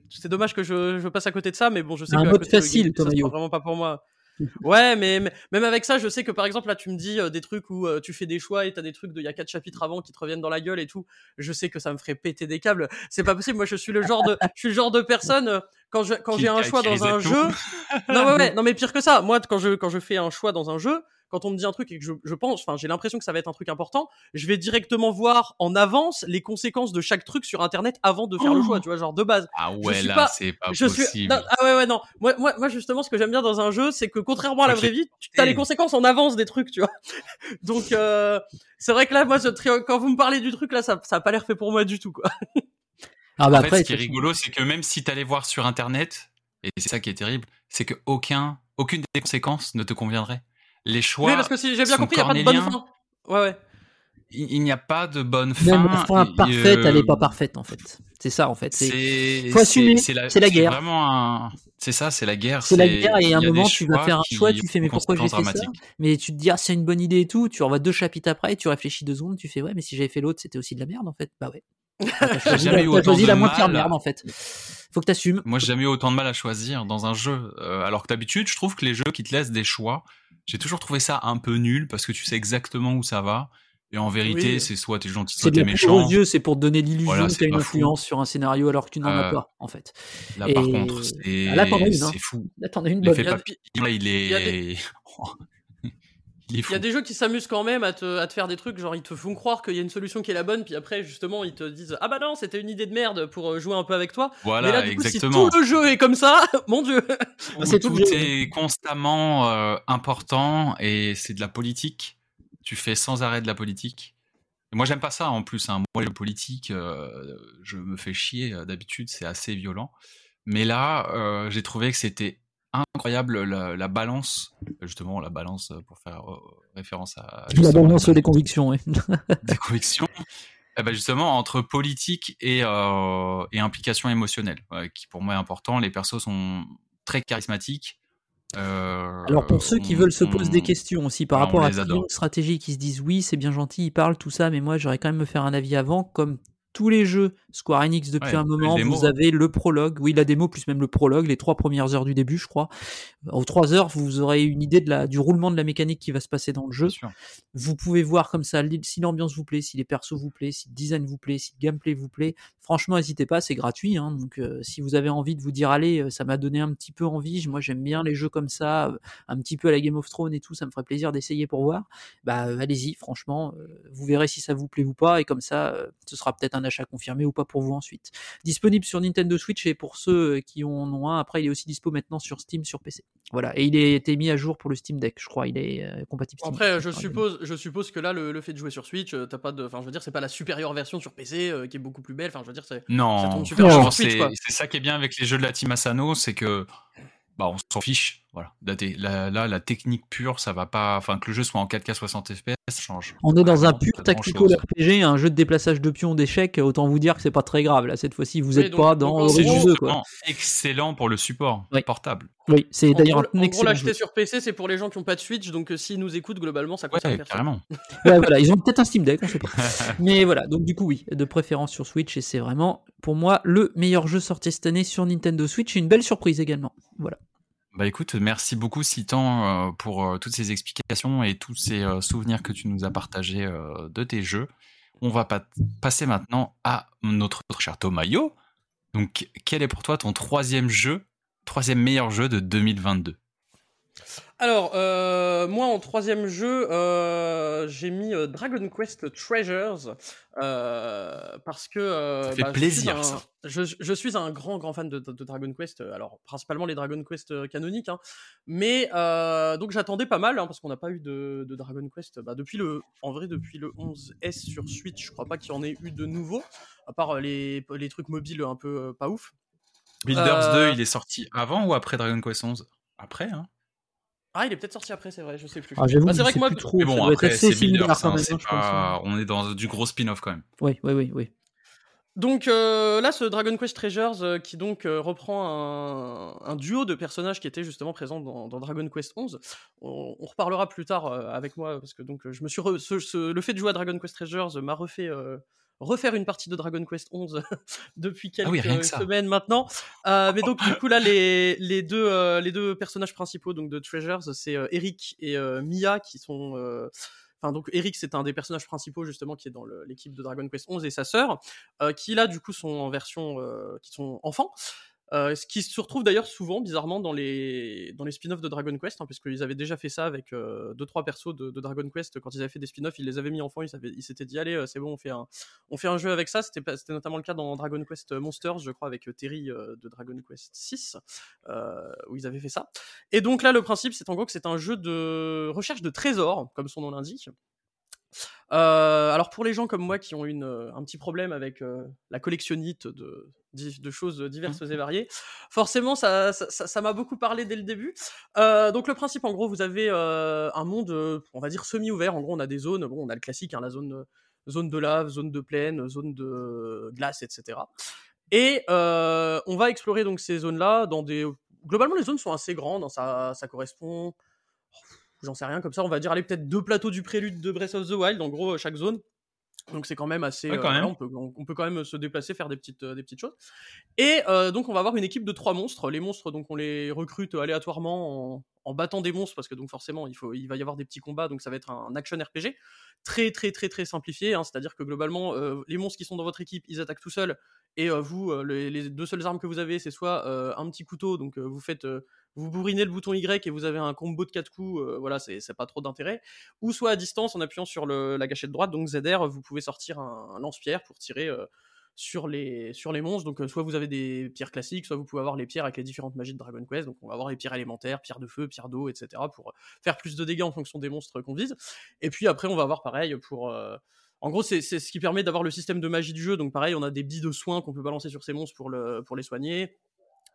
C'est dommage que je, je passe à côté de ça, mais bon, je sais Un que. à mode facile, ça sera vraiment pas pour moi. Ouais, mais, mais même avec ça, je sais que par exemple, là, tu me dis euh, des trucs où euh, tu fais des choix et t'as des trucs d'il y a quatre chapitres avant qui te reviennent dans la gueule et tout. Je sais que ça me ferait péter des câbles. C'est pas possible. Moi, je suis le genre de, je suis le genre de personne euh, quand je, quand j'ai un choix dans un jeu. Non, ouais, ouais, non, mais pire que ça. Moi, quand je, quand je fais un choix dans un jeu, quand on me dit un truc et que je, je pense, enfin, j'ai l'impression que ça va être un truc important, je vais directement voir en avance les conséquences de chaque truc sur Internet avant de faire le Oh. choix, tu vois, genre de base. Ah ouais, suis là, pas- c'est pas je suis possible. non, ah ouais ouais non moi moi moi justement ce que j'aime bien dans un jeu c'est que contrairement à la vraie vie tu as les conséquences en avance des trucs tu vois donc euh, c'est vrai que là moi ce tri- quand vous me parlez du truc là ça ça a pas l'air fait pour moi du tout quoi Ah bah en fait, après, ce qui est rigolo, c'est que même si t'allais voir sur Internet, et c'est ça qui est terrible, c'est que aucun, aucune des conséquences ne te conviendrait. Les choix, oui parce que si j'ai bien compris il y a pas de bonne fin ouais ouais il il n'y a pas de bonne fin. même la fin et, parfaite, elle euh, est pas parfaite en fait. C'est ça en fait. C'est C'est faut assumer, c'est la, c'est la guerre. Vraiment un, c'est ça, c'est la guerre. c'est la guerre et à un moment tu vas faire un choix, tu fais mais pourquoi j'ai fait ça. Mais tu te dis ah c'est une bonne idée et tout, tu revois deux chapitres après, tu réfléchis deux secondes, tu fais ouais mais si j'avais fait l'autre c'était aussi de la merde en fait. Bah ouais. T'as choisi, la, autant choisi de la moins pire mal. merde en fait. Faut que t'assumes. Moi, j'ai jamais eu autant de mal à choisir dans un jeu. Euh, alors que d'habitude, je trouve que les jeux qui te laissent des choix, j'ai toujours trouvé ça un peu nul parce que tu sais exactement où ça va. Et en vérité, Oui. c'est soit t'es gentil, C'est soit t'es méchant. yeux, c'est pour te donner l'illusion Voilà, que c'est t'as une fou. influence sur un scénario alors que tu n'en as Euh, pas en fait. Là, par contre, c'est Ah, là, t'en as une, hein. c'est fou. Là t'en as une bonne. L'effet Il y a- il est il fou. y a des jeux qui s'amusent quand même à te, à te faire des trucs genre ils te font croire qu'il y a une solution qui est la bonne puis après justement ils te disent ah bah non c'était une idée de merde pour euh, jouer un peu avec toi Voilà, mais là du coup exactement. si tout le jeu est comme ça mon dieu Où c'est tout tout est constamment euh, important et c'est de la politique. Tu fais sans arrêt de la politique. Et moi, j'aime pas ça en plus. Hein. Moi, le politique, euh, je me fais chier. D'habitude, c'est assez violent. Mais là, euh, j'ai trouvé que c'était incroyable la, la balance, justement la balance euh, pour faire euh, référence à La balance des convictions, oui. des convictions. Eh ben justement, entre politique et, euh, et implication émotionnelle, qui pour moi est important. Les persos sont très charismatiques. Euh, Alors pour ceux qui on- veulent se poser des on- questions aussi par rapport à adore. stratégie qui se disent oui c'est bien gentil ils parlent tout ça mais moi j'aurais quand même me faire un avis avant comme tous les jeux Square Enix depuis Ouais, un moment vous hein. avez le prologue oui la démo plus même le prologue les trois premières heures du début je crois aux trois heures vous aurez une idée de la, du roulement de la mécanique qui va se passer dans le jeu vous pouvez voir comme ça si l'ambiance vous plaît, si les persos vous plaît, si le design vous plaît, si le gameplay vous plaît. Franchement, n'hésitez pas, c'est gratuit. hein, donc, euh, si vous avez envie de vous dire, allez, euh, ça m'a donné un petit peu envie. Moi, j'aime bien les jeux comme ça, euh, un petit peu à la Game of Thrones et tout. Ça me ferait plaisir d'essayer pour voir. Bah, euh, allez-y. Franchement, euh, vous verrez si ça vous plaît ou pas. Et comme ça, ce sera peut-être un achat confirmé ou pas pour vous ensuite. Disponible sur Nintendo Switch et pour ceux qui en ont un, après il est aussi dispo maintenant sur Steam sur PC. Voilà, et il a été mis à jour pour le Steam Deck, je crois, il est euh, compatible. Steam Après, Deck, je suppose, je suppose que là, le, le fait de jouer sur Switch, euh, t'as pas de, enfin, je veux dire, c'est pas la supérieure version sur PC euh, qui est beaucoup plus belle. Enfin, je veux dire, c'est. Ça Non, super sur Switch, c'est ça qui est bien avec les jeux de la Team Asano, c'est que bah, on s'en fiche. Voilà. Là, t'es- là, là, la technique pure, ça va pas. Enfin, que le jeu soit en 4K 60 FPS, ça change. On est dans un pur tactical. RPG, un jeu de déplaçage de pions d'échecs, autant vous dire que c'est pas très grave. Là, cette fois-ci, vous Oui, êtes donc- pas dans le jeu, quoi. excellent pour le support Oui. portable. Oui, c'est d'ailleurs un excellent l'acheter jeu. sur PC, c'est pour les gens qui ont pas de Switch, donc euh, s'ils nous écoutent, globalement, ça concerne Ouais, carrément. Ouais, voilà, ils ont peut-être un Steam Deck, on sait pas. Mais voilà, donc du coup, oui, de préférence sur Switch, et c'est vraiment, pour moi, le meilleur jeu sorti cette année sur Nintendo Switch, et une belle surprise également. Voilà. Bah écoute, merci beaucoup Citan euh, pour euh, toutes ces explications et tous ces euh, souvenirs que tu nous as partagés de tes jeux. On va pas- passer maintenant à notre cher Tomayo. Donc, quel est pour toi ton troisième jeu, troisième meilleur jeu de 2022 Alors, euh, moi, en troisième jeu, euh, j'ai mis euh, Dragon Quest Treasures parce que Ça fait je plaisir, suis un- ça. Je, je suis un grand, grand fan de, de Dragon Quest. Alors, principalement les Dragon Quest canoniques, hein, mais donc j'attendais pas mal hein, parce qu'on n'a pas eu de, de Dragon Quest bah, depuis le, en vrai, depuis le 11S sur Switch. Je crois pas qu'il y en ait eu de nouveau, à part les, les trucs mobiles un peu pas ouf. Builders Euh, 2, il est sorti avant ou après Dragon Quest 11 Après, hein Ah, il est peut-être sorti après, c'est vrai, je sais plus. Ah, Bah, c'est vrai que moi, trop. Mais bon, après, c'est similaire Builders, quand hein, hein, je pense, pas- hein. on est dans du gros spin-off quand même. Oui, oui, oui, oui. Donc euh, là, ce Dragon Quest Treasures euh, qui donc euh, reprend un, un duo de personnages qui étaient justement présents dans, dans Dragon Quest 11. On, on reparlera plus tard euh, avec moi parce que donc je me suis re- ce- ce- le fait de jouer à Dragon Quest Treasures m'a refait euh, refaire une partie de Dragon Quest 11 depuis quelques Ah oui, rien que ça. semaines maintenant. Euh, mais donc du coup là, les, les deux euh, les deux personnages principaux donc de Treasures, c'est euh, Eric et Mia qui sont Enfin, donc Eric, c'est un des personnages principaux justement qui est dans l'équipe de Dragon Quest 11 et sa sœur, qui là du coup sont en version, qui sont enfants. Euh, ce qui se retrouve d'ailleurs souvent, bizarrement, dans les, dans les spin-offs de Dragon Quest, hein, puisqu'ils avaient déjà fait ça avec euh, deux trois persos de, Dragon Quest. Quand ils avaient fait des spin-offs, ils les avaient mis enfants, ils ils s'étaient dit allez, euh, c'est bon, on fait un, on fait un jeu avec ça. C'était notamment le cas dans Dragon Quest Monsters, je crois, avec euh, Terry euh, de Dragon Quest 6, euh, où ils avaient fait ça. Et donc là, le principe, c'est en gros que c'est un jeu de recherche de trésors, comme son nom l'indique. Euh, alors pour les gens comme moi qui ont une, euh, un petit problème avec euh, la collectionnite de, de choses diverses et variées, forcément ça ça- ça ça m'a beaucoup parlé dès le début. Euh, donc le principe en gros, vous avez un monde, on va dire semi-ouvert. En gros, on a des zones. Bon, on a le classique, hein, la zone zone de lave, zone de plaine, zone de glace, etc. Et on va explorer donc ces zones-là dans des. Globalement, les zones sont assez grandes. hein, ça, ça correspond. J'en sais rien comme ça. On va dire aller peut-être deux plateaux du prélude de Breath of the Wild. En gros, chaque zone. Donc c'est quand même assez. Ouais, quand euh, même. voilà, on, peut, on, on peut quand même se déplacer, faire des petites, euh, des petites choses. Et euh, donc on va avoir une équipe de trois monstres. Les monstres, donc on les recrute aléatoirement en, en battant des monstres parce que donc forcément il faut, il va y avoir des petits combats. Donc ça va être un action RPG très très très très simplifié. hein. C'est-à-dire que globalement euh, les monstres qui sont dans votre équipe, ils attaquent tout seuls. Et euh, vous, euh, les, les deux seules armes que vous avez, c'est soit euh, un petit couteau, donc euh, vous faites, euh, vous bourrinez le bouton Y et vous avez un combo de 4 coups, euh, voilà, c'est pas trop d'intérêt. Ou soit à distance en appuyant sur la gâchette droite, donc ZR, vous pouvez sortir un, lance-pierre pour tirer euh, sur, les, monstres. Donc euh, soit vous avez des pierres classiques, soit vous pouvez avoir les pierres avec les différentes magies de Dragon Quest. Donc on va avoir les pierres élémentaires, pierres de feu, pierres d'eau, etc. pour faire plus de dégâts en fonction des monstres qu'on vise. Et puis après, on va avoir pareil pour. en gros, c'est ce qui permet d'avoir le système de magie du jeu. Donc pareil, on a des billes de soins qu'on peut balancer sur ces monstres pour les soigner.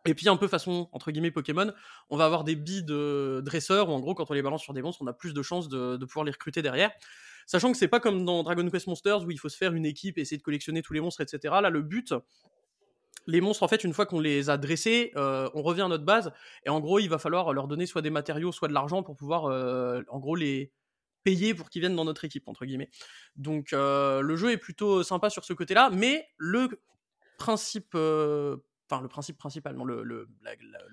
Et puis un peu façon entre guillemets Pokémon, on va avoir des billes de dresseurs où en gros quand on les balance sur des monstres, on a plus de chances de, pouvoir les recruter derrière. Sachant que c'est pas comme dans Dragon Quest Monsters où il faut se faire une équipe et essayer de collectionner tous les monstres, etc. Là, le but, les monstres en fait, une fois qu'on les a dressés, euh, on revient à notre base et en gros il va falloir leur donner soit des matériaux, soit de l'argent pour pouvoir euh, en gros les payer pour qu'ils viennent dans notre équipe entre guillemets. Donc euh, le jeu est plutôt sympa sur ce côté-là, mais le principe euh, le principe principal, non, le, le,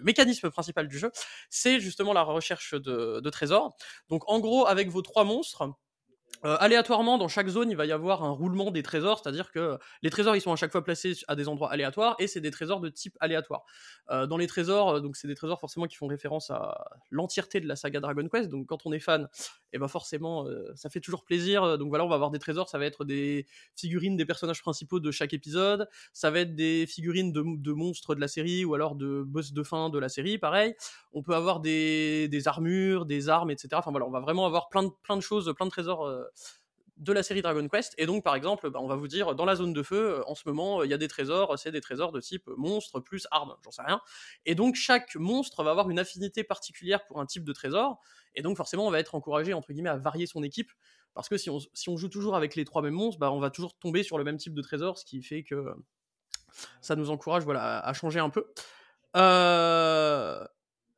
mécanisme principal du jeu, c'est justement la recherche de trésors. Donc en gros, avec vos trois monstres, euh, aléatoirement, dans chaque zone, il va y avoir un roulement des trésors, c'est-à-dire que les trésors, ils sont à chaque fois placés à des endroits aléatoires, et c'est des trésors de type aléatoire. Euh, dans les trésors, euh, donc c'est des trésors forcément qui font référence à l'entièreté de la saga Dragon Quest, donc quand on est fan, et ben forcément, euh, ça fait toujours plaisir. Donc voilà, on va avoir des trésors, ça va être des figurines des personnages principaux de chaque épisode, ça va être des figurines de, monstres de la série ou alors de boss de fin de la série, pareil. On peut avoir des, des armures, des armes, etc. Enfin voilà, on va vraiment avoir plein plein de choses, plein de trésors. Euh, de la série Dragon Quest. Et donc, par exemple, bah, on va vous dire, dans la zone de feu, euh, en ce moment, il y a des trésors, c'est des trésors de type monstre plus arme, j'en sais rien. Et donc, chaque monstre va avoir une affinité particulière pour un type de trésor. Et donc, forcément, on va être encouragé, entre guillemets, à varier son équipe. Parce que si on, si on joue toujours avec les trois mêmes monstres, bah, on va toujours tomber sur le même type de trésor, ce qui fait que ça nous encourage voilà, à changer un peu. Euh,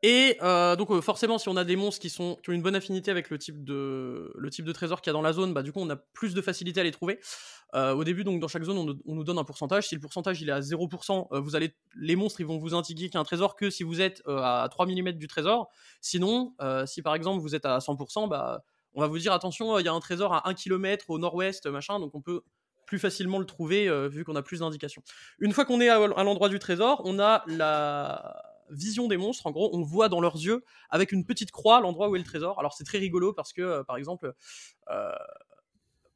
et euh, donc euh, forcément, si on a des monstres qui, sont, qui ont une bonne affinité avec le type de, le type de trésor qu'il y a dans la zone, bah, du coup on a plus de facilité à les trouver. Euh, au début, donc dans chaque zone, on, on nous donne un pourcentage. Si le pourcentage il est à 0%, euh, vous allez, les monstres ils vont vous indiquer qu'il y a un trésor que si vous êtes euh, à 3 mm du trésor. Sinon, si par exemple vous êtes à 100%, bah, on va vous dire attention, il y a un trésor à 1 km au nord-ouest, machin, donc on peut plus facilement le trouver vu qu'on a plus d'indications. Une fois qu'on est à l'endroit du trésor, on a la vision des monstres. En gros, on voit dans leurs yeux avec une petite croix l'endroit où est le trésor. Alors c'est très rigolo parce que, euh, par exemple, euh,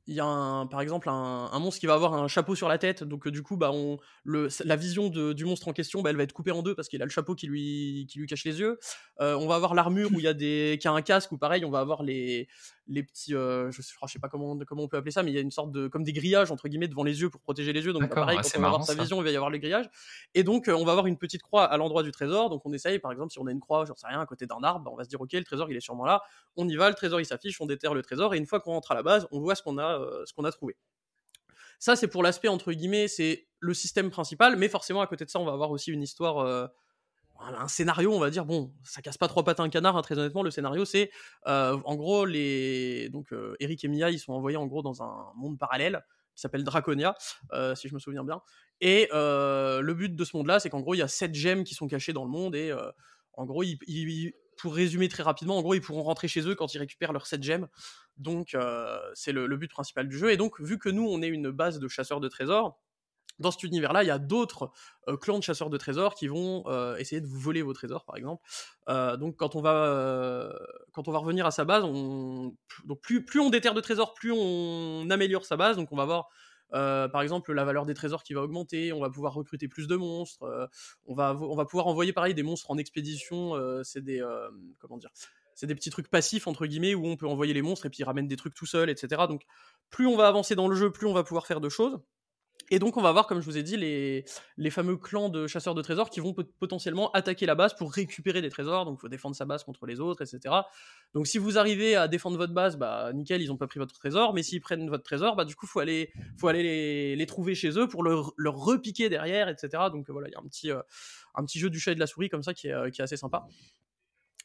il y a un, par exemple un, monstre qui va avoir un chapeau sur la tête, donc euh, du coup, bah, on, le, la vision du monstre en question, bah, elle va être coupée en deux parce qu'il a le chapeau qui lui, qui lui cache les yeux. On va avoir l'armure où il y a des, qui a un casque ou pareil, on va avoir les, les petits, euh, je, sais, je sais pas comment, comment on peut appeler ça, mais il y a une sorte de, comme des grillages entre guillemets devant les yeux pour protéger les yeux. Donc bah, pareil, ouais, quand on va avoir sa vision, il va y avoir les grillages. Et donc, euh, on va avoir une petite croix à l'endroit du trésor. Donc, on essaye, par exemple, si on a une croix, j'en sais rien, à côté d'un arbre, bah, on va se dire, ok, le trésor, il est sûrement là. On y va, le trésor, il s'affiche, on déterre le trésor. Et une fois qu'on rentre à la base, on voit ce qu'on a, euh, ce qu'on a trouvé. Ça, c'est pour l'aspect, entre guillemets, c'est le système principal. Mais forcément, à côté de ça, on va avoir aussi une histoire. Un scénario, on va dire, bon, ça casse pas trois pattes à un canard, hein, très honnêtement. Le scénario, c'est en gros, les. Donc, euh, Eric et Mia, ils sont envoyés en gros dans un monde parallèle qui s'appelle Draconia, si je me souviens bien. Et le but de ce monde-là, c'est qu'en gros, il y a sept gemmes qui sont cachées dans le monde. Et en gros, ils- ils- pour résumer très rapidement, en gros, ils pourront rentrer chez eux quand ils récupèrent leurs sept gemmes. Donc, c'est le, le but principal du jeu. Et donc, vu que nous, on est une base de chasseurs de trésors, dans cet univers-là, il y a d'autres euh, clans de chasseurs de trésors qui vont euh, essayer de vous voler vos trésors, par exemple. Euh, donc, quand on va quand on va revenir à sa base, on donc plus plus on déterre de trésors, plus on améliore sa base. Donc, on va voir euh, par exemple la valeur des trésors qui va augmenter. On va pouvoir recruter plus de monstres. on va on va pouvoir envoyer pareil des monstres en expédition. c'est des comment dire c'est des petits trucs passifs entre guillemets où on peut envoyer les monstres et puis ils ramènent des trucs tout seuls, etc. Donc plus on va avancer dans le jeu, plus on va pouvoir faire de choses. Et donc on va voir, comme je vous ai dit, les, les fameux clans de chasseurs de trésors qui vont pot- potentiellement attaquer la base pour récupérer des trésors. Donc il faut défendre sa base contre les autres, etc. Donc si vous arrivez à défendre votre base, bah nickel, ils ont pas pris votre trésor. Mais s'ils prennent votre trésor, bah du coup faut aller, faut aller les, trouver chez eux pour leur, leur repiquer derrière, etc. Donc voilà, il y a un petit, euh, un petit jeu du chat et de la souris comme ça qui est, euh, qui est assez sympa.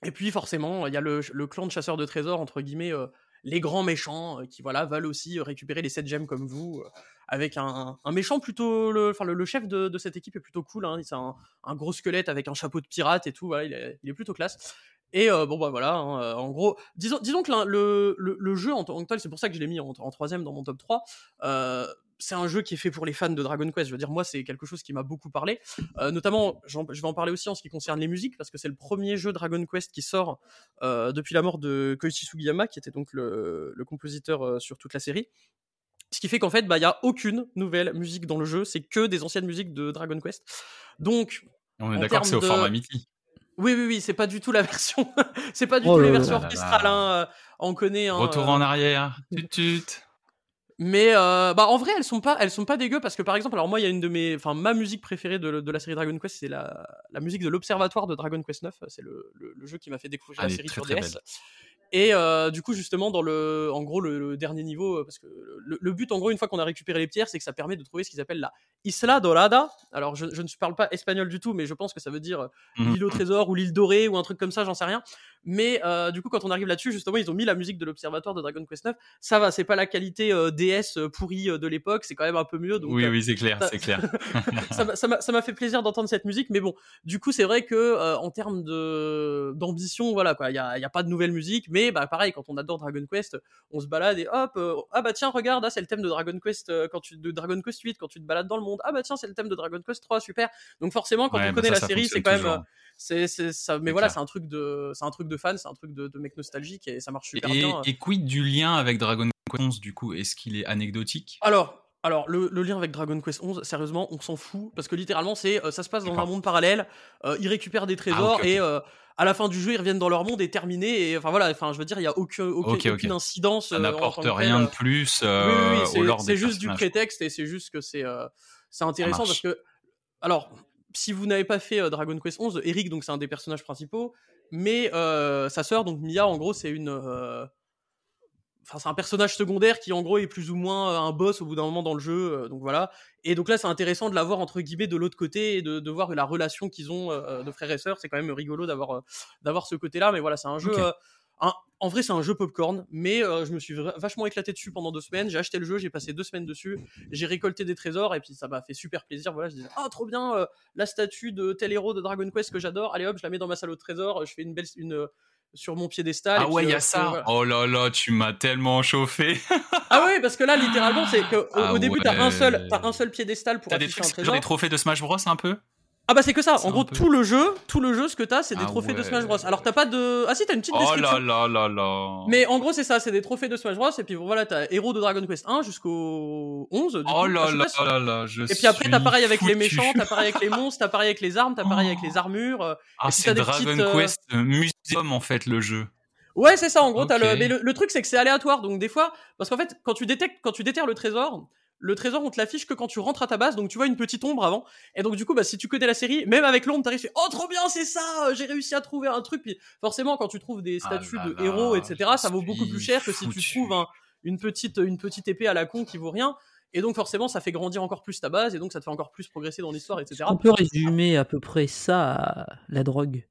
Et puis forcément, il y a le, le clan de chasseurs de trésors, entre guillemets, euh, les grands méchants, euh, qui voilà, veulent aussi euh, récupérer les 7 gemmes comme vous, euh, avec un, un méchant plutôt... Le, enfin, le, le chef de, de cette équipe est plutôt cool, hein, c'est un, un gros squelette avec un chapeau de pirate et tout, voilà, il, est, il est plutôt classe. Et euh, bon bah voilà, hein, en gros, disons, disons que le, le, le jeu en tant que tel, c'est pour ça que je l'ai mis en, en troisième dans mon top 3, euh, c'est un jeu qui est fait pour les fans de Dragon Quest. Je veux dire, moi, c'est quelque chose qui m'a beaucoup parlé. Euh, notamment, je vais en parler aussi en ce qui concerne les musiques, parce que c'est le premier jeu Dragon Quest qui sort euh, depuis la mort de Koichi Sugiyama, qui était donc le, le compositeur euh, sur toute la série. Ce qui fait qu'en fait, bah, il y a aucune nouvelle musique dans le jeu, c'est que des anciennes musiques de Dragon Quest. Donc, On est En d'accord c'est au termes de- format MIDI. oui, oui, oui, c'est pas du tout la version, c'est pas du Oh tout les versions orchestrales, hein, on connaît. hein, Retour euh, en arrière. Tut tut. Mais euh, bah en vrai elles sont pas elles sont pas dégueu parce que par exemple alors moi il y a une de mes enfin ma musique préférée de, de la série Dragon Quest c'est la, la musique de l'observatoire de Dragon Quest 9 c'est le, le, le jeu qui m'a fait découvrir Elle la série très, sur très DS belle. et euh, du coup justement dans le en gros le, le dernier niveau euh, parce que le, but en gros une fois qu'on a récupéré les pierres c'est que ça permet de trouver ce qu'ils appellent la Isla Dorada alors je, je ne parle pas espagnol du tout mais je pense que ça veut dire Mhm. l'île au trésor ou l'île dorée ou un truc comme ça j'en sais rien mais euh, du coup quand on arrive là-dessus justement ils ont mis la musique de l'observatoire de Dragon Quest 9 ça va c'est pas la qualité euh, DS euh, pourrie euh, de l'époque c'est quand même un peu mieux donc Oui, euh, oui, c'est clair, c'est clair. ça m'a- ça m'a ça m'a fait plaisir d'entendre cette musique mais bon du coup c'est vrai que euh, en termes de d'ambition voilà quoi il y a, il y a pas de nouvelle musique mais bah pareil quand on adore Dragon Quest on se balade et hop euh, ah bah tiens regarde ah, c'est le thème de Dragon Quest euh, quand tu de Dragon Quest 8 quand tu te balades dans le monde ah bah tiens c'est le thème de Dragon Quest 3 super donc forcément quand Ouais, on bah connaît ça, la ça série c'est quand même toujours. c'est c'est ça mais voilà c'est un truc de c'est un truc de fan, c'est un truc de, de mec nostalgique et ça marche super Et, bien. et quid du lien avec Dragon Quest 11 du coup? Est-ce qu'il est anecdotique? Alors, alors le, le lien avec Dragon Quest 11, sérieusement, on s'en fout parce que littéralement, c'est euh, ça se passe dans un monde parallèle. euh, ils récupèrent des trésors ok. et euh, à la fin du jeu, ils reviennent dans leur monde et terminé. Et enfin voilà, enfin je veux dire, il y a aucun, aucune incidence. Ça n'apporte rien de plus Oui, oui, oui, au c'est- juste du prétexte et c'est juste que c'est c'est intéressant parce que alors si vous n'avez pas fait Dragon Quest 11, Eric donc c'est un des personnages principaux, mais euh, sa sœur donc Mia en gros c'est une euh, Enfin, c'est un personnage secondaire qui en gros est plus ou moins euh, un boss au bout d'un moment dans le jeu, euh, donc voilà. Et donc là, c'est intéressant de la voir entre guillemets de l'autre côté et de, de voir la relation qu'ils ont euh, de frères et sœurs. C'est quand même rigolo d'avoir euh, d'avoir ce côté-là. Mais voilà, c'est un jeu. Un- en vrai, c'est un jeu popcorn, mais euh, je me suis vachement éclaté dessus pendant deux semaines. J'ai acheté le jeu, j'ai passé deux semaines dessus, j'ai récolté des trésors et puis ça m'a fait super plaisir. Voilà, je disais ah trop bien euh, la statue de tel héros de Dragon Quest que j'adore. Allez hop, je la mets dans ma salle au trésor. Je fais une belle une euh, sur mon piédestal. Ah ouais, il y a ça. voilà. Oh là là, tu m'as tellement chauffé. Ah ouais, parce que là, littéralement, c'est que au, Ah début, t'as un seul, un seul piédestal pour des afficher trucs, un genre des trophées de Smash Bros un peu? Ah bah c'est que ça. En gros, peu- tout le jeu, tout le jeu, ce que t'as, c'est des Ah trophées de. Smash Bros. Alors t'as pas de, ah si, t'as une petite Oh description. là là là là. Mais en gros, c'est ça, c'est des trophées de Smash Bros. Et puis voilà, t'as héros de Dragon Quest 1 jusqu'au 11. du Oh coup. là Ah, sais là là là, je Et puis après, t'as pareil avec les méchants, t'as pareil avec les monstres, t'as pareil avec les armes, t'as pareil avec Oh. les armures. euh, Ah, c'est Dragon petites, euh, Quest Museum en fait le jeu. Ouais, c'est ça. En gros, t'as Ok. le, mais le, le truc, c'est que c'est aléatoire. Donc des fois, parce qu'en fait, quand tu détectes, quand tu déterres le trésor, le trésor, on te l'affiche que quand tu rentres à ta base. Donc tu vois une petite ombre avant. Et donc du coup, bah si tu connais la série, même avec l'ombre, t'arrives, oh trop bien, c'est ça. J'ai réussi à trouver un truc. Puis forcément, quand tu trouves des Ah statues là de là, héros, etc., ça vaut beaucoup plus cher que si tu trouves un- une petite, une petite épée à la con qui vaut rien. Et donc forcément, ça fait grandir encore plus ta base. Et donc ça te fait encore plus progresser dans l'histoire, etc. On peut résumer à peu près ça à la drogue?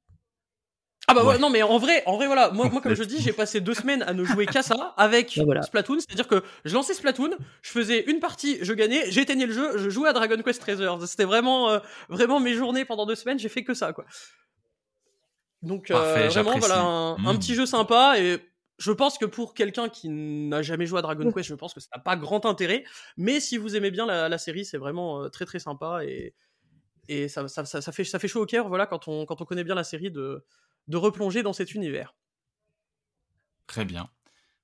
Ah bah ouais, Ouais. non mais en vrai, en vrai voilà, moi, moi comme je dis, j'ai passé deux semaines à ne jouer qu'à ça avec Bah voilà. Splatoon, c'est-à-dire que je lançais Splatoon, je faisais une partie, je gagnais, j'éteignais le jeu, je jouais à Dragon Quest Treasures. C'était vraiment, euh, vraiment mes journées pendant deux semaines, j'ai fait que ça quoi. Donc euh, Parfait, vraiment voilà un, un Mm. petit jeu sympa et je pense que pour quelqu'un qui n'a jamais joué à Dragon Quest, je pense que ça n'a pas grand intérêt. Mais si vous aimez bien la, la série, c'est vraiment euh, très très sympa et et ça, ça, ça, ça fait ça fait chaud au cœur voilà quand on quand on connaît bien la série de de replonger dans cet univers. Très bien.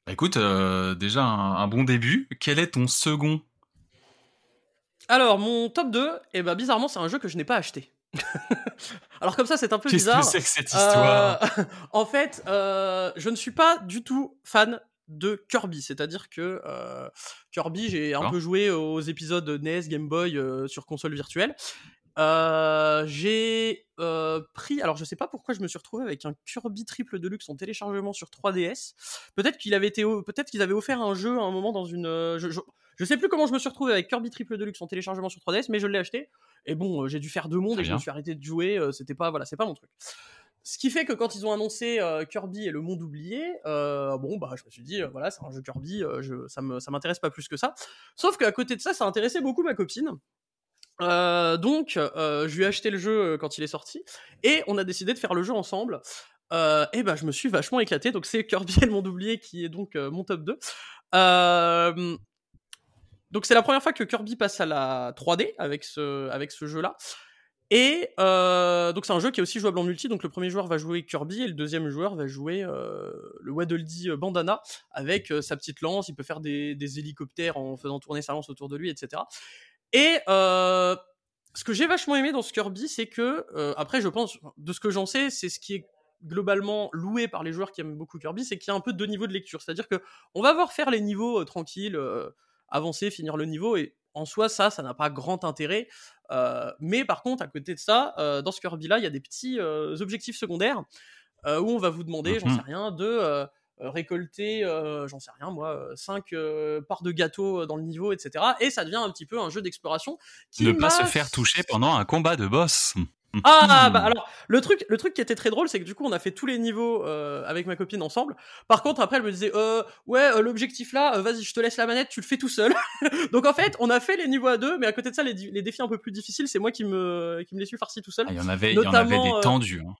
Bah écoute, euh, déjà un, un bon début. Quel est ton second? Alors mon top 2, et ben bizarrement c'est un jeu que je n'ai pas acheté. Alors comme ça c'est un peu Qu'est-ce bizarre. que c'est que cette histoire? Euh, en fait, euh, je ne suis pas du tout fan de Kirby, c'est-à-dire que euh, Kirby, j'ai un peu joué aux épisodes NES, Game Boy sur console virtuelle. Euh, j'ai euh, pris, alors je sais pas pourquoi je me suis retrouvé avec un Kirby Triple Deluxe en téléchargement sur 3DS. Peut-être qu'il avait été, peut-être qu'ils avaient offert un jeu à un moment dans une, euh, je, je, je sais plus comment je me suis retrouvé avec Kirby Triple Deluxe en téléchargement sur 3DS, mais je l'ai acheté. Et bon, j'ai dû faire deux mondes et je me suis arrêté de jouer. C'était pas, voilà, c'est pas mon truc. Ce qui fait que quand ils ont annoncé euh, Kirby et le monde oublié, euh, bon bah je me suis dit euh, voilà c'est un jeu Kirby, je, ça m'intéresse pas plus que ça. Sauf qu'à côté de ça, ça intéressait beaucoup ma copine. Euh, donc euh, je lui ai acheté le jeu euh, quand il est sorti et on a décidé de faire le jeu ensemble. Et ben je me suis vachement éclaté. Donc c'est Kirby et le monde oublié qui est donc mon top 2. Euh, donc c'est la première fois que Kirby passe à la 3D avec ce avec ce jeu là. Et donc c'est un jeu qui est aussi jouable en multi, donc le premier joueur va jouer Kirby et le deuxième joueur va jouer le Waddle Dee Bandana avec sa petite lance, il peut faire des hélicoptères en faisant tourner sa lance autour de lui, etc. Et euh, ce que j'ai vachement aimé dans ce Kirby, c'est que, euh, après je pense, de ce que j'en sais, c'est ce qui est globalement loué par les joueurs qui aiment beaucoup Kirby, c'est qu'il y a un peu deux niveaux de lecture, c'est-à-dire que on va voir faire les niveaux euh, tranquilles, avancer, finir le niveau, et en soi ça, ça n'a pas grand intérêt. Mais par contre, à côté de ça, dans ce Kirby-là, il y a des petits objectifs secondaires où on va vous demander, j'en Mhm. sais rien, de récolter, euh, j'en sais rien moi, 5 parts de gâteau euh, dans le niveau, etc. Et ça devient un petit peu un jeu d'exploration qui Ne pas se faire toucher pendant un combat de boss. ah Hmm. bah alors le truc le truc qui était très drôle c'est que du coup on a fait tous les niveaux euh, avec ma copine ensemble. Par contre après elle me disait euh, ouais euh, l'objectif là euh, vas-y je te laisse la manette tu le fais tout seul. Donc en fait on a fait les niveaux à deux mais à côté de ça les, défis un peu plus difficiles c'est moi qui me qui me les suis farci tout seul. Ah, Il y en avait, il y en avait des euh, tendus. hein.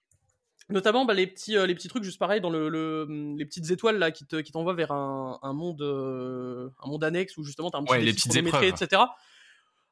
Notamment bah, les petits euh, les petits trucs juste pareil dans le, le les petites étoiles là qui te qui t'envoient vers un, un monde euh, un monde annexe où justement t'as un petit Ouais, les petites épreuves. etc.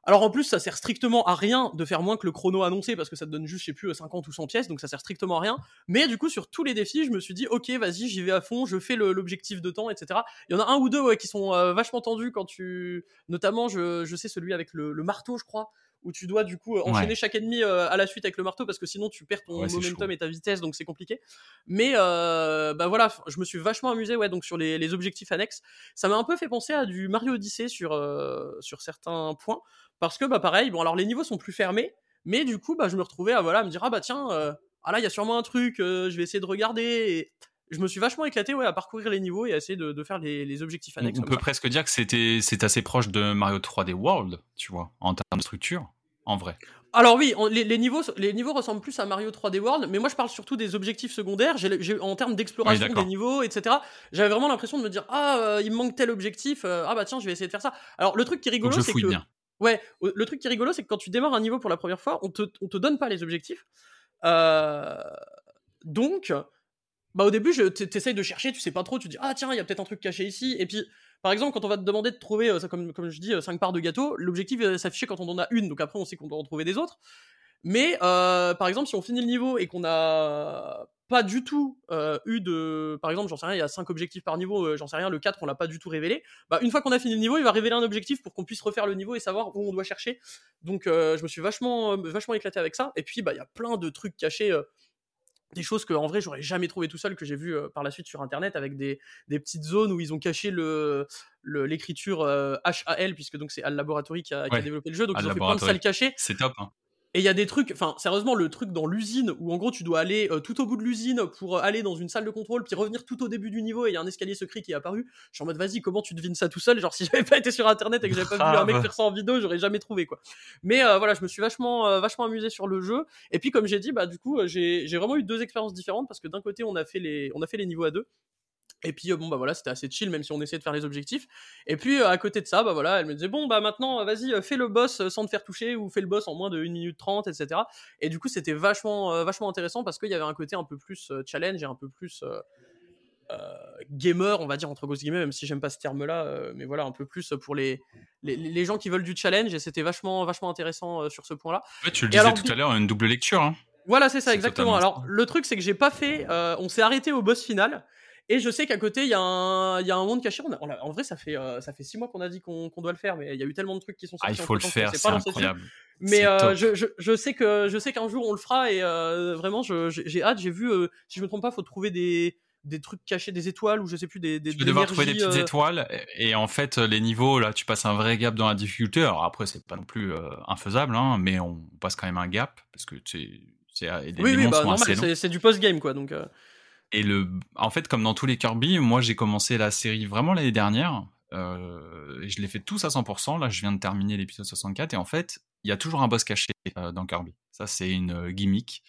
Alors en plus, ça sert strictement à rien de faire moins que le chrono annoncé parce que ça te donne juste, je sais plus, 50 ou 100 pièces, donc ça sert strictement à rien. Mais du coup, sur tous les défis, je me suis dit, ok, vas-y, j'y vais à fond, je fais le- l'objectif de temps, etc. Il y en a un ou deux ouais, qui sont euh, vachement tendus quand tu. Notamment, je, je sais celui avec le, le marteau, je crois, où tu dois du coup euh, enchaîner Ouais. chaque ennemi euh, à la suite avec le marteau parce que sinon tu perds ton Ouais, momentum et ta vitesse, donc c'est compliqué. Mais euh, bah voilà, je me suis vachement amusé ouais, donc sur les, les objectifs annexes. Ça m'a un peu fait penser à du Mario Odyssey sur, euh, sur certains points. Parce que, bah, pareil, bon, alors les niveaux sont plus fermés, mais du coup, bah, je me retrouvais à, voilà, à me dire, ah bah tiens, ah là, il y a sûrement un truc, je vais essayer de regarder. Et je me suis vachement éclaté ouais, à parcourir les niveaux et à essayer de, de faire les, les objectifs annexes. on peut ça. presque dire que c'était c'est assez proche de Mario 3D World, tu vois, en termes de structure, en vrai. Alors oui, on- les, les niveaux, les niveaux ressemblent plus à Mario 3D World, mais moi je parle surtout des objectifs secondaires. En termes d'exploration Oui, des niveaux, etc. J'avais vraiment l'impression de me dire ah euh, il me manque tel objectif, euh, ah bah tiens je vais essayer de faire ça. Alors le truc qui est rigolo c'est que bien. ouais, le truc qui est rigolo c'est que quand tu démarres un niveau pour la première fois, on te on te donne pas les objectifs. Euh, donc bah au début t'essayes de chercher, tu sais pas trop, tu dis ah tiens il y a peut-être un truc caché ici et puis par exemple quand on va te demander de trouver euh, comme je dis 5 parts de gâteau, l'objectif va s'afficher quand on en a une donc après on sait qu'on doit en trouver des autres. Mais euh, par exemple, si on finit le niveau et qu'on a pas du tout euh, eu de. Par exemple, j'en sais rien, il y a 5 objectifs par niveau, euh, j'en sais rien, le 4, on l'a pas du tout révélé. Bah, une fois qu'on a fini le niveau, il va révéler un objectif pour qu'on puisse refaire le niveau et savoir où on doit chercher. Donc, euh, je me suis vachement, euh, vachement éclaté avec ça. Et puis, bah, il y a plein de trucs cachés. Euh, des choses que en vrai j'aurais jamais trouvé tout seul que j'ai vu euh, par la suite sur internet avec des, des petites zones où ils ont caché le le- l'écriture euh, HAL puisque donc c'est Al Laboratory qui a, qui a développé le jeu donc Al ils ont fait plein de salles cachées C'est top. Hein. Et il y a des trucs, enfin, sérieusement, le truc dans l'usine où en gros tu dois aller euh, tout au bout de l'usine pour euh, aller dans une salle de contrôle, puis revenir tout au début du niveau et il y a un escalier secret qui est apparu. Je suis en mode, vas-y, comment tu devines ça tout seul? Genre, si j'avais pas été sur internet et que j'avais pas vu un mec faire ça en vidéo, j'aurais jamais trouvé quoi. Mais euh, voilà, je me suis vachement, euh, vachement amusé sur le jeu. Et puis, comme j'ai dit, bah, du coup, j'ai j'ai vraiment eu deux expériences différentes parce que d'un côté, on a fait les, on a fait les niveaux à deux. Et puis euh, bon bah voilà, c'était assez chill même si on essayait de faire les objectifs. Et puis euh, à côté de ça, bah voilà, elle me disait bon bah maintenant euh, vas-y fais le boss sans te faire toucher ou fais le boss en moins de 1 minute 30 etc. Et du coup c'était vachement vachement intéressant parce qu'il y avait un côté un peu plus challenge et un peu plus euh, euh, gamer on va dire entre grosses guillemets même si j'aime pas ce terme là mais voilà un peu plus pour les, les les gens qui veulent du challenge et c'était vachement vachement intéressant sur ce point là. Ouais, tu le Et disais alors, tout à l'heure, une double lecture. Hein. Voilà, c'est ça, exactement. totalement Alors, le truc, c'est que j'ai pas fait. on s'est arrêté au boss final. Et je sais qu'à côté, il y, a un- il y a un monde caché. On a- on a- en vrai, ça fait, euh, ça fait six mois qu'on a dit qu'on qu'on doit le faire, mais il y a eu tellement de trucs qui sont Ah, sortis. il faut le faire, c'est incroyable. Mais euh, je, je, je sais que je sais qu'un jour on le fera et euh, vraiment, j'ai hâte. J'ai vu, euh, si je me trompe pas, faut trouver des, des trucs cachés, des étoiles ou je sais plus des. des Tu vas devoir de trouver des petites étoiles et et en fait les niveaux là tu passes un vrai gap dans la difficulté alors après c'est pas non plus infaisable hein, mais on passe quand même un gap parce que c'est Oui, oui, bah c'est du post-game quoi. Donc, et le en fait comme dans tous les Kirby moi j'ai commencé la série vraiment l'année dernière euh, et je l'ai fait tous à 100% là je viens de terminer l'épisode 64 et en fait il y a toujours un boss caché euh, dans Kirby ça c'est une euh, gimmick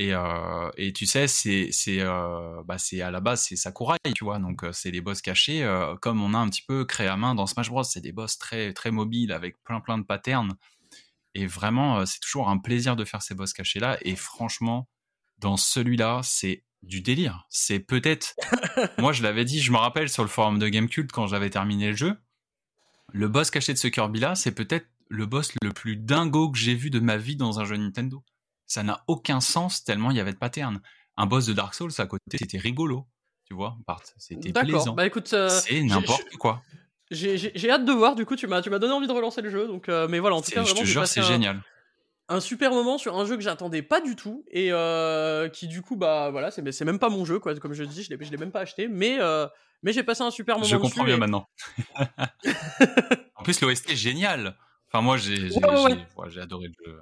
et, euh, et tu sais, c'est c'est bah à la base c'est Sakurai, tu vois, donc c'est des boss cachés comme on a un petit peu créé à main dans Smash Bros. C'est des boss très très mobiles avec plein plein de patterns. Et vraiment, c'est toujours un plaisir de faire ces boss cachés là. Et franchement, dans celui-là, c'est du délire. C'est peut-être, moi je l'avais dit, je me rappelle sur le forum de Gamecult quand j'avais terminé le jeu, le boss caché de ce Kirby là, c'est peut-être le boss le plus dingo que j'ai vu de ma vie dans un jeu Nintendo ça n'a aucun sens tellement il y avait de patterns. Un boss de Dark Souls à côté, c'était rigolo, tu vois, c'était D'accord. plaisant. Bah écoute, euh, c'est n'importe quoi. j'ai hâte de voir. Du coup, tu m'as donné envie de relancer le jeu. Donc, euh, mais voilà, en tout cas, Je te jure, c'est un- génial. Un super moment sur un jeu que j'attendais pas du tout et euh, qui du coup bah voilà c'est c'est même pas mon jeu quoi comme je dis je l'ai je l'ai même pas acheté mais euh, mais j'ai passé un super moment Je comprends mieux et- maintenant. en plus, l'OST est génial. Enfin, moi, j'ai Ouais, ouais, ouais. adoré le jeu.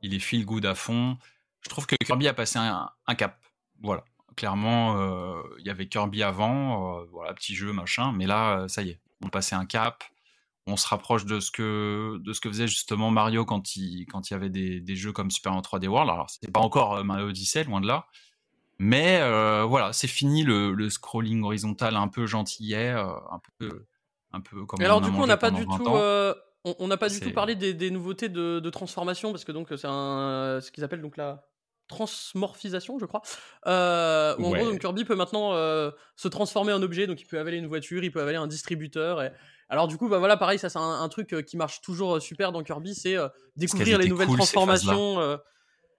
Il est feel good à fond. Je trouve que Kirby a passé un, un cap. Voilà. Clairement, euh, il y avait Kirby avant, voilà, petit jeu, machin. Mais là, ça y est, on passait un cap. On se rapproche de ce que, de ce que faisait justement Mario quand il, quand il y avait des, des jeux comme Super Mario 3D World. Alors, c'est pas encore euh, Mario Odyssey, loin de là. Mais euh, voilà, c'est fini le, le scrolling horizontal un peu gentillet, euh, un peu, un peu comme Et alors du coup on n'a pas du 20 tout euh, on n'a pas du tout parlé des, des nouveautés de, de transformation parce que donc c'est un ce qu'ils appellent donc la transmorphisation je crois euh, où en Ouais. gros donc Kirby peut maintenant euh, se transformer en objet donc il peut avaler une voiture il peut avaler un distributeur et Alors du coup, bah voilà, pareil, ça c'est un, un truc euh, qui marche toujours euh, super dans Kirby, c'est euh, découvrir les nouvelles cool, transformations. euh,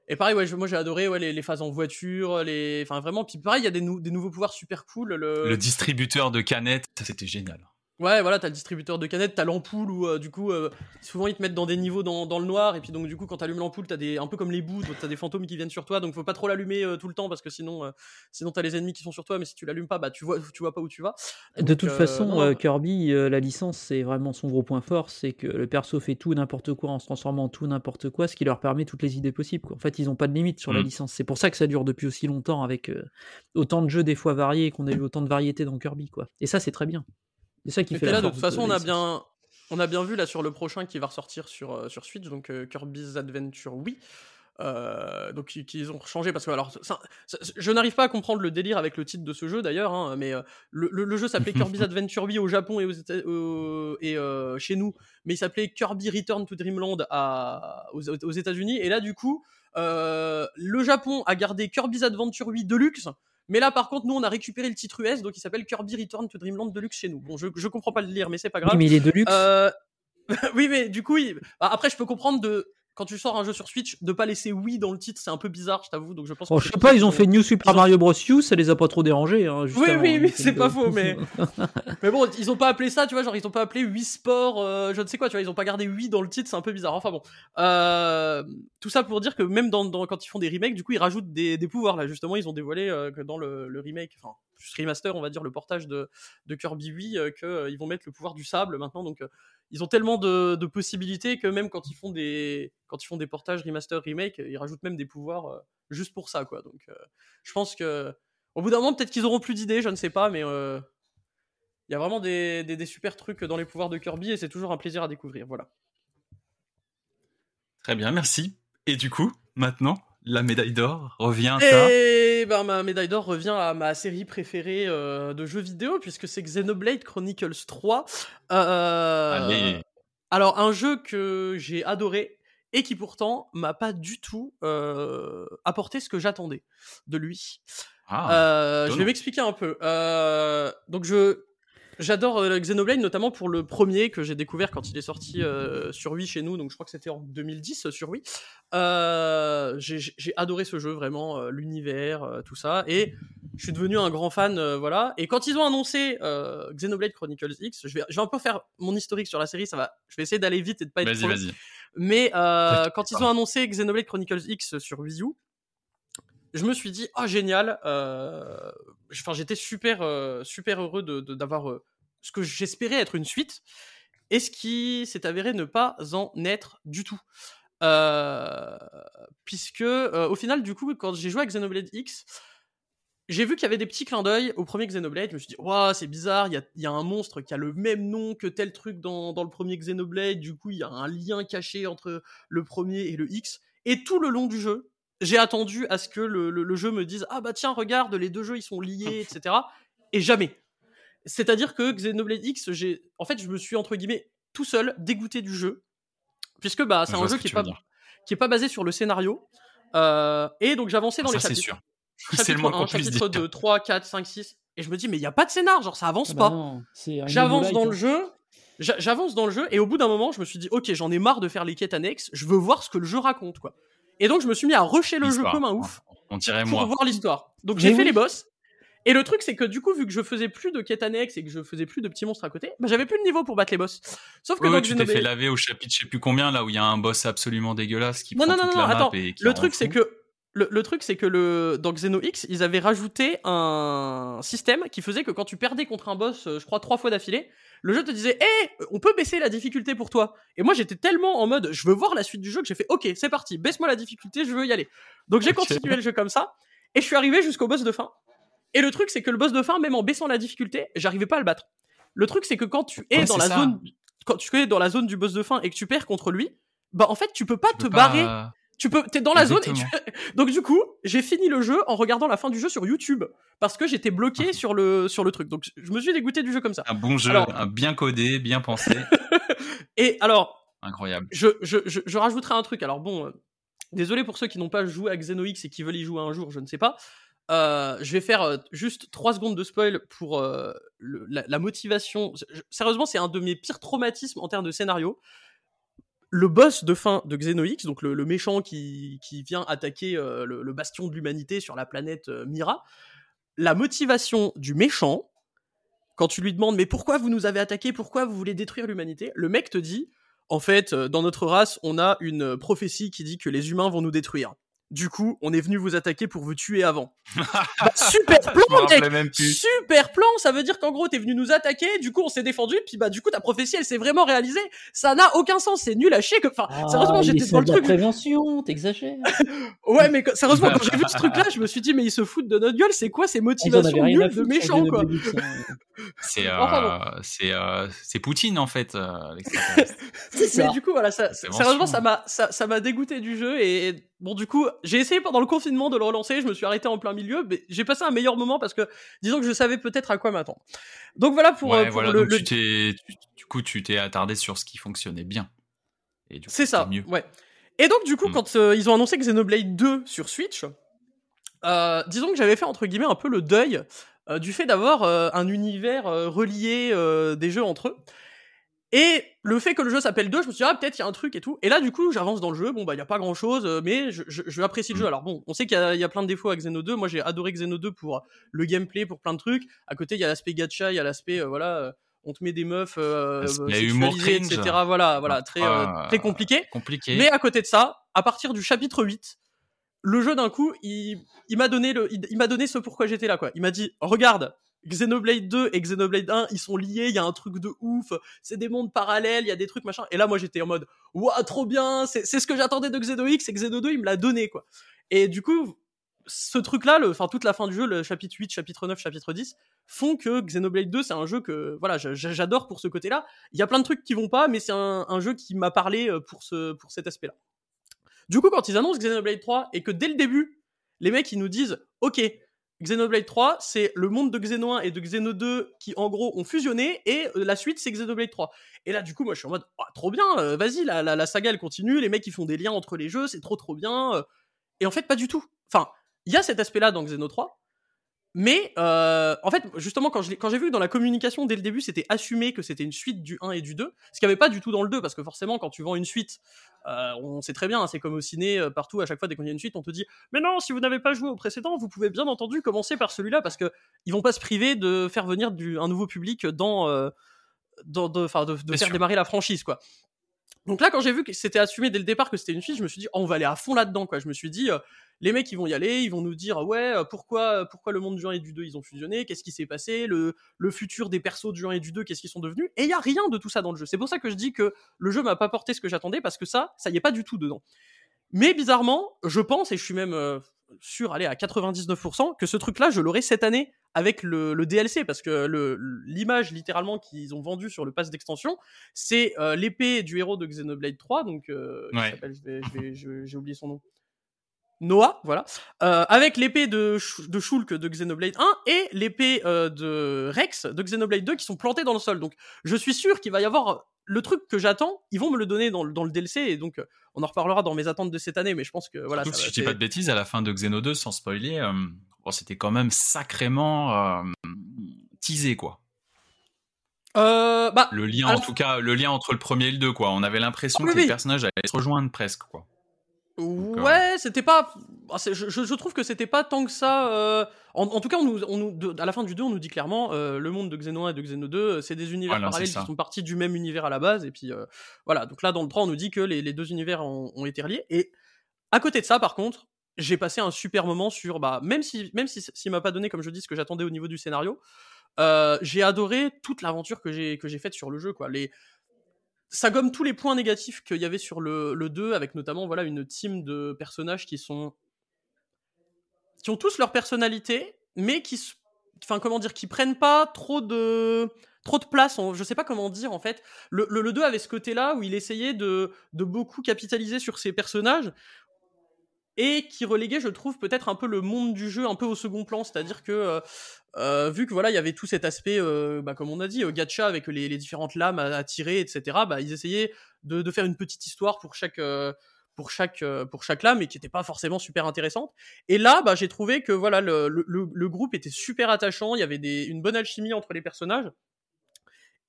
et pareil, ouais, je- moi j'ai adoré ouais, les, les phases en voiture, les, enfin vraiment. Puis pareil, il y a des, nou- des nouveaux pouvoirs super cool. Le, Le distributeur de canettes, ça, c'était génial. Ouais, voilà, t'as le distributeur de canettes, t'as l'ampoule où euh, du coup, euh, souvent ils te mettent dans des niveaux dans, dans le noir, et puis donc du coup, quand t'allumes l'ampoule, t'as des un peu comme les bouts, t'as des fantômes qui viennent sur toi, donc faut pas trop l'allumer euh, tout le temps parce que sinon, sinon t'as les ennemis qui sont sur toi, mais si tu l'allumes pas, bah tu vois, tu vois pas où tu vas. De toute façon. Kirby, la licence, c'est vraiment son gros point fort, c'est que le perso fait tout n'importe quoi en se transformant en tout n'importe quoi, ce qui leur permet toutes les idées possibles. quoi. En fait, ils n'ont pas de limite sur la Mm. licence. C'est pour ça que ça dure depuis aussi longtemps, avec autant de jeux des fois variés, et qu'on a eu autant de variétés dans Kirby. quoi. Et ça, c'est très bien. C'est ça qui Et fait la là, de toute façon, on a bien, on a bien vu là sur le prochain qui va ressortir sur, euh, sur Switch, donc euh, Kirby's Adventure Wii. Euh, donc ils- qu'ils ont changé parce que alors ça- ça- je n'arrive pas à comprendre le délire avec le titre de ce jeu d'ailleurs hein, mais euh, le, le- le jeu s'appelait Kirby's Adventure Wii au Japon et, aux et euh, chez nous mais il s'appelait Kirby Return to Dreamland à, aux, aux États-Unis et là du coup euh, le Japon a gardé Kirby's Adventure Wii Deluxe mais là par contre nous on a récupéré le titre US donc il s'appelle Kirby Return to Dreamland Deluxe chez nous bon je, je comprends pas le lire mais c'est pas grave Oui, mais il est de luxe. euh, oui, mais du coup, il- bah, après, je peux comprendre de quand tu sors un jeu sur Switch, de pas laisser oui dans le titre, c'est un peu bizarre, je t'avoue. Donc je pense. Oh, que je sais pas, ils ont qu'ils fait New Super ont- Mario Bros. U, ça les a pas trop dérangés. Hein, Oui, oui, oui, c'est pas faux, mais- Mais bon, ils ont pas appelé ça, tu vois, genre ils ont pas appelé Wii Sport, euh, je ne sais quoi, tu vois, ils ont pas gardé Wii dans le titre, c'est un peu bizarre. Enfin bon, Euh, tout ça pour dire que même dans, dans- quand ils font des remakes, du coup, ils rajoutent des, des pouvoirs. Là, justement, ils ont dévoilé euh, que dans le, le remake, enfin, remaster, on va dire le portage de, de Kirby Wii, euh, que euh, ils vont mettre le pouvoir du sable maintenant. Donc, euh, ils ont tellement de, possibilités que même quand ils font des, quand ils font des portages remaster, remake, ils rajoutent même des pouvoirs euh, juste pour ça, quoi. Donc, euh, je pense que au bout d'un moment, peut-être qu'ils auront plus d'idées, je ne sais pas, mais euh, il y a vraiment des, des, des super trucs dans les pouvoirs de Kirby et c'est toujours un plaisir à découvrir. Voilà. Très bien, merci. Et du coup, maintenant, la médaille d'or revient à... Et ben ma médaille d'or revient à ma série préférée euh, de jeux vidéo puisque c'est Xenoblade Chronicles 3. Euh, Allez. Alors un jeu que j'ai adoré et qui pourtant m'a pas du tout euh, apporté ce que j'attendais de lui. Ah, je vais m'expliquer un peu. Donc je j'adore euh, Xenoblade notamment pour le premier que j'ai découvert quand il est sorti euh, sur Wii chez nous. Donc je crois que c'était en 2010 euh, sur Wii. Euh, j'ai adoré ce jeu vraiment l'univers tout ça et je suis devenu un grand fan voilà. Et quand ils ont annoncé euh, Xenoblade Chronicles X, je vais je vais un peu faire mon historique sur la série. Ça va. Je vais essayer d'aller vite et de pas être trop. Mais euh, quand ils ont annoncé Xenoblade Chronicles X sur Wii U, je me suis dit oh génial. euh, Enfin j'étais super euh, super heureux de de- d'avoir euh, ce que j'espérais être une suite et ce qui s'est avéré ne pas en être du tout. Puisque au final du coup quand j'ai joué à Xenoblade X j'ai vu qu'il y avait des petits clins d'œil au premier Xenoblade. Je me suis dit, waouh, c'est bizarre, il y y a un monstre qui a le même nom que tel truc dans, dans le premier Xenoblade. Du coup, il y a un lien caché entre le premier et le X. Et tout le long du jeu, j'ai attendu à ce que le, le- le jeu me dise, ah bah tiens, regarde, les deux jeux ils sont liés, etc. Et jamais. C'est-à-dire que Xenoblade X, j'ai, en fait, je me suis entre guillemets tout seul dégoûté du jeu, puisque bah c'est Je un jeu qui est pas dire. qui est pas basé sur le scénario. Euh, et donc j'avançais dans Ça, les c'est chapitres sûr. C'est le chapitre moins qu'on 1, puisse chapitre dire. 2, 3, 4, 5, 6. Et je me dis, mais il n'y a pas de scénar, genre ça avance Ah bah pas. un J'avance Game dans le hein. jeu, j'a- j'avance dans le jeu, et au bout d'un moment, je me suis dit, ok, j'en ai marre de faire les quêtes annexes, je veux voir ce que le jeu raconte, quoi. Et donc, je me suis mis à rusher le jeu comme un ouf On dirait pour moi. voir l'histoire. Donc, j'ai fait oui. les boss. Et le truc, c'est que du coup, vu que je faisais plus de quêtes annexes et que je faisais plus de petits monstres à côté, bah, j'avais plus le niveau pour battre les boss. Sauf que Ouais, ouais, tu t'es fait laver au chapitre je sais plus combien là où il y a un boss absolument dégueulasse qui Non, prend non, non, toute non, la map attends. et qui Le truc, c'est que le, le truc, c'est que le dans Xeno X, ils avaient rajouté un système qui faisait que quand tu perdais contre un boss, euh, je crois trois fois d'affilée, le jeu te disait, hé, on peut baisser la difficulté pour toi. Et moi, j'étais tellement en mode, je veux voir la suite du jeu que j'ai fait, ok, c'est parti, baisse-moi la difficulté, je veux y aller. Donc j'ai continué le jeu comme ça, et je suis arrivé jusqu'au boss de fin. Et le truc, c'est que le boss de fin, même en baissant la difficulté, j'arrivais pas à le battre. Le truc, c'est que quand tu es Ouais, dans la ça. zone, quand tu es dans la zone du boss de fin et que tu perds contre lui, bah en fait, tu peux pas Tu te peux pas- barrer tu peux, t'es dans la zone et tu... donc du coup, j'ai fini le jeu en regardant la fin du jeu sur YouTube parce que j'étais bloqué Ah. sur le sur le truc. Donc je me suis dégoûté du jeu comme ça. Un bon jeu, Alors- un bien codé, bien pensé. Et alors, Incroyable. je je, je, je rajouterai un truc. Alors bon, euh, désolé pour ceux qui n'ont pas joué à Xeno X et qui veulent y jouer un jour, je ne sais pas. Euh, je vais faire euh, juste 3 secondes de spoil pour le- la, la motivation. Sérieusement, c'est un de mes pires traumatismes en termes de scénario. Le boss de fin de Xenoix, donc le, méchant qui, qui vient attaquer euh, le, le bastion de l'humanité sur la planète euh, Mira, la motivation du méchant, quand tu lui demandes mais pourquoi vous nous avez attaqué, pourquoi vous voulez détruire l'humanité, le mec te dit en fait, euh, dans notre race, on a une prophétie qui dit que les humains vont nous détruire. Du coup, on est venu vous attaquer pour vous tuer avant. Bah, super plan, mec même plus. Super plan Ça veut dire qu'en gros, t'es venu nous attaquer, du coup, on s'est défendu, puis bah, du coup, ta prophétie, elle s'est vraiment réalisée. Ça n'a aucun sens, c'est nul à chier. Que... Enfin, sérieusement, Ah, il j'étais dans le truc. prévention, t'exagères. Ouais, mais sérieusement, quand j'ai vu ce truc-là, je me suis dit, mais ils se foutent de notre gueule, c'est quoi ces avaient motivations nulles de méchants, quoi? C'est euh, c'est euh, c'est Poutine en fait. euh. Mais du coup, voilà, ça, sérieusement, ça m'a, ça, ça m'a dégoûté du jeu et bon, du coup, j'ai essayé pendant le confinement de le relancer. Je me suis arrêté en plein milieu, mais j'ai passé un meilleur moment parce que, disons que je savais peut-être à quoi m'attendre. Donc voilà pour, euh, ouais, pour voilà. le, donc le- tu t'es, tu- du coup, tu t'es attardé sur ce qui fonctionnait bien. Et du coup, C'est ça, mieux. ouais. Et donc, du coup, Mm. quand euh, ils ont annoncé Xenoblade 2 sur Switch, euh, disons que j'avais fait entre guillemets un peu le deuil euh, du fait d'avoir un univers relié des jeux entre eux. Et le fait que le jeu s'appelle 2, je me suis dit, ah, peut-être il y a un truc et tout. Et là, du coup, j'avance dans le jeu. Bon, bah, il y a pas grand chose, mais je, je, je apprécie le Mm. jeu. Alors, bon, on sait qu'il y, a- il y a plein de défauts à Xeno 2. Moi, j'ai adoré Xeno 2 pour le gameplay, pour plein de trucs. À côté, il y a l'aspect gacha, il y a l'aspect, euh, voilà, euh, on te met des meufs, euh, euh, sexualisées, etc. Voilà, voilà, très, euh, Ah. très compliqué. Compliqué. Mais à côté de ça, à partir du chapitre 8, le jeu d'un coup, il, il m'a donné le, il, il m'a donné ce pourquoi j'étais là, quoi. Il m'a dit, regarde, Xenoblade 2 et Xenoblade 1, ils sont liés, il y a un truc de ouf, c'est des mondes parallèles, il y a des trucs machin. Et là, moi, j'étais en mode, ouah, trop bien, c'est, ce que j'attendais de Xeno X, et Xeno 2, il me l'a donné, quoi. Et du coup, ce truc-là, enfin, toute la fin du jeu, le chapitre 8, chapitre 9, chapitre 10, font que Xenoblade 2, c'est un jeu que, voilà, j'a- j'a- j'adore pour ce côté-là. Il y a plein de trucs qui vont pas, mais c'est un, un jeu qui m'a parlé euh, pour ce, pour cet aspect-là. Du coup, quand ils annoncent Xenoblade 3 et que dès le début, les mecs ils nous disent OK, Xenoblade 3, c'est le monde de Xeno 1 et de Xeno 2 qui en gros ont fusionné et euh, la suite c'est Xenoblade 3. Et là du coup, moi je suis en mode Ah, trop bien, euh, vas-y, la, la, saga elle continue, les mecs ils font des liens entre les jeux, c'est trop trop bien. euh. Et en fait, pas du tout. Enfin, il y a cet aspect-là dans Xeno 3. Mais euh, en fait, justement, quand j'ai vu que dans la communication dès le début, c'était assumé que c'était une suite du 1 et du 2, ce qu'il n'y avait pas du tout dans le 2, parce que forcément, quand tu vends une suite, euh, on sait très bien, hein, c'est comme au ciné, euh, partout, à chaque fois, dès qu'on y a une suite, on te dit Mais non, si vous n'avez pas joué au précédent, vous pouvez bien entendu commencer par celui-là, parce que ils vont pas se priver de faire venir du, un nouveau public dans. euh, dans de, enfin, de, faire sûr. démarrer la franchise, quoi. Donc là, quand j'ai vu que c'était assumé dès le départ que c'était une suite, je me suis dit, oh, on va aller à fond là-dedans, quoi. Je me suis dit, euh, les mecs, ils vont y aller, ils vont nous dire, ouais, euh, pourquoi, pourquoi le monde du 1 et du 2, ils ont fusionné, qu'est-ce qui s'est passé, le, le futur des persos du 1 et du 2, qu'est-ce qu'ils sont devenus? Et il y a rien de tout ça dans le jeu. C'est pour ça que je dis que le jeu m'a pas porté ce que j'attendais, parce que ça, ça y est pas du tout dedans. Mais bizarrement, je pense, et je suis même euh, sûr, allez, à 99%, que ce truc-là, je l'aurai cette année avec le, le DLC, parce que l'image littéralement qu'ils ont vendue sur le pass d'extension, c'est euh, l'épée du héros de Xenoblade 3, donc euh, Ouais. j'ai oublié son nom. Noah, voilà, euh, avec l'épée de, Sh- de Shulk de Xenoblade 1 et l'épée euh, de Rex de Xenoblade 2 qui sont plantées dans le sol. Donc je suis sûr qu'il va y avoir le truc que j'attends, ils vont me le donner dans, le- dans le DLC et donc euh, on en reparlera dans mes attentes de cette année, mais je pense que voilà. Surtout ça si je dis pas de bêtises, à la fin de Xeno 2, sans spoiler, euh, bon, c'était quand même sacrément teasé, quoi. Euh, bah, Le lien, Alors- en tout cas, le lien entre le premier et le 2, quoi. On avait l'impression Ah, que oui, les personnages allaient se rejoindre presque, quoi. Ouais, c'était pas. ah, Je, je- trouve que c'était pas tant que ça. euh, En, en tout cas, on nous, on nous- de- à la fin du 2, on nous dit clairement euh, le monde de Xeno 1 et de Xeno 2, euh, c'est des univers Voilà, parallèles qui sont partis du même univers à la base. Et puis euh, voilà, donc là, dans le 3, on nous dit que les, les deux univers ont, ont été reliés. Et à côté de ça, par contre, j'ai passé un super moment sur. Bah, même si, même si, s'il m'a pas donné, comme je dis, ce que j'attendais au niveau du scénario, euh, j'ai adoré toute l'aventure que j'ai que j'ai faite sur le jeu. Quoi. Les, ça gomme tous les points négatifs qu'il y avait sur le, le 2, avec notamment voilà, une team de personnages qui sont. qui ont tous leur personnalité, mais qui. Enfin, comment dire, qui prennent pas trop de. trop de place, on- je sais pas comment dire en fait. Le, le, le 2 avait ce côté-là où il essayait de, de beaucoup capitaliser sur ses personnages et qui reléguait, je trouve, peut-être un peu le monde du jeu un peu au second plan, c'est-à-dire que euh, euh, vu que voilà, il y avait tout cet aspect, euh, bah, comme on a dit, euh, gacha avec les, différentes lames à, tirer, etc. Bah, ils essayaient de, faire une petite histoire pour chaque euh, pour chaque euh, pour chaque lame et qui était pas forcément super intéressante. Et là, bah, j'ai trouvé que voilà le, le- le groupe était super attachant. Il y avait des, une bonne alchimie entre les personnages.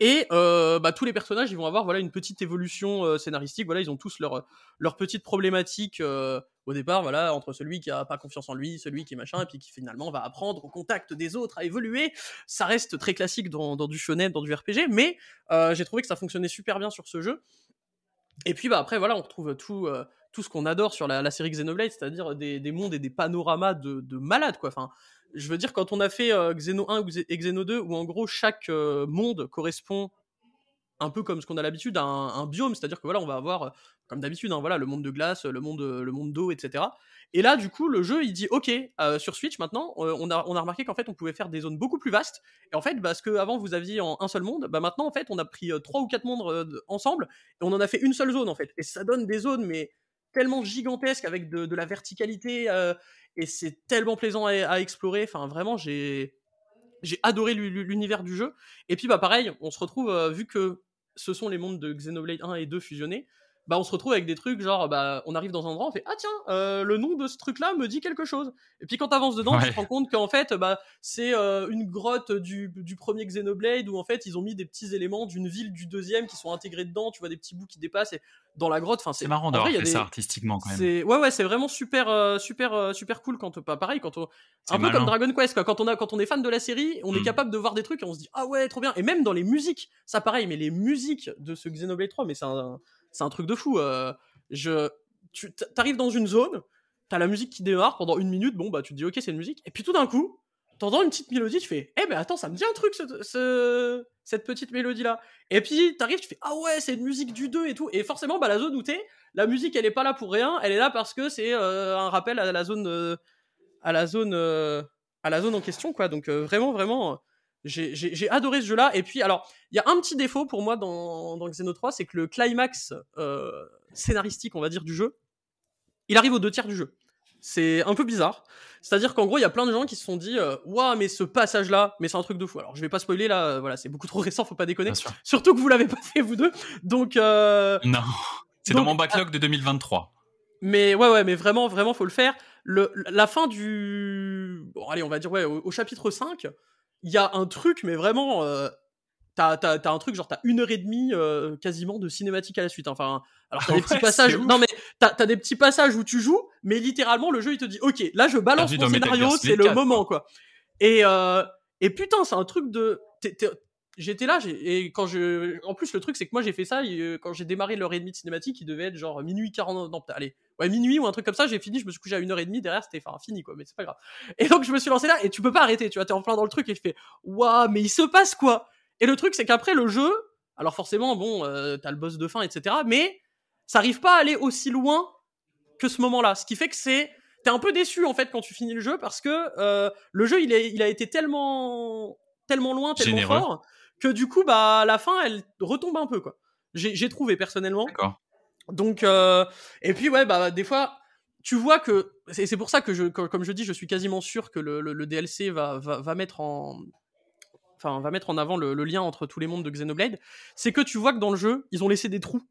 Et euh, bah, tous les personnages, ils vont avoir voilà une petite évolution euh, scénaristique. Voilà, ils ont tous leur leur petite problématique euh, au départ. Voilà, entre celui qui a pas confiance en lui, celui qui est machin, et puis qui finalement va apprendre au contact des autres à évoluer. Ça reste très classique dans, dans du shonen, dans du RPG, mais euh, j'ai trouvé que ça fonctionnait super bien sur ce jeu. Et puis bah après voilà, on retrouve tout euh, tout ce qu'on adore sur la, série Xenoblade, c'est-à-dire des, des mondes et des panoramas de, de malades quoi. Enfin, je veux dire quand on a fait euh, Xeno 1 ou Xe- et Xeno 2 où en gros chaque euh, monde correspond un peu comme ce qu'on a l'habitude à un, biome, c'est-à-dire que voilà, on va avoir euh, comme d'habitude hein, voilà, le monde de glace, le monde le monde d'eau, etc. Et là du coup, le jeu il dit OK, sur Switch maintenant, on a on a remarqué qu'en fait on pouvait faire des zones beaucoup plus vastes et en fait, parce que avant vous aviez en un seul monde, bah maintenant en fait on a pris trois ou quatre mondes de- ensemble et on en a fait une seule zone en fait. Et ça donne des zones mais tellement gigantesques avec de, la verticalité euh, et c'est tellement plaisant à, explorer. Enfin vraiment j'ai j'ai adoré l'u- l'u- l'univers du jeu. Et puis bah pareil, on se retrouve euh, vu que ce sont les mondes de Xenoblade 1 et 2 fusionnés. Bah, on se retrouve avec des trucs genre, bah, on arrive dans un endroit, on fait Ah, tiens, euh, le nom de ce truc-là me dit quelque chose. Et puis quand t'avances dedans, tu te rends compte qu'en fait, bah, c'est euh, une grotte du, du premier Xenoblade où en fait ils ont mis des petits éléments d'une ville du deuxième qui sont intégrés dedans. Tu vois des petits bouts qui dépassent et dans la grotte. Enfin, C'est marrant d'avoir fait des- ça artistiquement quand même. C'est ouais ouais, c'est vraiment super euh, super euh, super cool quand pas pareil quand on C'est un peu malin. comme Dragon Quest quoi. Quand on a quand on est fan de la série, on est Mm. capable de voir des trucs et on se dit ah ouais trop bien. Et même dans les musiques, ça pareil. Mais les musiques de ce Xenoblade 3, mais c'est un c'est un truc de fou. euh, je tu t'arrives dans une zone, t'as la musique qui démarre pendant une minute. Bon bah tu te dis ok c'est une musique. Et puis tout d'un coup t'entends une petite mélodie, tu fais eh ben attends ça me dit un truc ce, ce- cette petite mélodie là. Et puis t'arrives, tu fais ah ouais c'est une musique du 2 et tout. Et forcément bah la zone où t'es, la musique elle est pas là pour rien, elle est là parce que c'est euh, un rappel à la zone euh, à la zone à la zone en question quoi. Donc vraiment vraiment j'ai- adoré ce jeu là. Et puis alors il y a un petit défaut pour moi dans, dans Xeno 3, c'est que le climax euh, scénaristique on va dire du jeu, il arrive aux deux tiers du jeu. C'est un peu bizarre. C'est-à-dire qu'en gros, il y a plein de gens qui se sont dit Waouh, mais ce passage-là, mais c'est un truc de fou. Alors, je vais pas spoiler là, euh, voilà, c'est beaucoup trop récent, faut pas déconner. Surtout que vous l'avez pas fait, vous deux. Donc, euh, Non, c'est dans mon backlog de 2023. mais ouais, ouais, mais vraiment, vraiment, faut le faire. Le, la fin du. Bon, allez, on va dire, ouais, au, au chapitre 5, il y a un truc, mais vraiment. euh, T'as, t'as, t'as un truc, genre, t'as une heure et demie euh, quasiment de cinématique à la suite. Enfin, alors, t'as des Ouais, petits passages. Non, mais t'as, t'as des petits passages où tu joues, mais littéralement, le jeu, il te dit, OK, là, je balance mon scénario, c'est le 4, moment, quoi. Et, euh, et putain, c'est un truc de. t'es- t'es- J'étais là, j'ai- et quand je. En plus, le truc, c'est que moi, j'ai fait ça, et, euh, quand j'ai démarré l'heure et demie de cinématique, il devait être genre minuit 40. Non, allez, ouais, minuit ou un truc comme ça, j'ai fini, je me suis couché à une heure et demie, derrière, c'était enfin, fini, quoi, mais c'est pas grave. Et donc, je me suis lancé là, et tu peux pas arrêter, tu vois, t'es en plein dans le truc, et je fais, waouh, mais il se passe quoi? Et le truc, c'est qu'après le jeu, alors forcément, bon, euh, t'as le boss de fin, etc., mais ça arrive pas à aller aussi loin que ce moment-là. Ce qui fait que c'est. T'es un peu déçu, en fait, quand tu finis le jeu, parce que euh, le jeu, il, est, il a été tellement, tellement loin, tellement Généreux. fort, que du coup, bah, à la fin, elle retombe un peu, quoi. J'ai j'ai trouvé, personnellement. Donc, euh, et puis ouais, bah des fois, tu vois que c'est c'est pour ça que je, comme je dis, je suis quasiment sûr que le, le- DLC va, va, va mettre en, enfin, va mettre en avant le, lien entre tous les mondes de Xenoblade. C'est que tu vois que dans le jeu, ils ont laissé des trous.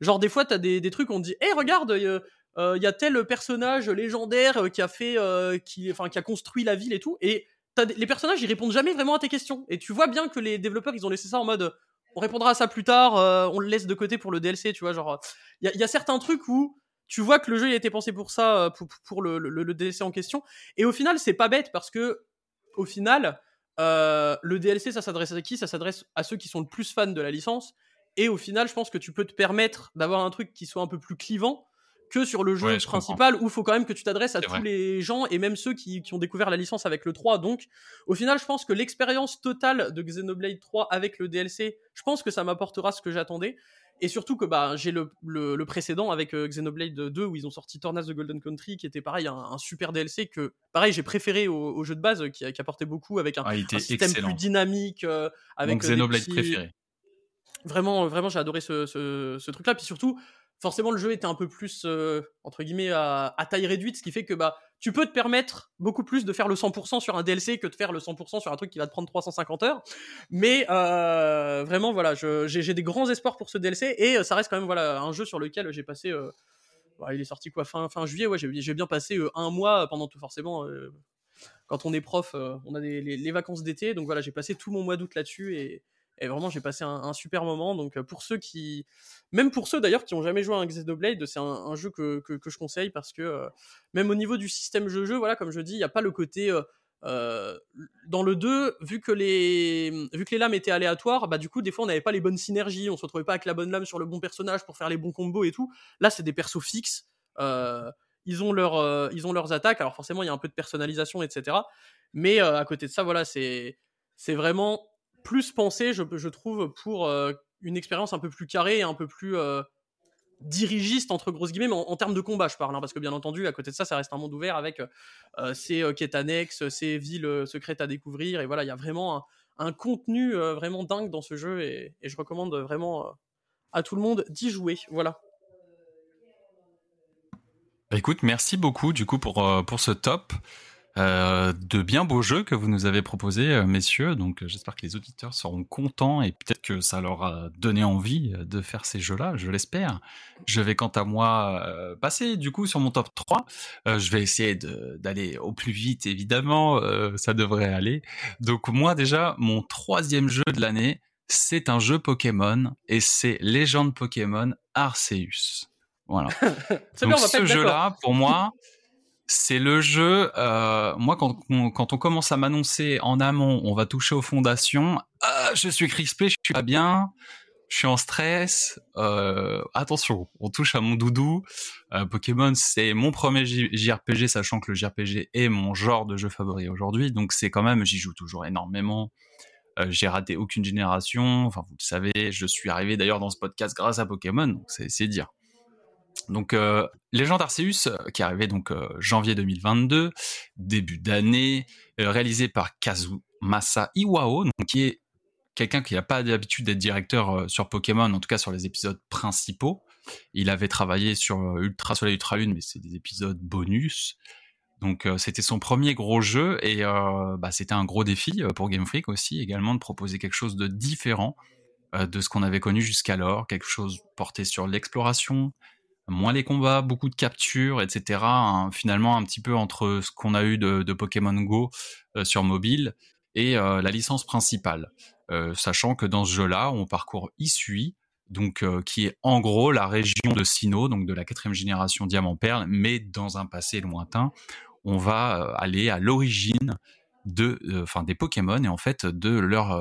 Genre des fois, t'as des, des trucs, on te dit, hé, regarde, il y a tel personnage légendaire euh, qui a fait, euh, qui, qui a construit la ville et tout, et les personnages, ils répondent jamais vraiment à tes questions. Et tu vois bien que les développeurs, ils ont laissé ça en mode, on répondra à ça plus tard, euh, on le laisse de côté pour le DLC, tu vois, genre, il y a, certains trucs où tu vois que le jeu il a été pensé pour ça, euh, pour, le DLC en question. Et au final, c'est pas bête parce que, au final, euh, le DLC, ça s'adresse à qui? Ça s'adresse à ceux qui sont le plus fans de la licence. Et au final, je pense que tu peux te permettre d'avoir un truc qui soit un peu plus clivant que sur le jeu Ouais, je principal où il faut quand même que tu t'adresses à tous vrai. les gens et même ceux qui, qui ont découvert la licence avec le 3. Donc, au final, je pense que l'expérience totale de Xenoblade 3 avec le DLC, je pense que ça m'apportera ce que j'attendais. Et surtout que bah, j'ai le, le, le précédent avec euh, Xenoblade 2 où ils ont sorti Tornas the Golden Country qui était pareil un, un super DLC que pareil j'ai préféré au, au jeu de base qui, qui apportait beaucoup avec un, Ah, un système excellent. plus dynamique euh, avec Mon euh, Xenoblade petits- préféré. vraiment vraiment j'ai adoré ce, ce, ce truc là puis surtout forcément le jeu était un peu plus euh, entre guillemets à, taille réduite ce qui fait que bah tu peux te permettre beaucoup plus de faire le 100% sur un DLC que de faire le 100% sur un truc qui va te prendre 350 heures mais euh, vraiment voilà j'ai des grands espoirs pour ce DLC et euh, ça reste quand même voilà un jeu sur lequel j'ai passé ouais, il est sorti quoi fin, fin juillet, ouais, j'ai bien passé un mois pendant tout, forcément. quand on est prof, on a les, les vacances d'été, donc voilà, j'ai passé tout mon mois d'août là-dessus et, et vraiment j'ai passé un, super moment. Donc euh, pour ceux qui, même pour ceux d'ailleurs qui ont jamais joué à un Xenoblade, c'est un, jeu que, que, je conseille parce que euh, même au niveau du système jeu-jeu, voilà, comme je dis, il n'y a pas le côté euh, dans le 2, vu que les vu que les lames étaient aléatoires, bah du coup des fois on n'avait pas les bonnes synergies, on se retrouvait pas avec la bonne lame sur le bon personnage pour faire les bons combos et tout. Là c'est des persos fixes. Ils ont leur ils ont leurs attaques. Alors forcément il y a un peu de personnalisation etc. Mais à côté de ça voilà c'est vraiment plus pensé je, trouve pour euh, une expérience un peu plus carrée et un peu plus euh, dirigiste entre grosses guillemets mais en, termes de combat je parle hein, parce que bien entendu à côté de ça ça reste un monde ouvert avec euh, ses euh, quêtes annexes ses villes euh, secrètes à découvrir et voilà il y a vraiment un, contenu euh, vraiment dingue dans ce jeu et, et je recommande vraiment euh, à tout le monde d'y jouer voilà Bah, écoute, merci beaucoup du coup pour, euh, pour ce top. Euh, de bien beaux jeux que vous nous avez proposés, euh, messieurs. Donc, euh, j'espère que les auditeurs seront contents et peut-être que ça leur a donné envie de faire ces jeux-là, je l'espère. Je vais quant à moi euh, passer du coup sur mon top 3. Euh, je vais essayer d'aller au plus vite, évidemment. ça devrait aller. Donc, moi, déjà, mon troisième jeu de l'année, c'est un jeu Pokémon et c'est Légende Pokémon Arceus. Voilà. c'est Donc bien ce jeu-là, pour moi, c'est le jeu. euh, moi, quand on, commence à m'annoncer en amont, on va toucher aux fondations. Ah, je suis crispé, je suis pas bien, je suis en stress. euh, attention, on touche à mon doudou. Euh, Pokémon, c'est mon premier JRPG, sachant que le JRPG est mon genre de jeu favori aujourd'hui. Donc c'est quand même, j'y joue toujours énormément. J'ai raté aucune génération. Enfin, vous le savez, je suis arrivé d'ailleurs dans ce podcast grâce à Pokémon. Donc c'est dire. Donc, euh, Légende Arceus, euh, qui est arrivé donc euh, janvier 2022, début d'année, euh, réalisé par Kazumasa Iwao, qui est quelqu'un qui n'a pas l'habitude d'être directeur sur Pokémon, en tout cas sur les épisodes principaux. Il avait travaillé sur Ultra Soleil Ultra Lune, mais c'est des épisodes bonus. Donc c'était son premier gros jeu et bah, c'était un gros défi pour Game Freak aussi également de proposer quelque chose de différent de ce qu'on avait connu jusqu'alors, quelque chose porté sur l'exploration, moins les combats, beaucoup de captures, etc. hein, finalement, un petit peu entre ce qu'on a eu de, Pokémon Go euh, sur mobile et euh, la licence principale. Euh, sachant que dans ce jeu-là, on parcourt Isui, donc qui est en gros la région de Sinnoh, donc de la quatrième génération Diamant Perle, mais dans un passé lointain, on va aller à l'origine de, des Pokémon et en fait de leur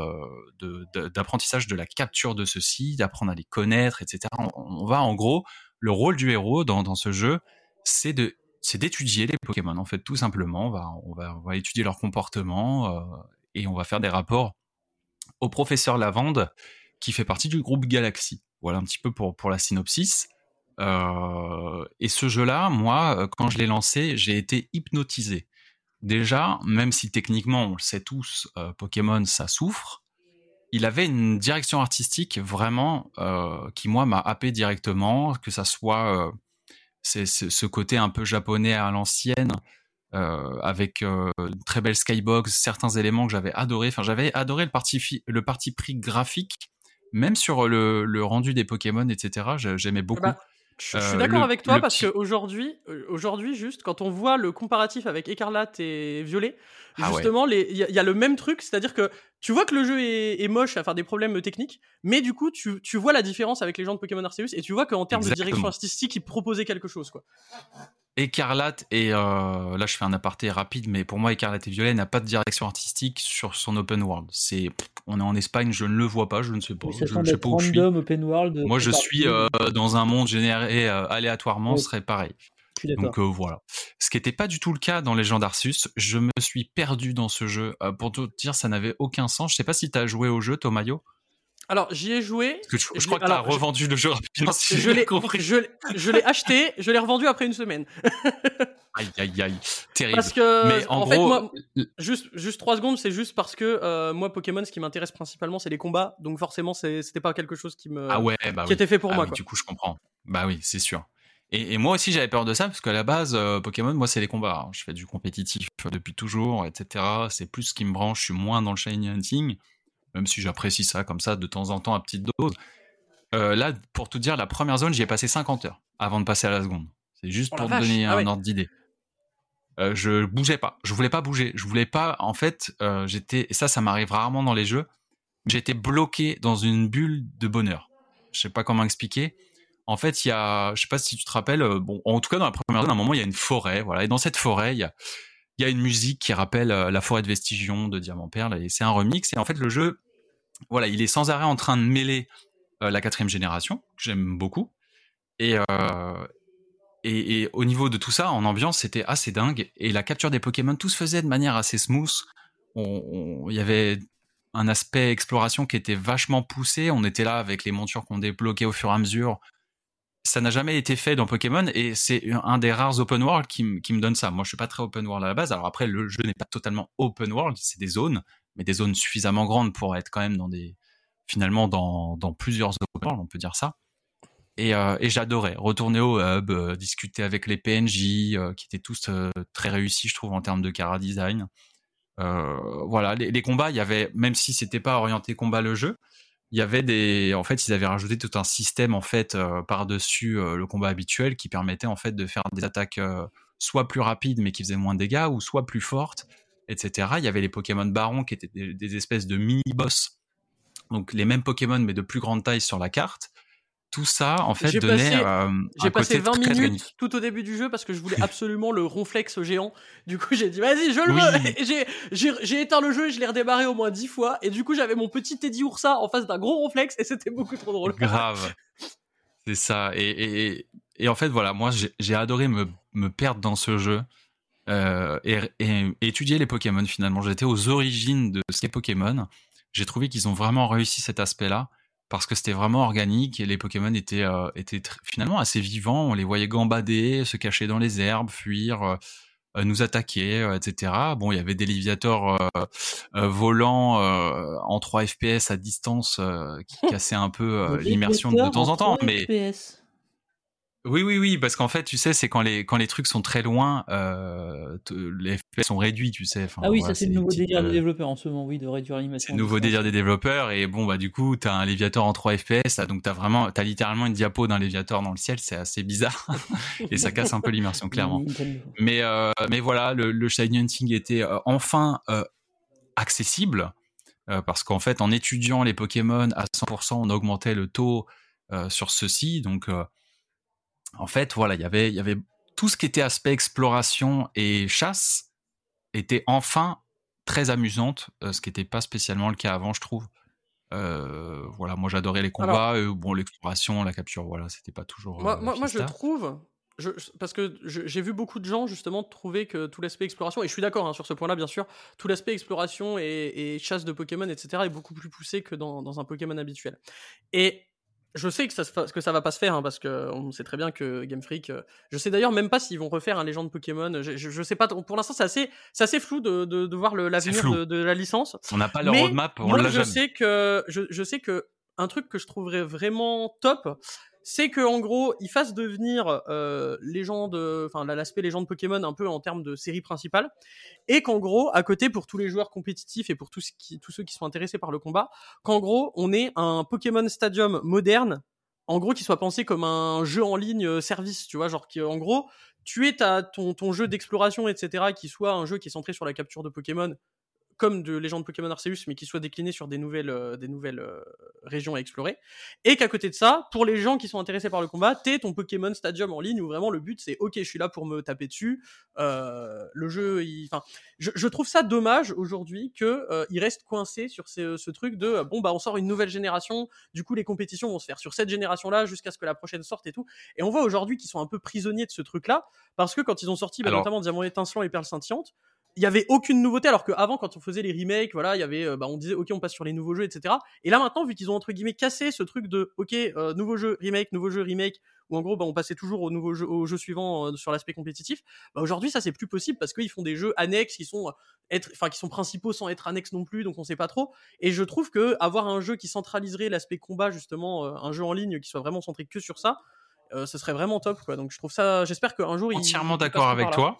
d'apprentissage de, la capture de ceux-ci, d'apprendre à les connaître, etc. On va en gros le rôle du héros dans, ce jeu, c'est d'étudier les Pokémon en fait tout simplement. On va étudier leur comportement euh, et on va faire des rapports au professeur Lavande qui fait partie du groupe Galaxy. Voilà un petit peu pour la synopsis. Euh, et ce jeu-là, moi, euh, quand je l'ai lancé, j'ai été hypnotisé. Déjà, même si techniquement, on le sait tous, Pokémon, ça souffre, il avait une direction artistique vraiment euh, qui, moi, m'a happé directement, que ça soit euh, c'est, c'est ce côté un peu japonais à l'ancienne, euh, avec euh, une très belle skybox, certains éléments que j'avais adoré. Enfin, j'avais adoré le parti, fi- le parti pris graphique, même sur le, le rendu des Pokémon, etc. j'ai- J'aimais beaucoup. Bah, je, je suis Euh, d'accord avec toi parce petit- qu'aujourd'hui, aujourd'hui, juste quand on voit le comparatif avec Écarlate et Violet, Ah justement, il y, a- il y a le même truc, c'est-à-dire que tu vois que le jeu est, est moche, à faire des problèmes techniques, mais du coup, tu, tu vois la différence avec les gens de Pokémon Arceus et tu vois qu'en termes de direction artistique, ils proposaient quelque chose, quoi. Écarlate et euh, là je fais un aparté rapide, mais pour moi Écarlate et Violet n'a pas de direction artistique sur son open world. C'est, on est en Espagne, je ne le vois pas, je ne sais pas, Oui, je ne sais pas où je suis. open world. Moi je suis euh, dans un monde généré euh, aléatoirement, ce serait pareil. Donc euh, voilà. Ce qui n'était pas du tout le cas dans Legend Arceus, je me suis perdu dans ce jeu. Euh, pour te dire, ça n'avait aucun sens. Je sais pas si tu as joué au jeu, Tomayo. Alors, j'y ai joué. Parce que je, crois que tu as je- revendu le jeu rapidement. Si Je l'ai, compris. je, l'ai- je l'ai acheté, je l'ai revendu après une semaine. Aïe, aïe, aïe. Terrible. Parce que, Mais en, en, fait, moi, juste, juste trois secondes, c'est juste parce que euh, moi, Pokémon, ce qui m'intéresse principalement, c'est les combats. Donc forcément, c'était pas quelque chose qui me, ah ouais, bah qui oui. était fait pour Ah moi. oui, quoi. du coup, je comprends. Bah oui, c'est sûr. Et, et moi aussi, j'avais peur de ça, parce qu'à la base, euh, Pokémon, moi, c'est les combats. hein. Je fais du compétitif depuis toujours, etc. C'est plus ce qui me branche. Je suis moins dans le shiny hunting, même si j'apprécie ça comme ça de temps en temps à petite dose. Euh, là, pour tout dire, la première zone, j'y ai passé 50 heures avant de passer à la seconde. C'est juste Oh pour te vache, donner ah un ordre d'idée. Euh, je bougeais pas. Je voulais pas bouger. Je voulais pas. En fait, euh, j'étais. Et ça, ça m'arrive rarement dans les jeux. J'étais bloqué dans une bulle de bonheur. Je sais pas comment expliquer. En fait, il y a. Je sais pas si tu te rappelles. euh, Bon, en tout cas, dans la première zone, à un moment, il y a une forêt. Voilà. Et dans cette forêt, il y a. Il y a une musique qui rappelle euh, la forêt de Vestigion de Diamant Perle et c'est un remix. Et en fait, le jeu, voilà, il est sans arrêt en train de mêler euh, la quatrième génération, que j'aime beaucoup, et, euh, et, et au niveau de tout ça, en ambiance, c'était assez dingue. Et la capture des Pokémon, tout se faisait de manière assez smooth. Il y avait un aspect exploration qui était vachement poussé. On était là avec les montures qu'on débloquait au fur et à mesure. Ça n'a jamais été fait dans Pokémon et c'est un des rares open world qui, me donne ça. Moi, je suis pas très open world à la base. Alors après, le jeu n'est pas totalement open world, c'est des zones, mais des zones suffisamment grandes pour être quand même dans des, finalement dans, plusieurs open world, on peut dire ça. Et, euh, j'adorais retourner au hub, euh, discuter avec les PNJ euh, qui étaient tous très réussis, je trouve, en termes de cara design. Voilà, les, les combats, il y avait, même si c'était pas orienté combat le jeu, il y avait des, en fait, ils avaient rajouté tout un système en fait euh, par-dessus euh, le combat habituel qui permettait en fait de faire des attaques euh, soit plus rapides mais qui faisaient moins de dégâts ou soit plus fortes, etc. Il y avait les Pokémon Barons qui étaient des, des espèces de mini-boss, donc les mêmes Pokémon mais de plus grande taille sur la carte. Tout ça, en fait, donnait passé- euh, J'ai passé côté 20 très minutes tout au début du jeu parce que je voulais absolument le ronflex géant. Du coup, j'ai dit, vas-y, je le Oui. veux. J'ai- éteint le jeu et je l'ai redémarré au moins 10 fois. Et du coup, j'avais mon petit Teddy Ursa en face d'un gros ronflex et c'était beaucoup trop drôle. Grave. C'est ça. Et, et, et- et en fait, voilà, moi, j'ai adoré me, me perdre dans ce jeu euh, et, et- et étudier les Pokémon finalement. J'étais aux origines de ce qu'est Pokémon. J'ai trouvé qu'ils ont vraiment réussi cet aspect-là parce que c'était vraiment organique et les Pokémon étaient, euh, étaient finalement assez vivants. On les voyait gambader, se cacher dans les herbes, fuir. euh, euh, nous attaquer, euh, etc. Bon, il y avait des Léviators euh, euh, volants euh, en 3 FPS à distance euh, qui cassaient un peu l'immersion de temps en temps. 3 Mais FPS. Oui, oui, oui, parce qu'en fait, tu sais, c'est quand les quand les trucs sont très loin, euh, les FPS sont réduits, tu sais. Enfin, Ah oui, voilà, ça c'est le nouveau délire euh, des développeurs en ce moment, oui, de réduire c'est l'animation. le à nouveau délire des développeurs et bon bah du coup t'as un Léviator en 3 FPS là, donc t'as vraiment t'as littéralement une diapo d'un Léviator dans le ciel c'est assez bizarre et ça casse un peu l'immersion clairement mais euh, mais voilà le, le Shiny Hunting était euh, enfin euh, accessible euh, parce qu'en fait en étudiant les Pokémon à 100% on augmentait le taux euh, sur ceci donc euh, en fait voilà il y avait il y avait tout ce qui était aspect exploration et chasse était enfin très amusante, euh, ce qui n'était pas spécialement le cas avant, je trouve. Euh, voilà, moi j'adorais les combats, euh, bon l'exploration, la capture, voilà, c'était pas toujours. Moi, euh, moi, moi, je trouve, je, parce que j'ai vu beaucoup de gens justement trouver que tout l'aspect exploration, et je suis d'accord hein, sur ce point-là, bien sûr, tout l'aspect exploration et, et chasse de Pokémon, etc., est beaucoup plus poussé que dans, dans un Pokémon habituel. Et je sais que ça, se fa- que ça va pas se faire, hein, parce que on sait très bien que Game Freak. euh, je sais d'ailleurs même pas s'ils vont refaire un Légende Pokémon. Je, je, je sais pas. Pour l'instant, c'est assez, c'est assez flou de, de, de voir l'avenir de, de la licence. On n'a pas le Mais roadmap, on moi, je jamais. sais que je, je sais que un truc que je trouverais vraiment top, c'est que en gros, ils fassent devenir euh, légende, enfin la- l'aspect légende Pokémon un peu en termes de série principale, et qu'en gros, à côté pour tous les joueurs compétitifs et pour tous ceux qui sont intéressés par le combat, qu'en gros, on ait un Pokémon Stadium moderne, en gros, qui soit pensé comme un jeu en ligne euh, service, tu vois, genre qui en gros, tu es ta, ton, ton jeu d'exploration, etc., qui soit un jeu qui est centré sur la capture de Pokémon, comme de Légende Pokémon Arceus, mais qui soit décliné sur des nouvelles, euh, des nouvelles euh, régions à explorer. Et qu'à côté de ça, pour les gens qui sont intéressés par le combat, t'es ton Pokémon Stadium en ligne où vraiment le but c'est ok, je suis là pour me taper dessus. Euh, le jeu, il... enfin, je, je trouve ça dommage aujourd'hui que euh, il reste coincé sur ce, ce truc de bon bah on sort une nouvelle génération, du coup les compétitions vont se faire sur cette génération-là jusqu'à ce que la prochaine sorte et tout. Et on voit aujourd'hui qu'ils sont un peu prisonniers de ce truc-là parce que quand ils ont sorti bah, Alors- notamment Diamant étincelant et Perle scintillante, il y avait aucune nouveauté alors qu'avant quand on faisait les remakes voilà il y avait euh, bah, on disait ok on passe sur les nouveaux jeux etc et là maintenant vu qu'ils ont entre guillemets cassé ce truc de ok euh, nouveau jeu remake nouveau jeu remake où en gros bah, on passait toujours au nouveau jeu au jeu suivant euh, sur l'aspect compétitif bah, aujourd'hui ça c'est plus possible parce qu'ils font des jeux annexes qui sont être enfin qui sont principaux sans être annexes non plus donc on sait pas trop. Et je trouve que avoir un jeu qui centraliserait l'aspect combat justement euh, un jeu en ligne qui soit vraiment centré que sur ça ce serait vraiment top quoi. Donc je trouve ça j'espère qu'un jour Entièrement d'accord avec toi,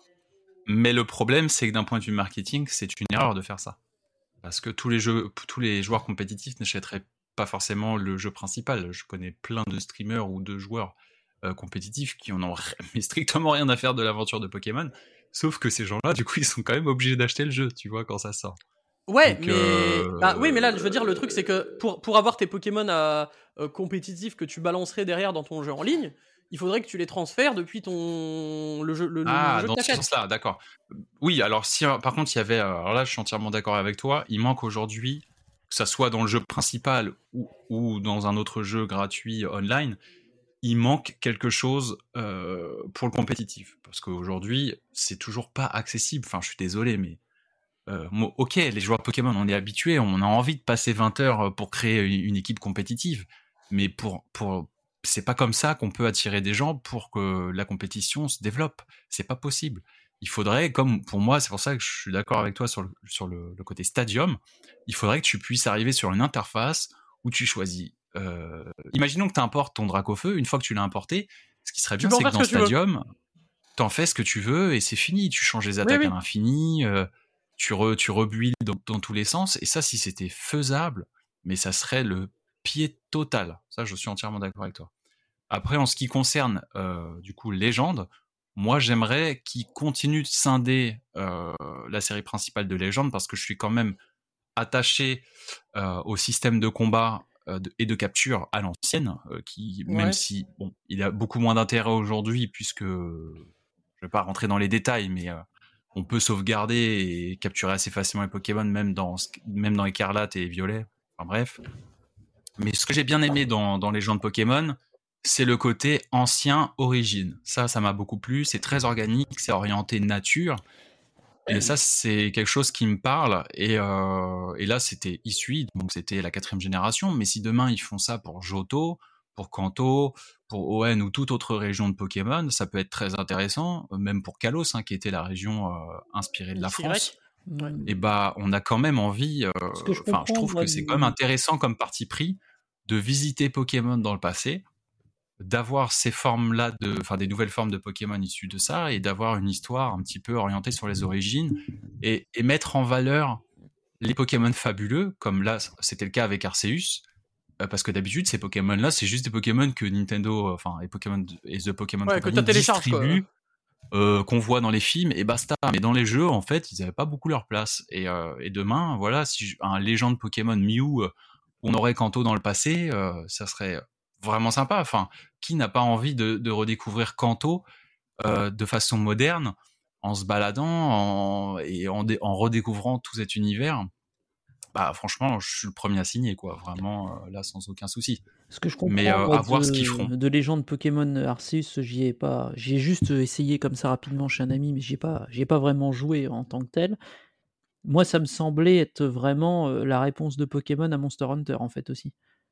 mais le problème c'est que d'un point de vue marketing, c'est une erreur de faire ça, parce que tous les jeux, tous les joueurs compétitifs n'achèteraient pas forcément le jeu principal. Je connais plein de streamers ou de joueurs euh, compétitifs qui en ont mais strictement rien à faire de l'aventure de Pokémon. Sauf que ces gens-là, du coup, ils sont quand même obligés d'acheter le jeu, tu vois, quand ça sort. Ouais, Donc, mais euh, bah, oui, mais là, je veux dire, le truc, c'est que pour, pour avoir tes Pokémon à, euh, compétitifs que tu balancerais derrière dans ton jeu en ligne, il faudrait que tu les transfères depuis ton le jeu le, le Ah, jeu dans que ce sens-là, d'accord. Oui, alors si euh, par contre il y avait, euh, alors là je suis entièrement d'accord avec toi, il manque aujourd'hui, que ça soit dans le jeu principal ou, ou dans un autre jeu gratuit online, il manque quelque chose euh, pour le compétitif. Parce qu'aujourd'hui, c'est toujours pas accessible. Enfin, je suis désolé, mais euh, ok, les joueurs Pokémon, on est habitués, on a envie de passer 20 heures pour créer une, une équipe compétitive, mais pour, pour, c'est pas comme ça qu'on peut attirer des gens pour que la compétition se développe. C'est pas possible. Il faudrait, comme pour moi, c'est pour ça que je suis d'accord avec toi sur le, sur le, le côté stadium, il faudrait que tu puisses arriver sur une interface où tu choisis. Euh, imaginons que tu importes ton Dracofeu, une fois que tu l'as importé, ce qui serait bien, c'est que dans ce. Stadium, t'en fais ce que tu veux et c'est fini. Tu changes les attaques oui. à l'infini, euh, tu, re, tu dans tous les sens. Et ça, si c'était faisable, mais ça serait le pied total. Ça, je suis entièrement d'accord avec toi. Après, en ce qui concerne euh, du coup Légende, moi j'aimerais qu'ils continuent de scinder euh, la série principale de Légende parce que je suis quand même attaché euh, au système de combat de- et de capture à l'ancienne, qui même si bon, il a beaucoup moins d'intérêt aujourd'hui puisque je vais pas rentrer dans les détails, mais on peut sauvegarder et capturer assez facilement les Pokémon même dans même dans Écarlate et Violet. Enfin bref. Mais ce que j'ai bien aimé dans, dans les gens de Pokémon, c'est le côté ancien origine. Ça, ça m'a beaucoup plu. C'est très organique, c'est orienté nature. Et ça, c'est quelque chose qui me parle. Et, euh, et là, c'était issu, donc c'était la quatrième génération. Mais si demain ils font ça pour Johto, pour Kanto, pour ON ou toute autre région de Pokémon, ça peut être très intéressant. Même pour Kalos, hein, qui était la région euh, inspirée de la. France Ouais. et bah on a quand même envie. euh, je Enfin, je trouve moi, que c'est quand même intéressant comme parti pris de visiter Pokémon dans le passé, d'avoir ces formes-là, de, enfin des nouvelles formes de Pokémon issues de ça, et d'avoir une histoire un petit peu orientée sur les origines et, et mettre en valeur les Pokémon fabuleux, comme là c'était le cas avec Arceus. euh, Parce que d'habitude, ces Pokémon-là, c'est juste des Pokémon que Nintendo, euh, enfin, et Pokémon et The Pokémon Ouais, Company distribuent euh, qu'on voit dans les films et basta. Mais dans les jeux, en fait, ils n'avaient pas beaucoup leur place. Et, euh, et demain, voilà, si un légende Pokémon Mew, on aurait Kanto dans le passé, euh, ça serait vraiment sympa. Enfin, qui n'a pas envie de, de redécouvrir Kanto euh, de façon moderne en se baladant en- et en, dé- en redécouvrant tout cet univers? Bah franchement je suis le premier à signer quoi vraiment euh, là sans aucun souci Ce que je comprends Mais, euh, moi, à voir ce qu'ils feront. de légende Pokémon Arceus, j'y ai pas. J'y ai juste essayé comme ça rapidement chez un ami, mais j'y ai pas, j'y ai pas vraiment joué en tant que tel. Moi, ça me semblait être vraiment euh, la réponse de Pokémon à Monster Hunter en fait aussi.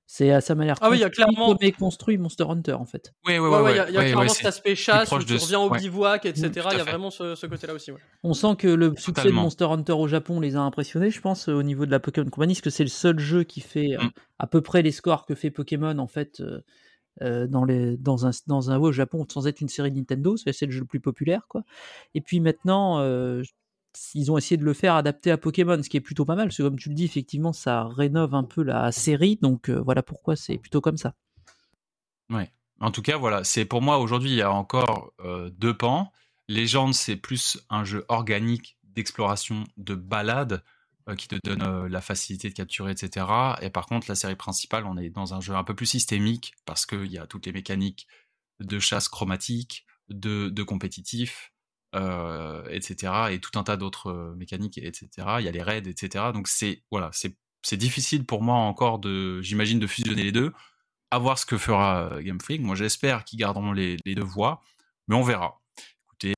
C'est ça m'a l'air Ah oui, il y a construit clairement- comme est construit Monster Hunter en fait. ouais Ouais, ouais, il y a, il y a clairement cet aspect chasse où tu de- reviens au ouais. bivouac, etc. À Il y a fait. vraiment ce, ce côté-là aussi. Ouais. On sent que le succès de. Monster Hunter au Japon les a impressionnés, je pense, au niveau de la Pokémon Company, parce que c'est le seul jeu qui fait euh, Mm. à peu près les scores que fait Pokémon en fait euh, euh, dans, les, dans, un, dans un au Japon sans être une série Nintendo, c'est c'est le jeu le plus populaire quoi. Et puis maintenant, euh, ils ont essayé de le faire adapté à Pokémon, ce qui est plutôt pas mal, parce que comme tu le dis, effectivement, ça rénove un peu la série, donc euh, voilà pourquoi c'est plutôt comme ça. Ouais. En tout cas, voilà, c'est pour moi aujourd'hui, il y a encore euh, deux pans. Légende, c'est plus un jeu organique d'exploration, de balade, euh, qui te donne la facilité de capturer, etc. Et par contre, la série principale, on est dans un jeu un peu plus systémique parce qu'il y a toutes les mécaniques de chasse chromatique, de compétitif, euh, etc. Et tout un tas d'autres euh, mécaniques, etc. Il y a les raids, etc. Donc c'est voilà, c'est difficile pour moi encore de, j'imagine, de fusionner les deux à voir ce que fera euh, Game Freak. Moi, j'espère qu'ils garderont les, les deux voix, mais on verra. Écoutez,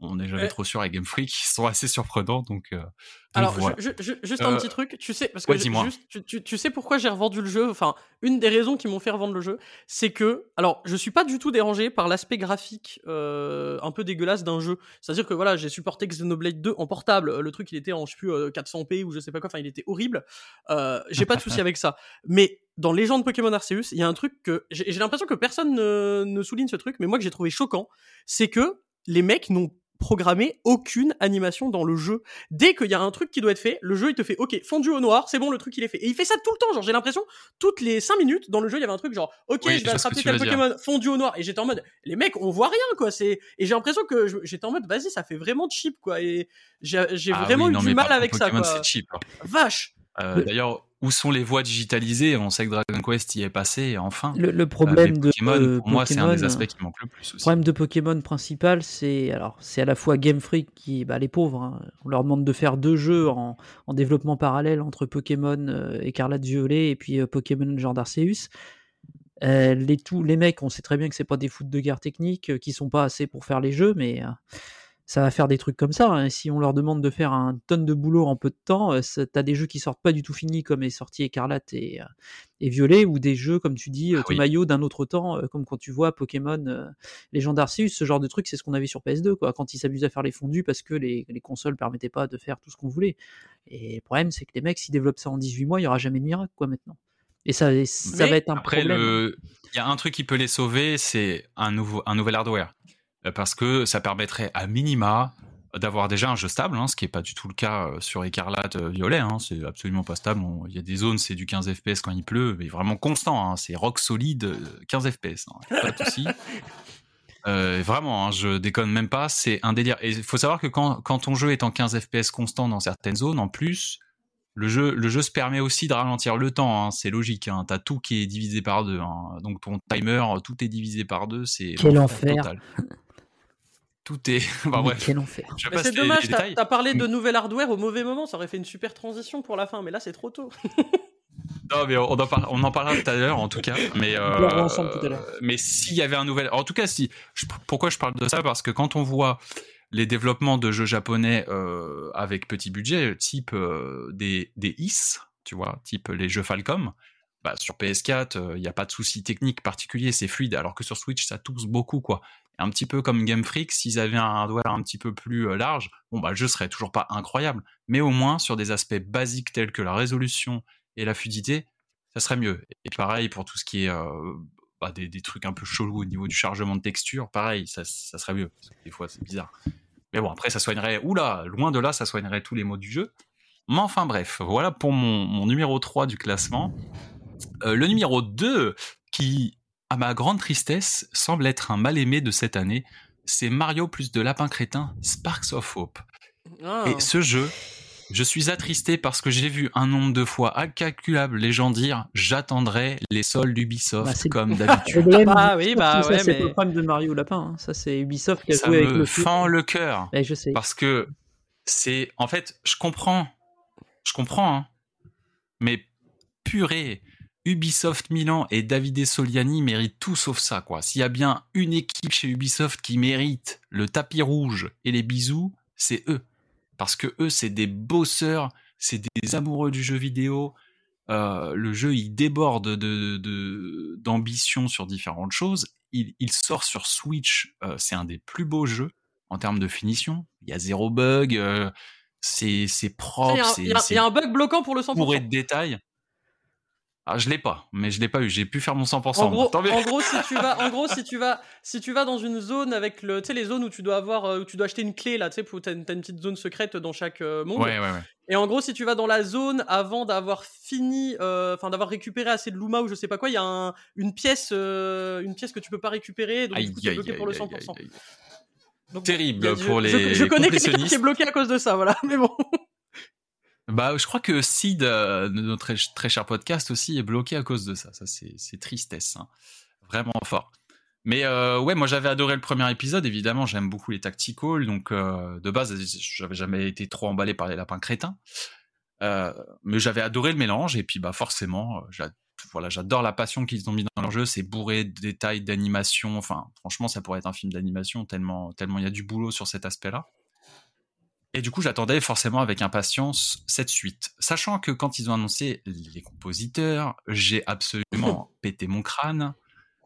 on- n'est jamais Eh. trop sûr avec Game Freak. Ils sont assez surprenants, donc. euh, donc Alors, voilà. ju- ju- juste un Euh, petit truc, tu sais, parce que ouais, juste, tu, tu- tu sais pourquoi j'ai revendu le jeu. Enfin, une des raisons qui m'ont fait revendre le jeu, c'est que, alors, je suis pas du tout dérangé par l'aspect graphique euh, un peu dégueulasse d'un jeu. C'est-à-dire que voilà, j'ai supporté Xenoblade 2 en portable. Le truc, il était en je sais plus euh, 400p ou je sais pas quoi. Enfin, il était horrible. Euh, j'ai pas de souci avec ça. Mais dans Légende Pokémon Arceus, il y a un truc que j'ai j'ai l'impression que personne ne, ne souligne ce truc, mais moi que j'ai trouvé choquant, c'est que les mecs n'ont programmer aucune animation dans le jeu. Dès qu'il y a un truc qui doit être fait, le jeu il te fait OK, fondu au noir, c'est bon, le truc il est fait. Et il fait ça tout le temps, genre j'ai l'impression toutes les 5 minutes dans le jeu, il y avait un truc genre OK, Oui, je vais attraper tel dire. Pokémon fondu au noir et j'étais en mode les mecs, on voit rien quoi, c'est et j'ai l'impression que j'étais en mode vas-y, ça fait vraiment cheap quoi et j'ai Ah vraiment oui, eu du mal avec ça quoi. c'est cheap. hein. Vache. Euh, Le- D'ailleurs, où sont les voix digitalisées? On sait que Dragon Quest y est passé, enfin. Le, le Euh, problème mais de Pokémon, euh, pour moi, c'est un des Pokémon, aspects qui manque le plus Le problème de Pokémon principal, c'est alors c'est à la fois Game Freak qui, bah, les pauvres, hein, on leur demande de faire deux jeux en, en développement parallèle entre Pokémon euh, Écarlate Violet et puis euh, Pokémon Legend Arceus. Euh, les, tout, les mecs, on sait très bien que c'est pas des foot de guerre technique, euh, qui sont pas assez pour faire les jeux, mais euh, ça va faire des trucs comme ça. hein. Si on leur demande de faire un tonne de boulot en peu de temps, euh, t'as des jeux qui sortent pas du tout finis comme est sorti Écarlate et, euh, et Violet, ou des jeux, comme tu dis, euh, Ah oui. Tomayo d'un autre temps, euh, comme quand tu vois Pokémon euh, Legend Arceus, ce genre de truc, c'est ce qu'on avait sur PS2, quoi, quand ils s'amusaient à faire les fondus parce que les, les consoles permettaient pas de faire tout ce qu'on voulait. Et le problème, c'est que les mecs, s'ils développent ça en 18 mois, il y aura jamais de miracle, quoi, maintenant. Et ça, ça Mais va être un Après, problème. le- il y a un truc qui peut les sauver, c'est un, nouveau, un nouvel hardware. Euh, Parce que ça permettrait à minima d'avoir déjà un jeu stable, hein, ce qui n'est pas du tout le cas euh, sur Écarlate euh, Violet. Hein, c'est absolument pas stable. Il y a des zones, c'est du 15 FPS quand il pleut, mais vraiment constant. hein, c'est rock solide, euh, 15 FPS. hein, pas de souci. Euh, vraiment, hein, je déconne même pas, c'est un délire. Et il faut savoir que quand, quand ton jeu est en 15 FPS constant dans certaines zones, en plus, le jeu, le jeu se permet aussi de ralentir le temps, hein, c'est logique. Hein, T'as tout qui est divisé par deux. hein. Donc ton timer, tout est divisé par deux. C'est Quel enfer. total. Tout est. bah, Mais bref, Quel enfer. je Mais c'est dommage, t'as parlé de nouvel hardware au mauvais moment, ça aurait fait une super transition pour la fin, mais là c'est trop tôt. Non, mais on en, par- on en parlera tout à l'heure, en tout cas. Mais, On euh, pleurera ensemble tout à l'heure. mais s'il y avait un nouvel. En tout cas, si. je- pourquoi je parle de ça? Parce que quand on voit les développements de jeux japonais euh, avec petit budget, type euh, des, des IS, tu vois, type les jeux Falcom, bah, sur PS4, euh, il n'y a pas de souci technique particulier, c'est fluide, alors que sur Switch, ça tousse beaucoup, quoi. Un petit peu comme Game Freak, s'ils avaient un hardware un petit peu plus euh, large, bon, bah, le jeu serait toujours pas incroyable, mais au moins sur des aspects basiques tels que la résolution et la fluidité, ça serait mieux. Et pareil pour tout ce qui est euh, bah, des, trucs un peu chelous au niveau du chargement de texture, pareil, ça, serait mieux. Des fois, c'est bizarre. Mais bon, après, ça soignerait, oula, loin de là, ça soignerait tous les mots du jeu. Mais enfin, bref, voilà pour mon, mon numéro 3 du classement. Euh, le numéro 2, qui, à ma grande tristesse, semble être un mal-aimé de cette année, c'est Mario plus de lapin crétin, Sparks of Hope. Ah. Et ce jeu, je suis attristé parce que j'ai vu un nombre de fois incalculable les gens dire j'attendrai les soldes d'Ubisoft Bah, comme d'habitude. Ah oui, bah ça, ouais, c'est mais- le problème de Mario Lapin. hein. Ça, c'est Ubisoft qui a Ça joué avec me le fend le cœur Ouais, je sais. parce que c'est en fait je comprends, je comprends, hein, mais purée. Ubisoft Milan et Davide Soliani méritent tout sauf ça, quoi. S'il y a bien une équipe chez Ubisoft qui mérite le tapis rouge et les bisous, c'est eux. Parce que eux, c'est des bosseurs, c'est des amoureux du jeu vidéo. Euh, le jeu, il déborde de, d'ambition sur différentes choses. Il, il sort sur Switch, euh, c'est un des plus beaux jeux en termes de finition. Il y a zéro bug, euh, c'est, c'est Il y, propre, il y a- y un bug bloquant pour le 100%. bourré de détails. Ah, je l'ai pas, mais je l'ai pas eu. J'ai pu faire mon 100%. En gros, en si tu vas, en gros, si tu vas, si tu vas dans une zone avec le, tu sais, les zones où tu dois avoir, euh, où tu dois acheter une clé là, tu sais, pour- t'as une, petite zone secrète dans chaque euh, monde. Ouais, ouais, ouais. Et en gros, si tu vas dans la zone avant d'avoir fini, euh, enfin d'avoir récupéré assez de Luma ou je sais pas quoi, il y a un- une pièce, euh, une pièce que tu peux pas récupérer, donc du Aïe, coup aïe, bloqué aïe, pour le aïe, 100%. aïe, aïe. Donc, Terrible pour je, les je connais quelqu'un qui est bloqué à cause de ça, voilà. Mais bon. Bah, je crois que Sid, euh, notre très, cher podcast aussi, est bloqué à cause de ça. Ça, c'est, tristesse. hein. Vraiment fort. Mais euh, ouais, moi j'avais adoré le premier épisode. Évidemment, j'aime beaucoup les tacticals. Donc, euh, de base, j'avais jamais été trop emballé par les lapins crétins. Mais j'avais adoré le mélange. Et puis, bah, forcément, voilà, j'adore la passion qu'ils ont mis dans leur jeu. C'est bourré de détails, d'animation. Enfin, franchement, ça pourrait être un film d'animation tellement tellement il y a du boulot sur cet aspect-là. Et du coup, j'attendais forcément avec impatience cette suite. Sachant que quand ils ont annoncé les compositeurs, j'ai absolument pété mon crâne.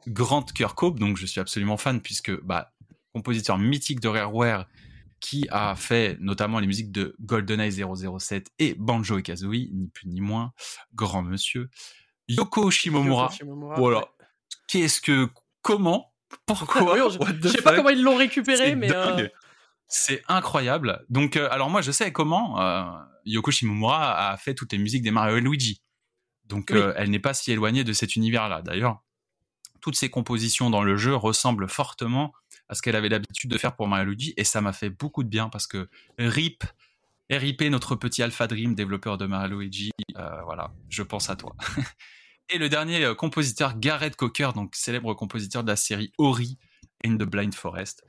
Grant Kirkhope, donc je suis absolument fan puisque, bah, compositeur mythique de Rareware qui a fait notamment les musiques de GoldenEye 007 et Banjo et Kazooie, ni plus ni moins, grand monsieur. Yoko Shimomura, Yoko Shimomura, voilà. ouais. Qu'est-ce que, comment, pourquoi, je- sais pas comment ils l'ont récupéré, mais euh, C'est incroyable. Donc, euh, alors moi, je sais comment euh, Yoko Shimomura a fait toutes les musiques des Mario et Luigi. Donc, Oui. euh, elle n'est pas si éloignée de cet univers-là. D'ailleurs, toutes ses compositions dans le jeu ressemblent fortement à ce qu'elle avait l'habitude de faire pour Mario et Luigi, et ça m'a fait beaucoup de bien parce que RIP, RIP, notre petit Alpha Dream, développeur de Mario et Luigi, euh, voilà, je pense à toi. et le dernier compositeur, Gareth Cocker, donc célèbre compositeur de la série Ori in the Blind Forest.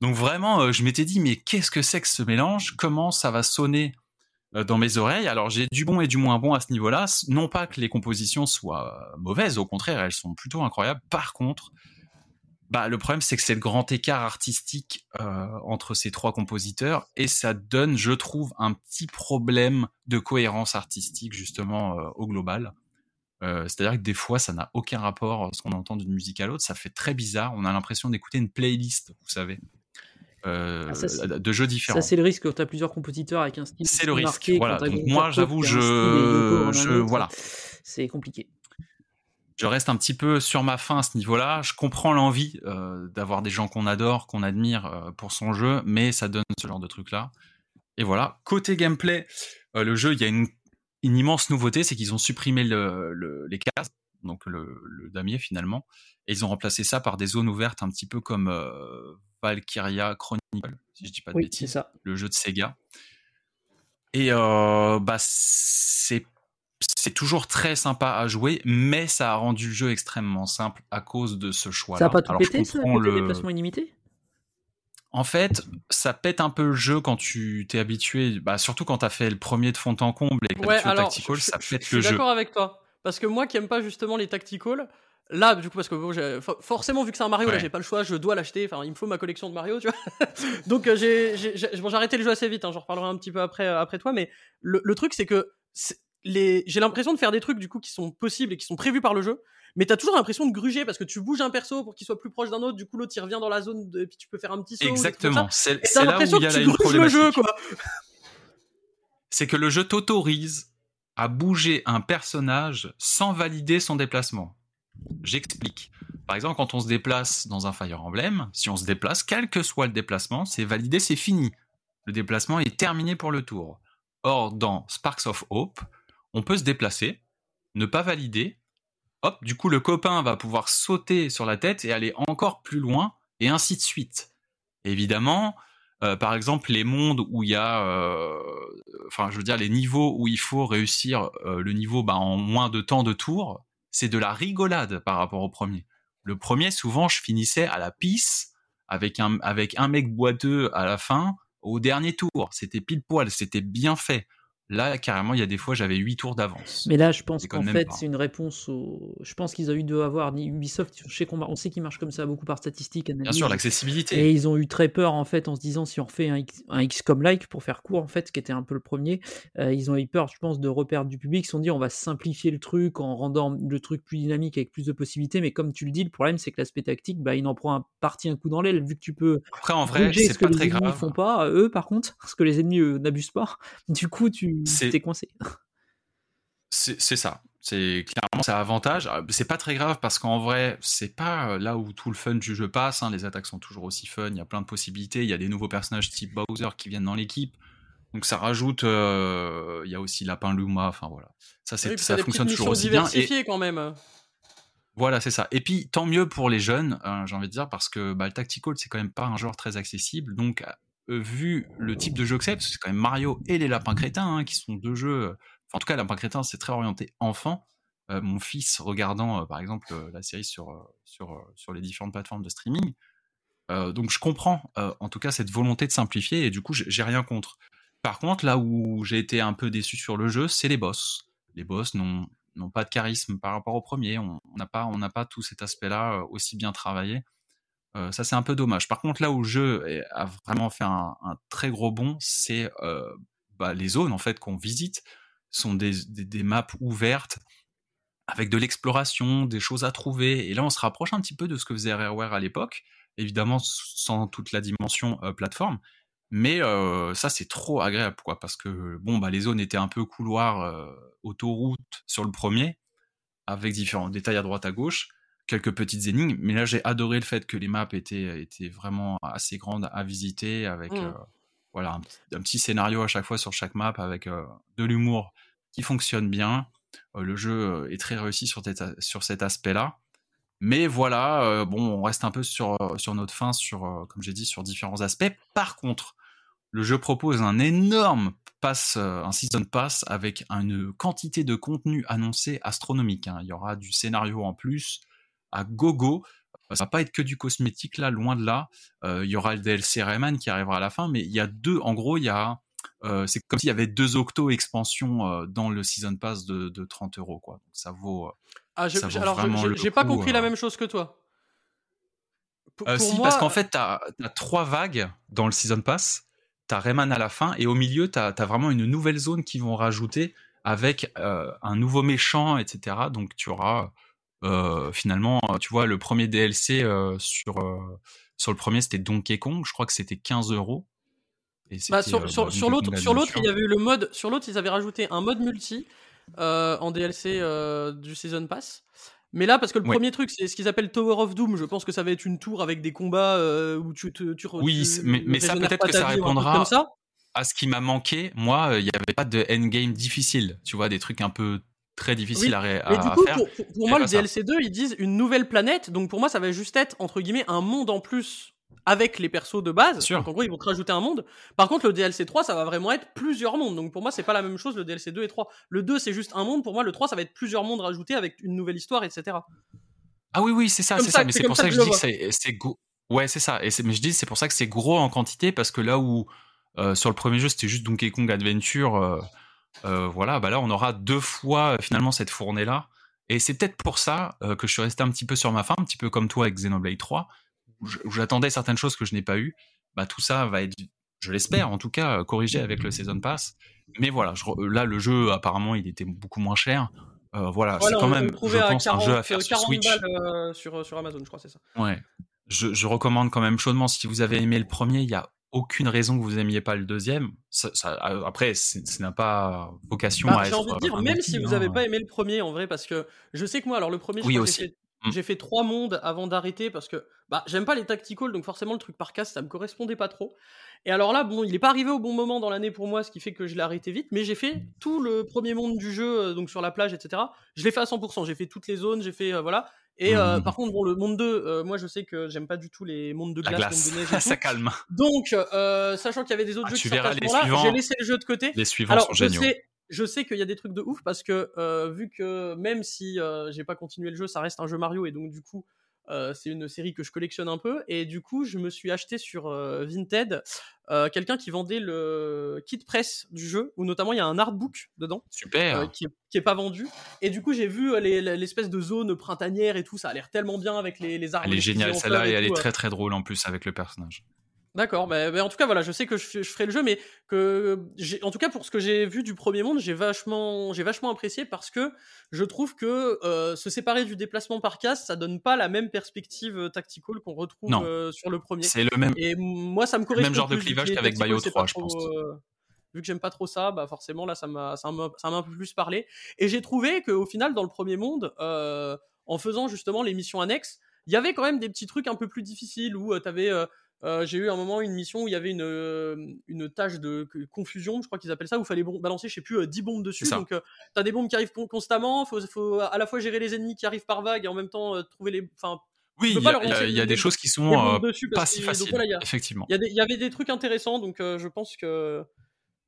Donc vraiment, euh, je m'étais dit, mais qu'est-ce que c'est que ce mélange? Comment ça va sonner euh, dans mes oreilles? Alors j'ai du bon et du moins bon à ce niveau-là. Non pas que les compositions soient euh, mauvaises, au contraire, elles sont plutôt incroyables. Par contre, bah, le problème c'est que c'est le grand écart artistique entre ces trois compositeurs et ça donne, je trouve, un petit problème de cohérence artistique justement au global. C'est-à-dire que des fois, ça n'a aucun rapport ce qu'on entend d'une musique à l'autre. Ça fait très bizarre. On a l'impression d'écouter une playlist, vous savez, euh, Ah, ça, c'est- de jeux différents. Ça, c'est le risque quand tu as plusieurs compositeurs avec un style C'est le risque, voilà. Donc moi, j'avoue, je- autre, voilà. C'est compliqué. je reste un petit peu sur ma faim à ce niveau-là. Je comprends l'envie euh, d'avoir des gens qu'on adore, qu'on admire euh, pour son jeu, mais ça donne ce genre de truc-là. Et voilà. Côté gameplay, euh, le jeu, il y a une, une immense nouveauté, c'est qu'ils ont supprimé le, le- les cases, donc le, le damier finalement, et ils ont remplacé ça par des zones ouvertes, un petit peu comme euh, Valkyria Chronicle, si je dis pas de Oui, bêtises, ça. le jeu de Sega. Et euh, bah c'est c'est toujours très sympa à jouer, mais ça a rendu le jeu extrêmement simple à cause de ce choix-là. Ça a pas tout Alors, je pété, ça, comprends côté le- déplacement illimité En fait, ça pète un peu le jeu quand tu t'es habitué, bah, surtout quand t'as fait le premier de fond en comble et que Ouais, au alors, tactical, je, ça je- pète je le suis jeu. d'accord avec toi. Parce que moi qui aime pas justement les tacticals, là, du coup, parce que forcément, vu que c'est un Mario, là, Ouais. j'ai pas le choix, je dois l'acheter. Enfin, il me faut ma collection de Mario, tu vois. Donc, euh, j'ai bon, arrêté le jeu assez vite, hein, j'en reparlerai un petit peu après, euh, après toi. Mais le, le truc, c'est que les... j'ai l'impression de faire des trucs, du coup, qui sont possibles et qui sont prévus par le jeu. Mais t'as toujours l'impression de gruger parce que tu bouges un perso pour qu'il soit plus proche d'un autre, du coup l'autre il revient dans la zone de- et puis tu peux faire un petit saut. Exactement. C'est là où l'impression il y a là le jeu, quoi. C'est que le jeu t'autorise à bouger un personnage sans valider son déplacement. J'explique. Par exemple, quand on se déplace dans un Fire Emblem, si on se déplace, quel que soit le déplacement, c'est validé, c'est fini. Le déplacement est terminé pour le tour. Or, dans Sparks of Hope, on peut se déplacer, ne pas valider, hop, du coup le copain va pouvoir sauter sur la tête et aller encore plus loin, et ainsi de suite. Évidemment, euh, par exemple, les mondes où il y a, euh, enfin, je veux dire, les niveaux où il faut réussir euh, le niveau bah, en moins de temps de tour, c'est de la rigolade par rapport au premier. Le premier, souvent, je finissais à la pisse avec un, avec un mec boiteux à la fin au dernier tour. C'était pile poil, c'était bien fait. Là, carrément, il y a des fois, j'avais 8 tours d'avance. Mais là, je pense qu'en fait, c'est une réponse au. Je pense qu'ils ont eu de avoir ni Ubisoft. Je sais qu'on on sait qu'ils marchent comme ça beaucoup par statistiques. Bien sûr, l'accessibilité. Et ils ont eu très peur en fait en se disant si on refait un, X, un XCOM like pour faire court en fait, ce qui était un peu le premier, euh, ils ont eu peur, je pense, de reperdre du public. Ils se sont dit on va simplifier le truc en rendant le truc plus dynamique avec plus de possibilités. Mais comme tu le dis, le problème c'est que l'aspect tactique, bah, il en prend un parti un coup dans l'aile vu que tu peux Après, en vrai, c'est ce que pas les très ennemis grave. font pas, eux par contre, ce que les ennemis n'abusent pas. Du coup, tu C'est- coincé. C'est c'est ça. C'est clairement ça a avantage. Ah, C'est pas très grave parce qu'en vrai, c'est pas euh, là où tout le fun du jeu passe. hein. Les attaques sont toujours aussi fun. Il y a plein de possibilités. Il y a des nouveaux personnages type Bowser qui viennent dans l'équipe. Donc ça rajoute. euh, Il y a aussi Lapin Luma. Enfin voilà. Ça, c'est Oui, ça fonctionne toujours aussi bien. Et quand même. voilà, c'est ça. Et puis tant mieux pour les jeunes, euh, j'ai envie de dire, parce que bah, le tactical c'est quand même pas un genre très accessible. Donc euh, vu le type de jeu que c'est, parce que c'est quand même Mario et les Lapins Crétins hein, qui sont deux jeux. euh, en tout cas, Lapin Crétin c'est très orienté enfant. Euh, mon fils regardant euh, par exemple euh, la série sur euh, sur euh, sur les différentes plateformes de streaming. Euh, donc je comprends euh, en tout cas cette volonté de simplifier et du coup j'ai rien contre. Par contre là où j'ai été un peu déçu sur le jeu, c'est les boss. Les boss n'ont pas de charisme par rapport au premier. On n'a pas on pas tout cet aspect-là euh, aussi bien travaillé. Euh, ça c'est un peu dommage. Par contre là où le jeu a vraiment fait un, très gros bond, c'est euh, bah, les zones en fait qu'on visite sont des, maps ouvertes avec de l'exploration, des choses à trouver. Et là, on se rapproche un petit peu de ce que faisait Rareware à l'époque, évidemment sans toute la dimension euh, plateforme. Mais ça, c'est trop agréable, quoi, parce que bon, bah, les zones étaient un peu couloirs, autoroute sur le premier, avec différents détails à droite à gauche. Quelques petites énigmes, mais là j'ai adoré le fait que les maps étaient, étaient vraiment assez grandes à visiter, avec Mm. euh, voilà, un, petit- un petit scénario à chaque fois sur chaque map, avec euh, de l'humour qui fonctionne bien. Euh, le jeu est très réussi sur, sur cet aspect-là. Mais voilà, bon, on reste un peu sur, sur notre fin, sur, comme j'ai dit, sur différents aspects. Par contre, le jeu propose un énorme pass, un season pass avec une quantité de contenu annoncé astronomique. hein. Il y aura du scénario en plus à gogo. Euh, Ça va pas être que du cosmétique là, loin de là. Euh, il y aura le DLC Rayman qui arrivera à la fin, mais il y a deux. En gros, il y a, euh, c'est comme s'il y avait deux octo expansions euh, dans le season pass de, de 30 euros quoi. Donc ça vaut. Ah, je- Ça vaut alors, j'ai pas compris euh. la même chose que toi. Pour si, moi, parce qu'en fait, tu as, trois vagues dans le Season Pass. Tu as Rayman à la fin, et au milieu, tu as, vraiment une nouvelle zone qu'ils vont rajouter avec un nouveau méchant, etc. Donc, tu auras euh, finalement, euh, tu vois, le premier DLC euh, sur, euh, sur le premier, c'était Donkey Kong. Je crois que c'était 15 euros. Et bah, sur, sur, bah, sur Donkey l'autre, sur il y avait eu le mode. Sur l'autre, ils avaient rajouté un mode multi en DLC du Season Pass. Mais là, parce que le Ouais. premier truc, c'est ce qu'ils appellent Tower of Doom. Je pense que ça va être une tour avec des combats où tu te. Tu, Oui, tu mais- mais ça, peut-être que ça répondra Comme ça. À ce qui m'a manqué, moi, il n'y avait pas de endgame difficile. Tu vois, des trucs un peu très difficiles Oui, à, ré- Mais à- du à coup, faire. pour, pour- pour c'est moi, le. DLC 2, ils disent une nouvelle planète. Donc pour moi, ça va juste être, entre guillemets, un monde en plus avec les persos de base. Sûr. Donc en gros, ils vont te rajouter un monde. Par contre, le DLC 3, ça va vraiment être plusieurs mondes. Donc pour moi, c'est pas la même chose le DLC 2 et 3. Le 2, c'est juste un monde. Pour moi, le 3, ça va être plusieurs mondes rajoutés avec une nouvelle histoire, etc. Ah oui, oui, c'est ça, c'est ça-. Mais c'est pour ça que je dis que c'est gros. Ouais, c'est ça. Et mais je dis, c'est pour ça que c'est gros en quantité parce que là où euh, sur le premier jeu c'était juste Donkey Kong Adventure, euh, euh, voilà, bah là on aura deux fois euh, finalement cette fournée là. Et c'est peut-être pour ça euh, que je suis resté un petit peu sur ma fin, un petit peu comme toi avec Xenoblade 3, où j'attendais certaines choses que je n'ai pas eu. Bah tout ça va être, je l'espère en tout cas, corrigé avec le Season Pass. Mais voilà, je là le jeu apparemment il était beaucoup moins cher. Euh, voilà, Voilà, c'est quand même, je à pense, 40, un jeu à faire sur 40 Switch. balles sur, sur Amazon, je crois, c'est ça. Ouais. Je, je recommande quand même chaudement si vous avez aimé le premier, il y a aucune raison que vous aimiez pas le deuxième. Ça, ça- après, c'est- ça n'a pas vocation Bah, à j'ai être. envie de dire, un même outil, si vous hein. n'avez pas aimé le premier, en vrai, parce que je sais que moi, alors le premier, Oui, j'ai Mm. j'ai fait trois mondes avant d'arrêter parce que bah, j'aime pas les tacticals, donc forcément le truc par case, ça me correspondait pas trop. Et alors là, bon, il est pas arrivé au bon moment dans l'année pour moi, ce qui fait que je l'ai arrêté vite, mais j'ai fait tout le premier monde du jeu, euh, donc sur la plage, etc. Je l'ai fait à 100%, j'ai fait toutes les zones, j'ai fait, euh, voilà. Et euh, Mhm. par contre, bon, le monde 2, euh, moi je sais que j'aime pas du tout les mondes de La glace, glace, mondes de neige et ça calme. Donc, euh, sachant qu'il y avait des autres Ah, jeux qui sortaient à ce j'ai laissé le jeu de côté. Les suivants Alors, sont je géniaux. sais, je sais qu'il y a des trucs de ouf parce que euh, vu que même si euh, j'ai pas continué le jeu, ça reste un jeu Mario et donc du coup, euh, c'est une série que je collectionne un peu et du coup, je me suis acheté sur euh, Vinted euh, quelqu'un qui vendait le kit presse du jeu où notamment il y a un artbook dedans Super. qui, est, qui est pas vendu et du coup j'ai vu les- l'espèce de zone printanière et tout ça a l'air tellement bien avec les, les arbres elle est géniale celle-là et elle est très très drôle en plus avec le personnage. D'accord, mais, mais en tout cas voilà, je sais que je, ferai le jeu, mais que en tout cas pour ce que j'ai vu du premier monde, j'ai vachement, j'ai vachement apprécié parce que je trouve que euh, se séparer du déplacement par case, ça donne pas la même perspective euh, tactical qu'on retrouve euh, sur le premier. C'est le même. Et moi, ça me correspond. même genre de clivage qu'avec c'est 3, pas je pense. euh, vu que j'aime pas trop ça, bah forcément là, ça m'a, ça m'a, ça m'a un peu plus parlé. Et j'ai trouvé qu'au final, dans le premier monde, en faisant justement les missions annexes, il y avait quand même des petits trucs un peu plus difficiles où tu t'avais euh, euh, j'ai eu un moment une mission où il y avait une, euh, une tâche de confusion, je crois qu'ils appellent ça, où il fallait balancer, je sais plus, euh, 10 bombes dessus. Donc, euh, t'as des bombes qui arrivent con- constamment, faut, faut à la fois gérer les ennemis qui arrivent par vague et en même temps euh, trouver les. Enfin, Oui, il y, a- y des- des choses qui sont euh, pas si faciles, effectivement. il y, avait des trucs intéressants, donc euh, je pense que.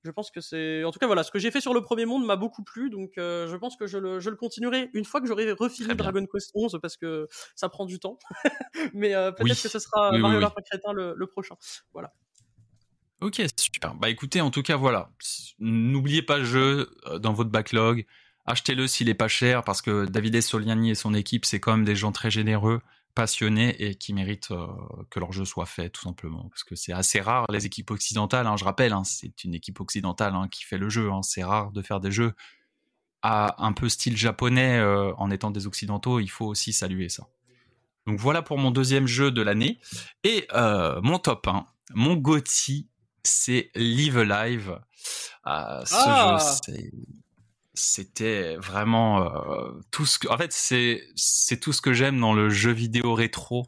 Je pense que c'est. En tout cas, voilà, ce que j'ai fait sur le premier monde m'a beaucoup plu, donc euh, je pense que je le, je le continuerai une fois que j'aurai bien. Dragon Quest 11 parce que ça prend du temps. Mais euh, peut-être Oui. que ce sera Oui, Mario oui. Crétin le, le prochain. Ok, super. Bah écoutez, en tout cas, voilà. N'oubliez pas le jeu euh, dans votre backlog. Achetez-le s'il est pas cher parce que Davide Soliani et son équipe, c'est quand même des gens très généreux, passionnés et qui méritent euh, que leur jeu soit fait, tout simplement. Parce que c'est assez rare, les équipes occidentales, hein, je rappelle, hein, c'est une équipe occidentale hein, qui fait le jeu. c'est rare de faire des jeux à un peu style japonais euh, en étant des occidentaux. Il faut aussi saluer ça. Donc voilà pour mon deuxième jeu de l'année. Et euh, mon top 1, mon GOTY, c'est Live Alive. Ce Ah. jeu, c'est c'était vraiment euh, tout ce que. En fait, c'est c'est tout ce que j'aime dans le jeu vidéo rétro,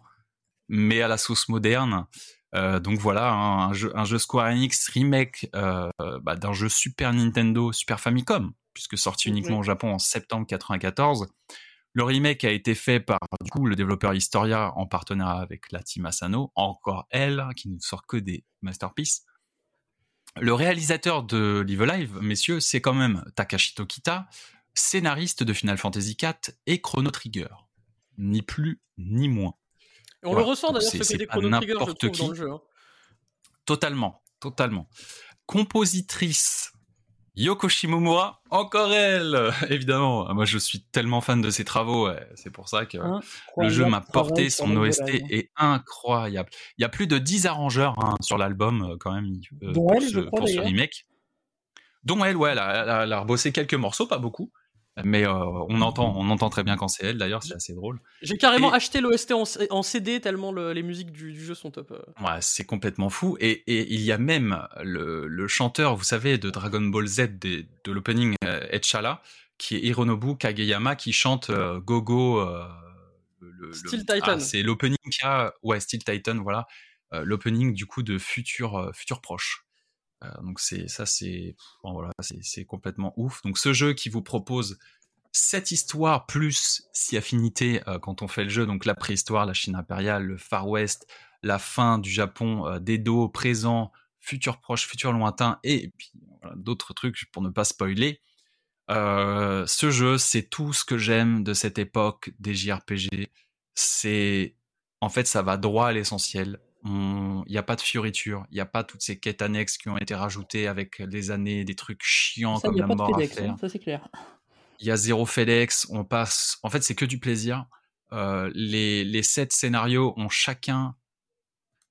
mais à la sauce moderne. Euh, donc voilà, un, un jeu, un jeu Square Enix remake euh, bah, d'un jeu Super Nintendo, Super Famicom, puisque sorti uniquement au Japon en septembre 94. Le remake a été fait par du coup le développeur Historia en partenariat avec la team Asano, encore elle, qui ne sort que des masterpieces. Le réalisateur de Live Live, messieurs, c'est quand même Takashi Tokita, scénariste de Final Fantasy IV et Chrono Trigger. Ni plus ni moins. Et on Voilà. le ressent d'ailleurs ce c'est côté Chrono Trigger, je n'importe trouve, qui. dans le jeu. hein. Totalement, totalement. Compositrice Yoko Shimomura, encore elle, évidemment. Moi, je suis tellement fan de ses travaux, ouais. c'est pour ça que Hein, le jeu m'a porté. Son OST live. est incroyable. Il y a plus de 10 arrangeurs hein, sur l'album, euh, quand même, euh, pour, elle, ce, crois, pour ce remake. Dont elle, ouais, elle a, elle a- elle a rebossé quelques morceaux, pas beaucoup. Mais euh, on entend, on entend très bien quand c'est elle. D'ailleurs, c'est assez drôle. J'ai carrément Et- acheté l'OST en, CD tellement le- les musiques du, du jeu sont top. euh. Ouais, c'est complètement fou. Et, et il y a même le, le chanteur, vous savez, de Dragon Ball Z, des- de l'opening euh, Etchala, qui est Hironobu Kageyama, qui chante euh, Gogo. euh, le- Steel Titan. Ah, c'est l'opening a. Ouais, Steel Titan, voilà. Euh, l'opening du coup de Futur, euh, Futur Proche. Euh, donc c'est ça, c'est voilà, c'est complètement ouf. Donc ce jeu qui vous propose cette histoire plus si affinité euh, quand on fait le jeu, donc la préhistoire, la Chine impériale, le Far West, la fin du Japon, euh, d'Edo, présent, futur proche, futur lointain, et puis d'autres trucs pour ne pas spoiler. Ce jeu, c'est tout ce que j'aime de cette époque des JRPG. C'est, en fait, ça va droit à l'essentiel. Il n'y a pas de fioriture, il n'y a pas toutes ces quêtes annexes qui ont été rajoutées avec les années, des trucs chiants Ça, comme il n'y a la pas de mort à FedEx, faire hein, ça c'est clair. il y a zéro FedEx, on passe. En fait, c'est que du plaisir. Euh, les, les sept scénarios ont chacun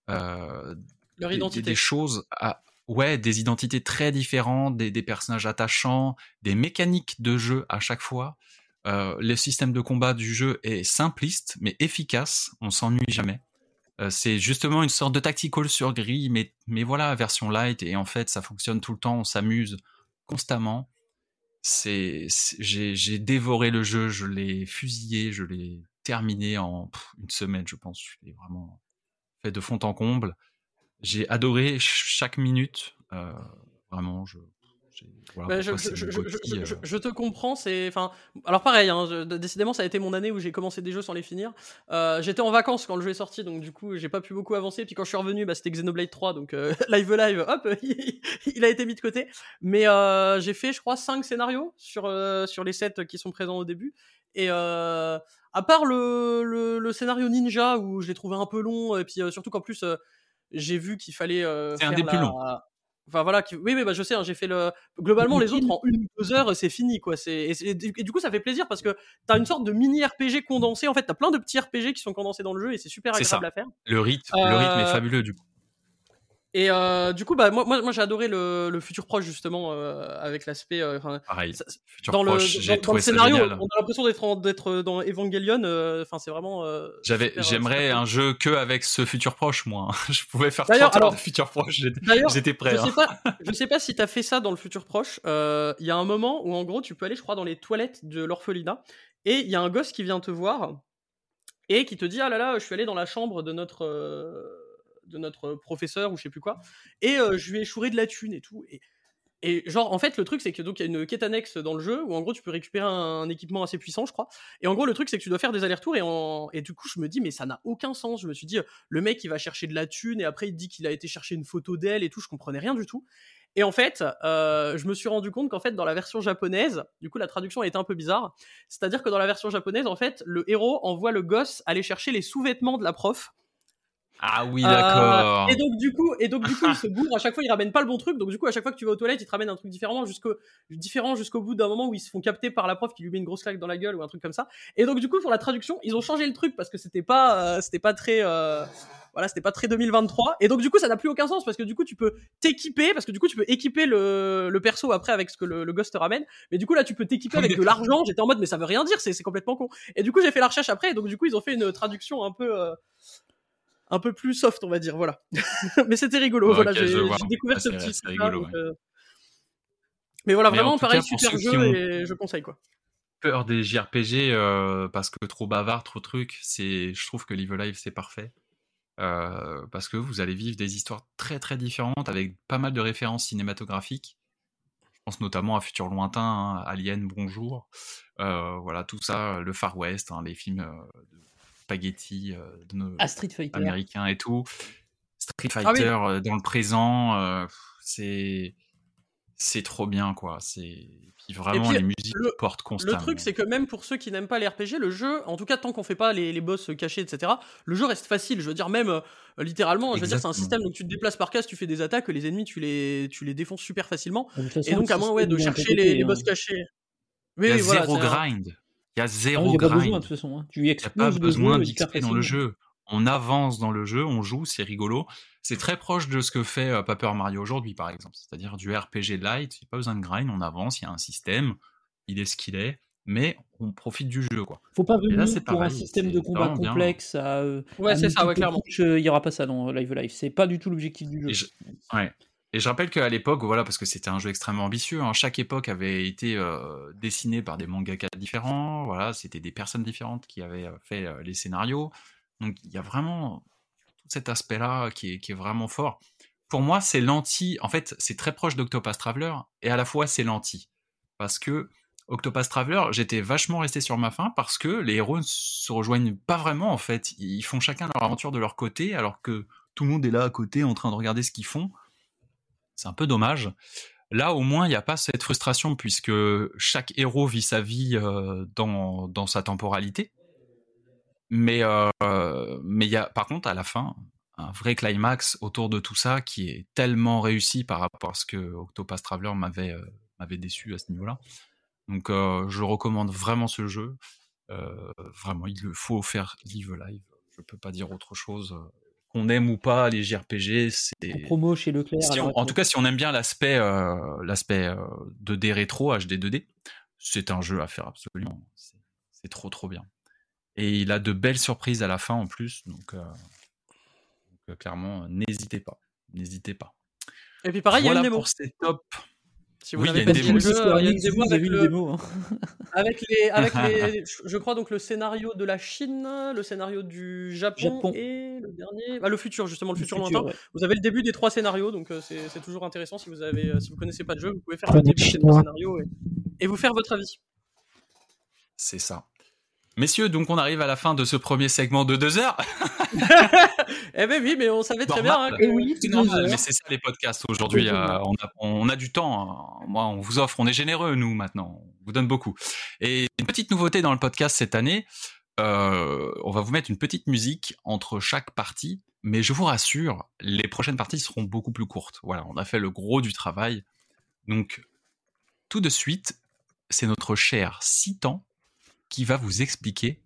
euh, Leur des choses, à, ouais, des identités très différentes, des, des personnages attachants, des mécaniques de jeu à chaque fois. Euh, le système de combat du jeu est simpliste mais efficace, on s'ennuie jamais. Euh, c'est justement une sorte de tactical sur grille, mais, mais voilà, version light, et en fait, ça fonctionne tout le temps, on s'amuse constamment. C'est, j'ai, dévoré le jeu, je l'ai fusillé, je l'ai terminé en une semaine, je pense. Je l'ai vraiment fait de fond en comble. J'ai adoré ch- chaque minute. euh, vraiment, je. Voilà Bah, je, je- je- je- euh. je te comprends, c'est, enfin, alors pareil, hein, décidément, ça a été mon année où j'ai commencé des jeux sans les finir. Euh, J'étais en vacances quand le jeu est sorti, donc du coup, j'ai pas pu beaucoup avancer. Puis quand je suis revenu, bah, c'était Xenoblade 3, donc euh, live live, hop, il a été mis de côté. Mais euh, j'ai fait, je crois, 5 scénarios sur euh, sur les 7 qui sont présents au début. Et euh, à part le, le, le scénario ninja où je l'ai trouvé un peu long, et puis euh, surtout qu'en plus, j'ai vu qu'il fallait euh, C'est un des plus longs. Enfin voilà, qui- oui, oui, bah, je sais, hein, j'ai fait le. Globalement, les autres en une ou deux heures, c'est fini, quoi. C'est et, du coup, ça fait plaisir parce que t'as une sorte de mini RPG condensé. En fait, t'as plein de petits RPG qui sont condensés dans le jeu et c'est super agréable ça. à faire. Le rythme, le rythme est Euh, fabuleux du coup. Et euh, du coup, bah moi, moi, j'ai adoré le, le futur proche justement euh, avec l'aspect. euh, Pareil. ça- dans le, proche, dans, dans le scénario, génial. on a l'impression d'être dans Evangelion. euh, Enfin, c'est vraiment. euh, J'avais, euh, j'aimerais un jeu que avec ce futur proche, moi. Je pouvais faire D'ailleurs, 30 heures alors- de futur proche. J'étais, prêt. Je hein. sais pas, je sais pas si t'as fait ça dans le futur proche. Euh, Il y a un moment où en gros tu peux aller, je crois, dans les toilettes de l'orphelinat et il y a un gosse qui vient te voir et qui te dit ah là là, je suis allé dans la chambre de notre euh, de notre professeur ou je sais plus quoi. Et euh, je lui ai chouré de la thune et tout. Et et genre en fait le truc c'est que donc il y a une quête annexe dans le jeu où en gros tu peux récupérer un, équipement assez puissant je crois. Et en gros le truc c'est que tu dois faire des allers-retours et en du coup je me dis mais ça n'a aucun sens. Je me suis dit le mec il va chercher de la thune et après il dit qu'il a été chercher une photo d'elle et tout. Je comprenais rien du tout. Et en fait, euh, je me suis rendu compte qu'en fait, dans la version japonaise, du coup, la traduction est un peu bizarre. C'est-à-dire que dans la version japonaise, en fait, le héros envoie le gosse aller chercher les sous-vêtements de la prof. Ah oui, Euh, d'accord. et donc du coup, et donc du coup, il se bourre. À chaque fois, il ramène pas le bon truc. Donc du coup, à chaque fois que tu vas aux toilettes, il te ramène un truc différent jusqu'au différent jusqu'au bout d'un moment où ils se font capter par la prof qui lui met une grosse claque dans la gueule ou un truc comme ça. Et donc du coup, pour la traduction, ils ont changé le truc parce que c'était pas, euh, c'était pas très, euh, voilà, c'était pas très 2023. Et donc du coup, ça n'a plus aucun sens parce que du coup, tu peux t'équiper parce que du coup, tu peux équiper le, le perso après avec ce que le, le gosse te ramène. Mais du coup, là, tu peux t'équiper avec de l'argent. J'étais en mode, mais ça veut rien dire, c'est c'est complètement con. Et du coup, j'ai fait la recherche après. Et donc du coup, ils ont fait une traduction un peu. Un peu plus soft, on va dire, voilà. Mais c'était rigolo, voilà, j'ai découvert Ah, ce petit c'est truc-là, rigolo, donc, ouais. euh, Mais voilà, Mais vraiment, pareil, cas, super jeu ont- et je conseille quoi. peur des JRPG euh, parce que trop bavard, trop truc. C'est, je trouve que Live Live c'est parfait Euh, parce que vous allez vivre des histoires très très différentes avec pas mal de références cinématographiques. Je pense notamment à Futur lointain, hein, Alien, Bonjour, Euh, voilà tout ça, le Far West, hein, les films de spaghetti euh, de nos Ah, Street Fighter. américains et tout. Street Ah oui. Fighter euh, dans le présent, euh, c'est c'est trop bien quoi. C'est puis vraiment puis, les musiques le- portent constamment. Le truc, c'est que même pour ceux qui n'aiment pas les RPG, le jeu, en tout cas tant qu'on fait pas les, les boss cachés, etc., le jeu reste facile. Je veux dire, même euh, littéralement, je veux dire, c'est un système où tu te déplaces par case, tu fais des attaques, les ennemis, tu les, tu les défonces super facilement. Façon, Et donc, à moins ouais, de il chercher les, les hein. boss cachés. Il Oui, y a voilà, zéro un- grind. Il y a Ah, zéro Il n'y a pas grind. besoin de toute façon. hein. Tu n'y a pas besoin d'XP dans le jeu. On avance dans le jeu, on joue, c'est rigolo. C'est très proche de ce que fait euh, Paper Mario aujourd'hui, par exemple. C'est-à-dire du RPG light, il n'y a pas besoin de grind, on avance, il y a un système, il est ce qu'il est, mais on profite du jeu, quoi. Faut pas là, venir c'est pour un système de combat bien. complexe à. euh, Ouais, c'est ça, ouais, clairement. euh, Il y aura pas ça dans Live Live. C'est pas du tout l'objectif du jeu. Je- Ouais. Et je rappelle qu'à l'époque, voilà, parce que c'était un jeu extrêmement ambitieux, hein, chaque époque avait été euh, dessinée par des mangaka différents, voilà, c'était des personnes différentes qui avaient euh, fait euh, les scénarios. Donc il y a vraiment tout cet aspect-là qui est, vraiment fort. Pour moi, c'est l'anti, en fait, c'est très proche d'Octopath Traveler, et à la fois c'est l'anti. Parce que Octopath Traveler, j'étais vachement resté sur ma faim parce que les héros ne se rejoignent pas vraiment, en fait. Ils font chacun leur aventure de leur côté, alors que tout le monde est là à côté en train de regarder ce qu'ils font. C'est un peu dommage. Là, au moins, il n'y a pas cette frustration puisque chaque héros vit sa vie euh, dans, dans sa temporalité. Mais euh, y a, par contre, à la fin, un vrai climax autour de tout ça qui est tellement réussi par rapport à ce que Octopath Traveler m'avait euh, m'avait déçu à ce niveau-là. Donc, euh, je recommande vraiment ce jeu. Vraiment, il faut faire live live. Je peux pas dire autre chose. Qu'on aime ou pas les JRPG, En c'est promo chez Leclerc. si on- en tout cas, si on aime bien l'aspect euh, l'aspect euh, 2D rétro, HD 2D, c'est un jeu à faire absolument. C'est trop trop bien. Et il a de belles surprises à la fin en plus, donc, euh, donc, euh, clairement, euh, n'hésitez pas, n'hésitez pas. Et puis pareil, il y a voilà une démo. pour ces top. Si vous Oui, il y n'avez a pas une démo. avec le, démo, hein. avec les, avec les, je- crois donc le scénario de la Chine, le scénario du Japon, Japon. et le dernier, ah, le futur justement, le, Le futur, futur, lointain. ouais. Vous avez le début des trois scénarios, donc euh, c'est c'est toujours intéressant si vous avez, si vous connaissez pas de jeu, vous pouvez faire le début des trois scénarios et, et vous faire votre avis. C'est ça. Messieurs, donc on arrive à la fin de ce premier segment de deux heures. eh ben oui, mais on savait très bien. Hein, que- oui, C'est normal, mais c'est ça les podcasts aujourd'hui. Euh, on, a, on a du temps. hein. Moi, on vous offre, on est généreux nous maintenant. On vous donne beaucoup. Et une petite nouveauté dans le podcast cette année. euh, on va vous mettre une petite musique entre chaque partie, mais je vous rassure, les prochaines parties seront beaucoup plus courtes. Voilà, on a fait le gros du travail. Donc, tout de suite, c'est notre cher Citan qui va vous expliquer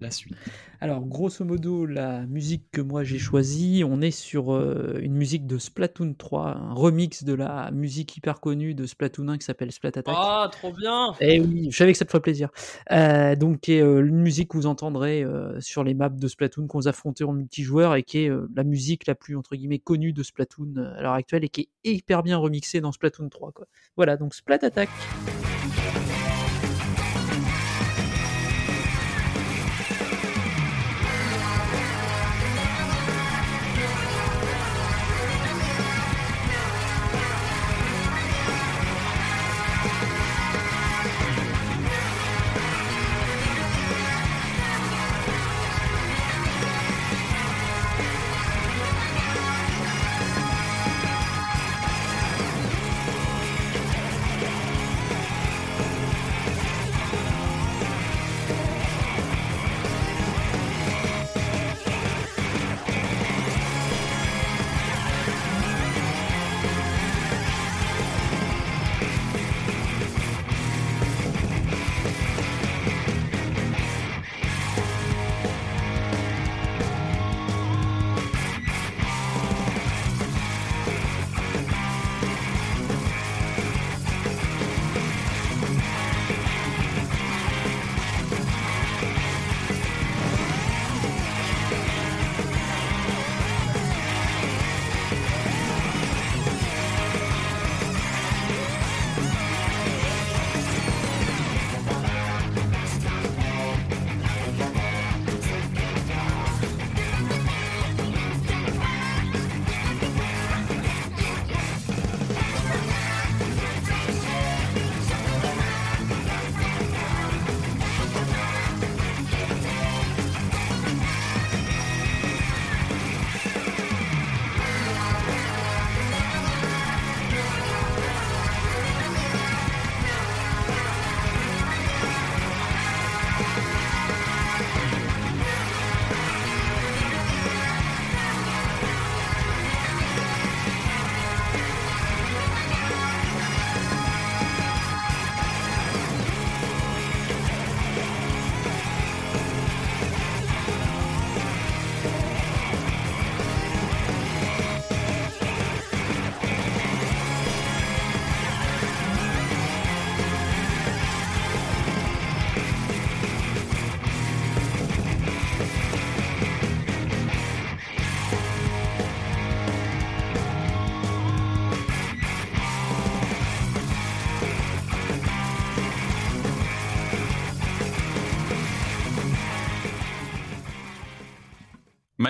la suite. Alors, grosso modo, la musique que moi j'ai choisie, on est sur euh, une musique de Splatoon 3, un remix de la musique hyper connue de Splatoon 1 qui s'appelle Splat Attack. Ah, trop bien. Eh oui, je savais que ça te ferait plaisir. Euh, donc, qui est euh, une musique que vous entendrez sur les maps de Splatoon qu'on affrontez en multijoueur et qui est la musique la plus entre guillemets connue de Splatoon à l'heure actuelle et qui est hyper bien remixée dans Splatoon 3. Quoi. Voilà, donc Splat Attack.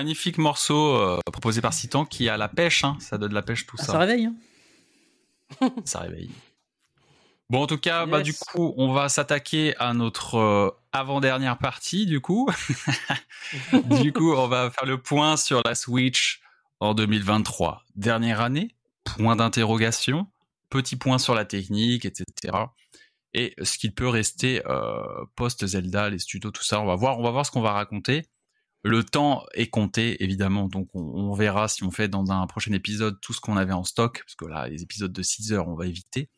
Magnifique morceau euh, proposé par Citan qui a la pêche, hein. ça donne de la pêche tout Ah, ça. ça réveille. hein. ça réveille. Bon, en tout cas, bah, du coup, on va s'attaquer à notre euh, avant-dernière partie, du coup. du coup, on va faire le point sur la Switch en 2023. Dernière année, point d'interrogation, petit point sur la technique, etc. Et ce qu'il peut rester euh, post-Zelda, les studios, tout ça, on va voir, on va voir ce qu'on va raconter. Le temps est compté, évidemment, donc on, on verra si on fait dans un prochain épisode tout ce qu'on avait en stock, parce que là, les épisodes de 6 heures, on va éviter.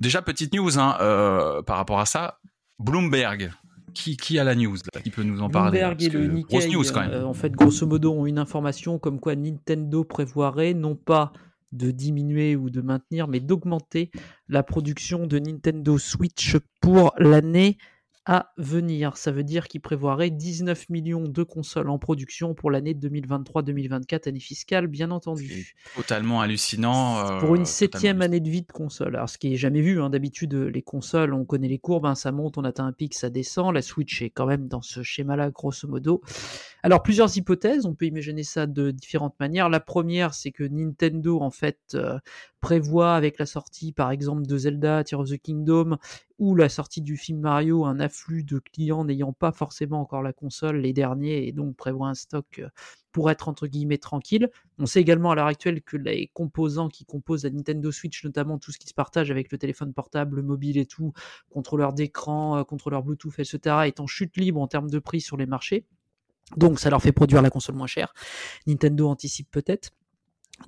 Déjà, petite news hein, euh, par rapport à ça. Bloomberg, qui, qui a la news là? Qui peut nous en parler? Bloomberg et le Nikkei, Grosse news quand même. euh, en fait, grosso modo, ont une information comme quoi Nintendo prévoirait non pas de diminuer ou de maintenir, mais d'augmenter la production de Nintendo Switch pour l'année à venir. Ça veut dire qu'ils prévoiraient 19 millions de consoles en production pour l'année 2023-2024, année fiscale, bien entendu. Totalement hallucinant. euh, pour une totalement septième année de vie de console. Alors, ce qui est jamais vu, hein, d'habitude, les consoles, on connaît les courbes, hein, ça monte, on atteint un pic, ça descend. La Switch est quand même dans ce schéma-là, grosso modo. Alors, plusieurs hypothèses, on peut imaginer ça de différentes manières. La première, c'est que Nintendo, en fait, euh, prévoit avec la sortie, par exemple, de Zelda, Tears of the Kingdom, la sortie du film Mario, un afflux de clients n'ayant pas forcément encore la console, les derniers, et donc prévoit un stock euh, pour être entre guillemets tranquille. On sait également à l'heure actuelle que les composants qui composent la Nintendo Switch, notamment tout ce qui se partage avec le téléphone portable, le mobile et tout, contrôleur d'écran, euh, contrôleur Bluetooth, etc., est en chute libre en termes de prix sur les marchés. Donc ça leur fait produire la console moins chère. Nintendo anticipe peut-être.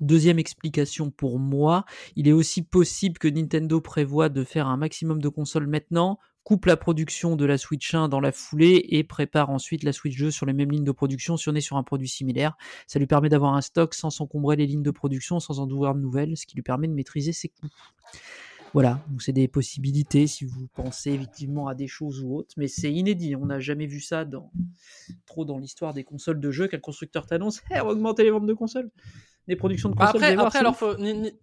Deuxième explication pour moi, il est aussi possible que Nintendo prévoit de faire un maximum de consoles maintenant, coupe la production de la Switch 1 dans la foulée et prépare ensuite la Switch 2 sur les mêmes lignes de production si on est sur un produit similaire. Ça lui permet d'avoir un stock sans s'encombrer les lignes de production, sans en ouvrir de nouvelles, ce qui lui permet de maîtriser ses coûts. Voilà, donc c'est des possibilités si vous pensez effectivement à des choses ou autres, mais c'est inédit. On n'a jamais vu ça dans, trop dans l'histoire des consoles de jeux. Quel constructeur t'annonce? Hey, va augmenter les ventes de consoles Des productions de Bah, consoles, après, après alors, faut- Ni- Ni-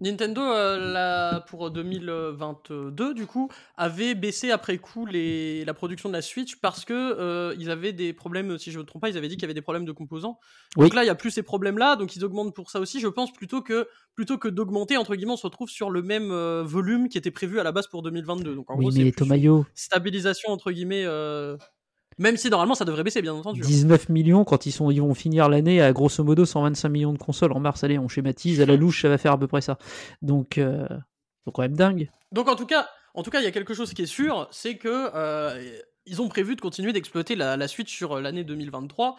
Nintendo, euh, la- pour 2022, du coup, avait baissé après coup les, la production de la Switch parce que euh, ils avaient des problèmes, si je ne me trompe pas, ils avaient dit qu'il y avait des problèmes de composants. Oui. Donc là, il n'y a plus ces problèmes-là, donc ils augmentent pour ça aussi. Je pense plutôt que, plutôt que d'augmenter, entre guillemets, on se retrouve sur le même euh, volume qui était prévu à la base pour 2022. Donc en Oui, gros, c'est stabilisation, entre guillemets. Même si normalement ça devrait baisser, bien entendu. hein. 19 millions quand ils, sont, ils vont finir l'année à grosso modo 125 millions de consoles en mars. Allez, on schématise, à la louche, ça va faire à peu près ça. Donc, euh, c'est quand même dingue. Donc en tout cas, en tout cas, il y a quelque chose qui est sûr, c'est que euh, ils ont prévu de continuer d'exploiter la, la Switch sur euh, l'année 2023.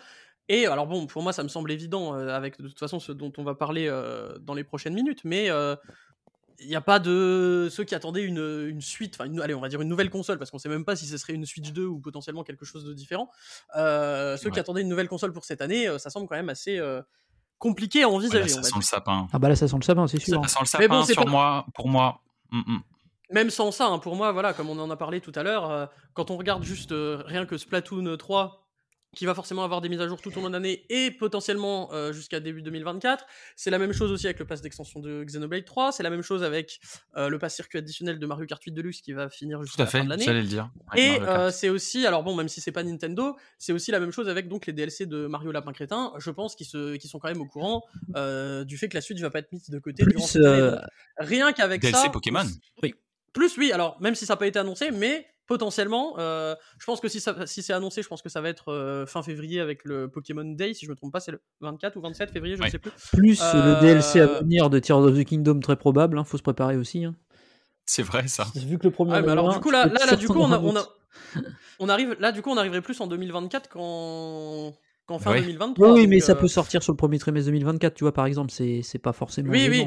Et alors bon, pour moi, ça me semble évident euh, avec de toute façon ce dont on va parler euh, dans les prochaines minutes, mais euh, il n'y a pas de ceux qui attendaient une, une suite, enfin, une- allez, on va dire une nouvelle console, parce qu'on sait même pas si ce serait une Switch 2 ou potentiellement quelque chose de différent. Euh, ceux qui attendaient une nouvelle console pour cette année, euh, ça semble quand même assez euh, compliqué à envisager. Ça sent dire. le sapin. Ah bah là, ça sent le sapin, c'est sûr. Ça sent le bon, sapin sur pas- moi, pour moi. Mm, mm. Même sans ça, hein, pour moi, voilà, comme on en a parlé tout à l'heure, euh, quand on regarde juste euh, rien que Splatoon 3, qui va forcément avoir des mises à jour tout au long de l'année et potentiellement euh, jusqu'à début 2024, c'est la même chose aussi avec le pass d'extension de Xenoblade 3, c'est la même chose avec euh, le pass circuit additionnel de Mario Kart 8 Deluxe qui va finir jusqu'à à la fin de l'année. j'allais le dire. Ouais, Et euh, c'est aussi, alors bon, même si c'est pas Nintendo, c'est aussi la même chose avec donc les DLC de Mario Lapin Crétin. Je pense qu'ils se, qu'ils sont quand même au courant euh, du fait que la Switch va pas être mise de côté durant Plus, cette année. euh, rien qu'avec DLC ça. Pokémon. Plus oui, alors même si ça n'a pas été annoncé, mais potentiellement, euh, je pense que si, ça, si c'est annoncé, je pense que ça va être euh, fin février avec le Pokémon Day, si je me trompe pas, c'est le 24 ou 27 février, je Ouais. ne sais plus. plus Euh, le DLC à venir de Tears of the Kingdom, très probable. Hein, faut se préparer aussi. Hein. C'est vrai ça. Vu que le premier. Ah, mais alors du coup là, là, là, du coup on, a, on, a- a... on arrive, là du coup on arriverait plus en 2024 qu'en qu'en fin Ouais. 2023. Oui, oui, mais ça euh, peut sortir sur le premier trimestre 2024, tu vois, par exemple, c'est c'est pas forcément. Oui, oui.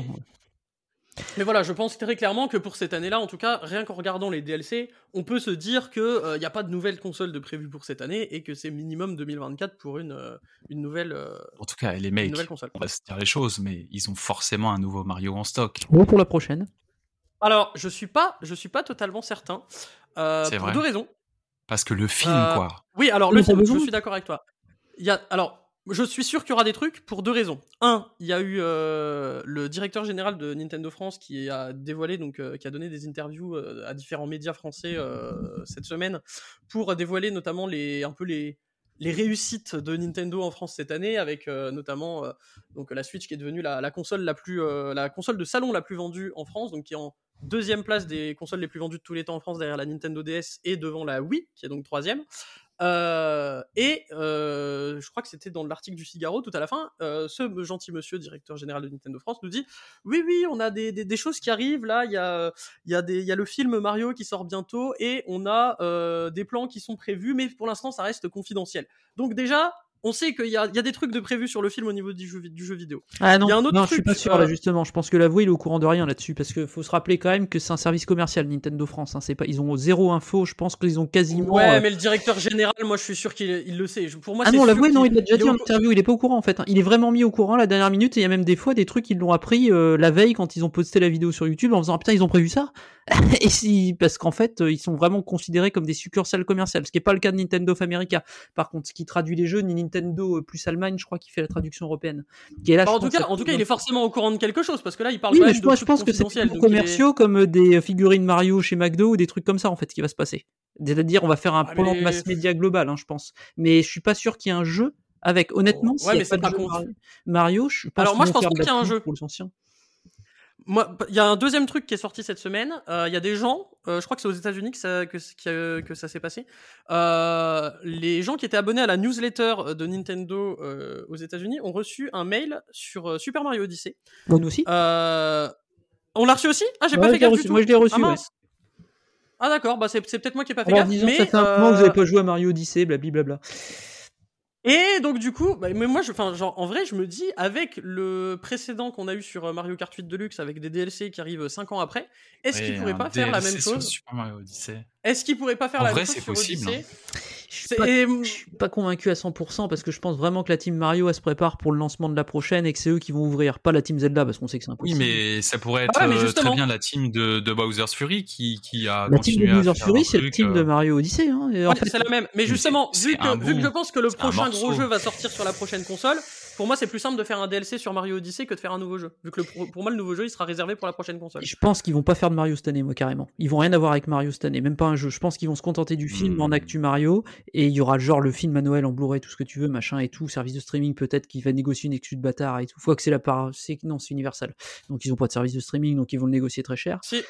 Mais voilà, je pense très clairement que pour cette année-là, en tout cas, rien qu'en regardant les DLC, on peut se dire que il n'y a pas de nouvelle console de prévue pour cette année et que c'est minimum 2024 pour une, euh, une nouvelle, euh, En tout cas, les une mecs, nouvelle console. on va se dire les choses, mais ils ont forcément un nouveau Mario en stock. Bon, pour la prochaine. Alors, je suis pas, je suis pas totalement certain. euh, C'est pour vrai deux raisons. Parce que le film, Euh, quoi. Oui, alors le film, je suis d'accord avec toi. Il y a, alors, je suis sûr qu'il y aura des trucs pour deux raisons. Un, il y a eu euh, le directeur général de Nintendo France qui a dévoilé, donc, euh, qui a donné des interviews euh, à différents médias français cette semaine pour dévoiler notamment les, un peu les, les réussites de Nintendo en France cette année, avec notamment donc la Switch qui est devenue la, console la plus la console de salon la plus vendue en France, donc qui est en deuxième place des consoles les plus vendues de tous les temps en France derrière la Nintendo DS et devant la Wii qui est donc troisième. Euh, et euh, je crois que c'était dans l'article du Figaro tout à la fin, euh, ce gentil monsieur directeur général de Nintendo France nous dit oui oui on a des, des, choses qui arrivent là, il y a y a y a le film Mario qui sort bientôt et on a euh, des plans qui sont prévus mais pour l'instant ça reste confidentiel. Donc déjà on sait qu'il y a, il y a des trucs de prévus sur le film au niveau du jeu, du jeu vidéo. Ah non, Il y a un autre non je suis pas sûr là euh, justement. Je pense que l'avoué il est au courant de rien là-dessus parce que faut se rappeler quand même que c'est un service commercial Nintendo France. Hein. C'est pas, ils ont zéro info. Je pense qu'ils ont quasiment. Ouais, euh, mais le directeur général, moi je suis sûr qu'il il le sait. Pour moi, Ah non, l'avoué, non, il l'a déjà dit en interview, il est pas au courant en fait. hein. Il est vraiment mis au courant la dernière minute et il y a même des fois des trucs qu'ils l'ont appris euh, la veille quand ils ont posté la vidéo sur YouTube en faisant ah, putain ils ont prévu ça? et si parce qu'en fait euh, ils sont vraiment considérés comme des succursales commerciales, ce qui est pas le cas de Nintendo of America. Par contre, ce qui traduit les jeux, ni Nintendo euh, plus Allemagne, je crois, qui fait la traduction européenne. Qui est là, je en tout cas, en tout cas, il est forcément au courant de quelque chose parce que là, il parle Oui, mais je, de moi, je pense que c'est est- commerciaux comme euh, des figurines Mario chez McDo ou des trucs comme ça en fait qui va se passer. C'est-à-dire on va faire un Ah, plan de mais- mass média global, hein, je pense. Mais je suis pas sûr qu'il y ait un jeu avec. Honnêtement, Ouais, s'il y a pas pas de jeu Mario, je pense Alors, moi, je pense pas qu'il y a un jeu. pour les anciens. Moi, il y a un deuxième truc qui est sorti cette semaine. Euh, Il y a des gens, euh, je crois que c'est aux États-Unis que ça, que, qui a- que ça s'est passé. Euh, les gens qui étaient abonnés à la newsletter de Nintendo aux États-Unis ont reçu un mail sur Super Mario Odyssey. Bon, nous aussi. On l'a reçu aussi? Ah, j'ai Ouais, pas fait gaffe reçu. du tout. Moi, je l'ai reçu. Ah, ouais. Ah d'accord, bah c'est peut-être moi qui ai pas fait Alors, gaffe. disons, mais, ça fait un moment que vous euh, avez pas joué à Mario Odyssey, blablabla. Et donc du coup, bah, mais moi, je, enfin, genre, en vrai, je me dis, avec le précédent qu'on a eu sur euh, Mario Kart 8 Deluxe, avec des DLC qui arrivent 5 ans après, est-ce qu'il Ouais, pourrait un pas faire la même chose Super Mario Odyssey. Est-ce qu'il pourrait pas faire En la vrai, même chose c'est sur possible, Odyssey Je suis pas- je suis pas convaincu à 100% parce que je pense vraiment que la team Mario elle se prépare pour le lancement de la prochaine et que c'est eux qui vont ouvrir, pas la team Zelda parce qu'on sait que c'est Oui, impossible. mais ça pourrait être Ah ouais, mais euh, très bien la team de, de Bowser's Fury qui, qui a la team de continué à Bowser faire Fury, c'est la truc, team de euh, Mario Odyssey. Hein, Ouais, fait, c'est la même. Mais justement, vu que, vu que bout. je pense que le prochain gros jeu va sortir sur la prochaine console, pour moi, c'est plus simple de faire un DLC sur Mario Odyssey que de faire un nouveau jeu. Vu que le pour moi, le nouveau jeu, il sera réservé pour la prochaine console. Je pense qu'ils vont pas faire de Mario cette année, moi carrément. Ils vont rien avoir avec Mario cette année, même pas un jeu. Je pense qu'ils vont se contenter du film Hmm. en actu Mario et il y aura genre le film à Noël en Blu-ray, tout ce que tu veux, machin et tout, service de streaming peut-être qui va négocier une excuse de bâtard et tout. Faut que c'est la part, c'est non, c'est Universal. Donc ils ont pas de service de streaming, donc ils vont le négocier très cher. Si,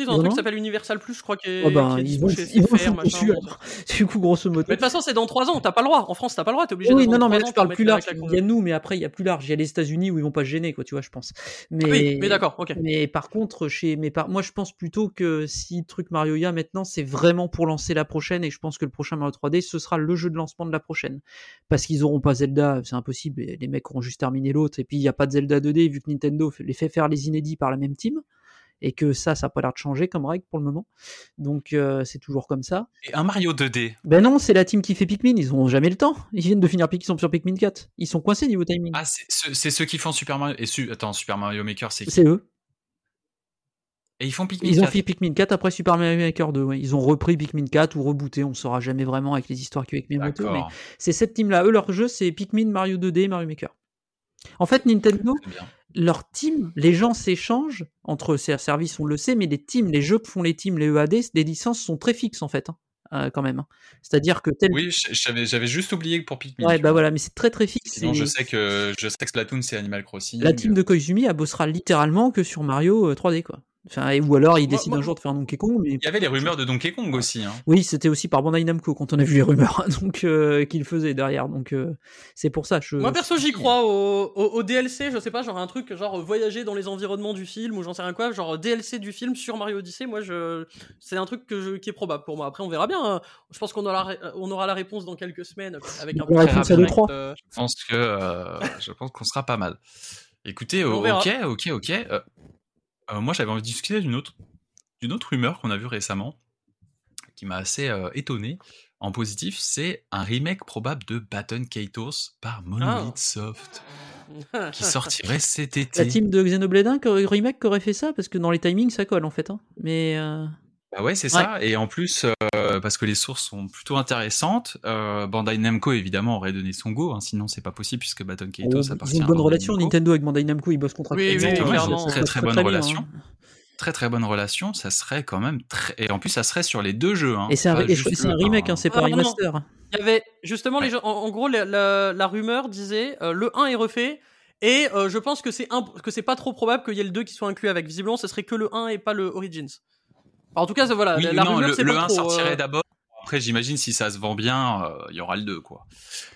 ils ont un Non, truc qui s'appelle Universal Plus, je crois, qui est, Oh ben, qui est ils vont, chez ils vont foutre machin. dessus alors. Du coup, grosso modo. Mais de toute façon, c'est dans 3 ans, t'as pas le droit. En France, t'as pas le droit, t'es obligé Oui, d'attendre non, non, mais 3 là, ans je pour parle mettre plus large. la Il y a nous, mais après, il y a plus large. Il y a les États-Unis où ils vont pas se gêner, quoi, tu vois, je pense. Mais, Oui, mais d'accord, ok. Mais par contre, chez mes par... moi, je pense plutôt que si le truc Mario y a maintenant, c'est vraiment pour lancer la prochaine. Et je pense que le prochain Mario 3D, ce sera le jeu de lancement de la prochaine. Parce qu'ils auront pas Zelda, c'est impossible. Les mecs auront juste terminé l'autre. Et puis, il n'y a pas de Zelda 2D, vu que Nintendo les fait faire les inédits par la même team. Et que ça, ça n'a pas l'air de changer comme règle pour le moment. Donc, euh, c'est toujours comme ça. Et un Mario 2D. Ben non, c'est la team qui fait Pikmin. Ils ont jamais le temps. Ils viennent de finir Pikmin, ils sont sur Pikmin 4. Ils sont coincés niveau timing. Ah, c'est ceux, qui font Super Mario. Et su- Attends, Super Mario Maker, c'est qui? C'est eux. Et ils font Pikmin Ils ont 4. fait Pikmin 4 après Super Mario Maker 2. ouais. Ils ont repris Pikmin 4 ou rebooté. On saura jamais vraiment avec les histoires qu'il y a avec Miyamoto. Mais c'est cette team-là. Eux, leur jeu, c'est Pikmin, Mario 2D et Mario Maker. En fait, Nintendo, leur team, les gens s'échangent entre ces services, on le sait, mais les teams, les jeux que font les teams, les EAD, les licences sont très fixes en fait, hein, euh, quand même. hein. C'est-à-dire que tel. Oui, j'avais juste oublié que pour Pikmin. ouais, bah vois. voilà, mais c'est très très fixe. Sinon, et je sais que je sais que Splatoon c'est Animal Crossing. La team de Koizumi, elle bossera littéralement que sur Mario euh, 3D, quoi. Enfin, et- ou alors il décide moi- un jour de faire un Donkey Kong, mais Il y avait les rumeurs de Donkey Kong aussi. Hein. Oui, c'était aussi par Bandai Namco quand on a vu les rumeurs donc euh, qu'il faisait derrière. Donc euh, c'est pour ça. Je... Moi perso j'y crois au, au, au DLC, je sais pas, genre un truc genre voyager dans les environnements du film ou j'en sais rien quoi, genre DLC du film sur Mario Odyssey, moi je c'est un truc que je, qui est probable pour moi. Après on verra bien, hein. je pense qu'on aura, la- on aura la réponse dans quelques semaines avec un La peu réponse de à direct, l'E3. euh, Je pense que euh, je pense qu'on sera pas mal. Écoutez, On ok, verra. ok, ok. Euh, moi, j'avais envie de discuter d'une autre d'une autre rumeur qu'on a vue récemment, qui m'a assez euh, étonné. En positif, c'est un remake probable de Baton Kaitos par Monolith Ah. Soft, qui sortirait cet La été. team de Xenoblade 1 qui aurait- remake qui aurait fait ça? Parce que dans les timings ça colle en fait. hein. Mais euh, Bah ouais, c'est ça. Et en plus, euh, parce que les sources sont plutôt intéressantes, euh, Bandai Namco évidemment aurait donné son go, hein, sinon c'est pas possible puisque Baton Kaitos ils appartient ont une à bonne relation Namco. Nintendo avec Bandai Namco, ils bossent contractuellement. Oui, oui, Exactement, clairement. ils ont ça très très bonne bien, relation. hein. Très très bonne relation, ça serait quand même très... Et en plus, ça serait sur les deux jeux. Hein, Et c'est un, remake, un. hein, c'est pas Ah, un remaster. hein. Il y avait, justement, les Ouais. gens, en, en gros, la, la- la rumeur disait euh, le 1 est refait. Et euh, je pense que c'est imp- que c'est pas trop probable qu'il y ait le 2 qui soit inclus avec. Visiblement, ce serait que le 1 et pas le Origins. En tout cas, ça, voilà. Oui, la, non, rumeur, le, c'est le pas 1 trop, sortirait euh, d'abord. Après, j'imagine si ça se vend bien, euh, il y aura le 2, quoi.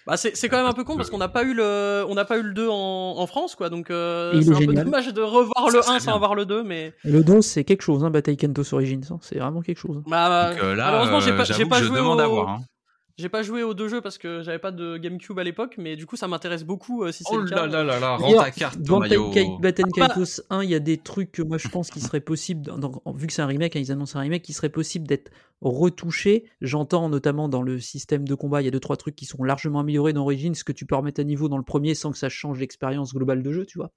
Bah, c'est c'est quand même un peu con parce qu'on n'a pas eu le on n'a pas eu le 2 en, en France quoi donc euh, c'est est un peu génial. dommage de revoir Ça le serait 1 sans bien. avoir le 2 mais le 2, c'est quelque chose, hein, Bataille Kentos Origins. hein, C'est vraiment quelque chose. bah, Donc euh, là, malheureusement j'ai euh, pas pas que je joué demande au... à voir. hein. J'ai pas joué aux deux jeux parce que j'avais pas de GameCube à l'époque mais du coup ça m'intéresse beaucoup euh, si c'est Oh le cas. là là là là, rends ta carte, Dans bah- Kaitos 1, il y a des trucs que moi je pense qu'il serait possible, vu que c'est un remake, hein, ils annoncent un remake, qu'il serait possible d'être retouché. J'entends notamment dans le système de combat, il y a deux trois trucs qui sont largement améliorés dans Origins, que tu peux remettre à niveau dans le premier sans que ça change l'expérience globale de jeu, tu vois.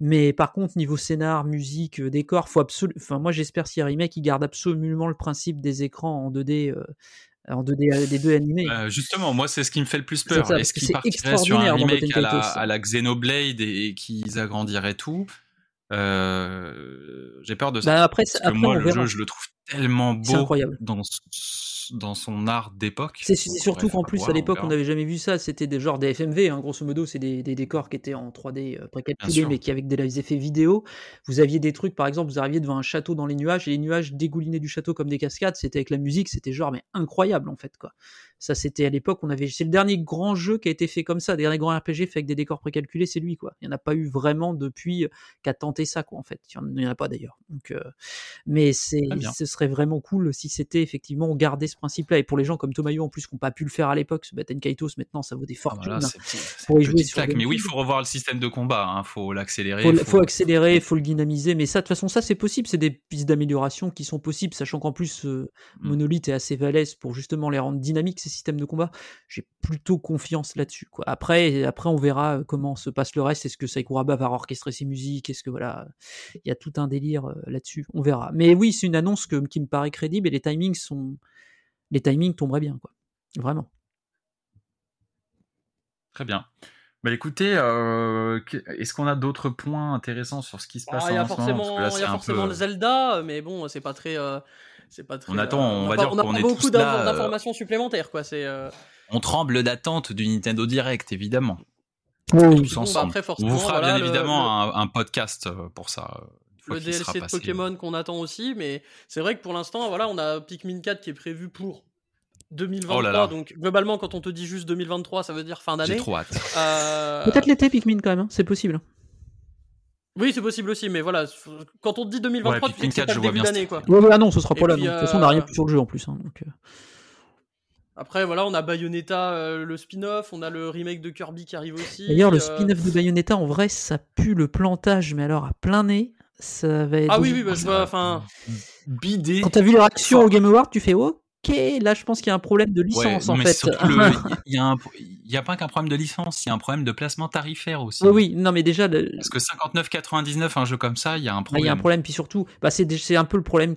Mais par contre, niveau scénar, musique, euh, décor, faut absolument. Enfin, moi j'espère s'il y a un remake, il garde absolument le principe des écrans en 2D. euh, en 2D euh, des deux animés. Euh, justement, moi, c'est ce qui me fait le plus peur. Est-ce que qu'ils partiraient sur un remake à la, à la Xenoblade et, et qu'ils agrandiraient tout euh, J'ai peur de ça. Bah après, Parce que après moi, on le verra. jeu, je le trouve tellement beau incroyable. dans, dans son art d'époque. C'est surtout qu'en plus, à l'époque, on n'avait jamais vu ça. C'était des genres des FMV, hein, grosso modo, c'est des, des décors qui étaient en 3D euh, précalculés, mais qui avec des effets vidéo. Vous aviez des trucs, par exemple, vous arriviez devant un château dans les nuages, et les nuages dégoulinaient du château comme des cascades. C'était avec la musique, c'était genre, mais incroyable, en fait, quoi. Ça, c'était à l'époque, on avait. C'est le dernier grand jeu qui a été fait comme ça, le dernier grand RPG fait avec des décors précalculés, c'est lui, quoi. Il n'y en a pas eu vraiment depuis euh, qu'a tenté ça, quoi, en fait. Il n'y en a pas d'ailleurs. Donc, euh, mais c'est, serait vraiment cool si c'était effectivement on gardait ce principe-là. Et pour les gens comme Tomayo en plus qui n'ont pas pu le faire à l'époque, ce Batten Kaitos maintenant ça vaut des Ah, fortunes. voilà, c'est c'est Pour y une jouer petite sur claque. Mais oui, il faut revoir le système de combat. Il faut l'accélérer. faut, faut- faut accélérer, faut le dynamiser, mais ça, de toute façon, ça c'est possible, c'est des pistes d'amélioration qui sont possibles, sachant qu'en plus euh, Mm. Monolith est assez valèse pour justement les rendre dynamiques ces systèmes de combat. J'ai plutôt confiance là-dessus. Quoi. Après, après, on verra euh, comment se passe le reste. Est-ce que Sakuraba va orchestrer ses musiques? Est-ce que voilà, il y a tout un délire euh, là-dessus? On verra. Mais oui, c'est une annonce que, qui me paraît crédible et les timings sont, les timings tomberaient bien, quoi. Vraiment. Très bien. Bah écoutez, euh, est-ce qu'on a d'autres points intéressants sur ce qui se passe Ah, il y a en ce moment? Parce forcément que là, il y a forcément peu- le Zelda mais bon c'est pas très euh, c'est pas très On attend, euh, on va pas- dire on a qu'on est beaucoup euh, d'informations supplémentaires quoi c'est euh, On tremble d'attente du Nintendo Direct, évidemment. Oui, Tous bon, bah, après, On forcément, vous fera voilà, bien le- évidemment Un, un podcast pour ça. Le DLC de. Pokémon qu'on attend aussi, mais c'est vrai que pour l'instant, voilà, on a Pikmin 4 qui est prévu pour 2023. Oh là là. Donc globalement, quand on te dit juste 2023, ça veut dire fin J'ai d'année. trop hâte. Euh, Peut-être l'été Pikmin quand même, hein, c'est possible. Oui, c'est possible aussi, mais voilà, quand on te dit 2023, Ouais, tu sais que c'est Pikmin pas 4, le je vois début bien d'année, quoi. Ouais, ouais, ah non, ce sera pas là. puis. De toute façon, on n'a rien euh, plus sur le jeu en plus. hein, donc, euh. Après, voilà, on a Bayonetta, euh, le spin-off, on a le remake de Kirby qui arrive aussi. D'ailleurs, le euh, spin-off de Bayonetta, en vrai, ça pue le plantage, mais alors à plein nez, ça va être. Ah oui, oui, bah, je vois, enfin, Bidé. Quand t'as vu leur action au Game Award, tu fais OK, là je pense qu'il y a un problème de Ouais, licence en fait. il y, a pas qu'un problème de licence, il y a un problème de placement tarifaire aussi. oui, oui, non mais déjà, le- Parce que 59,99 un jeu comme ça, il y a un bah, il problème. y a un problème, puis surtout, bah, c'est un peu le problème.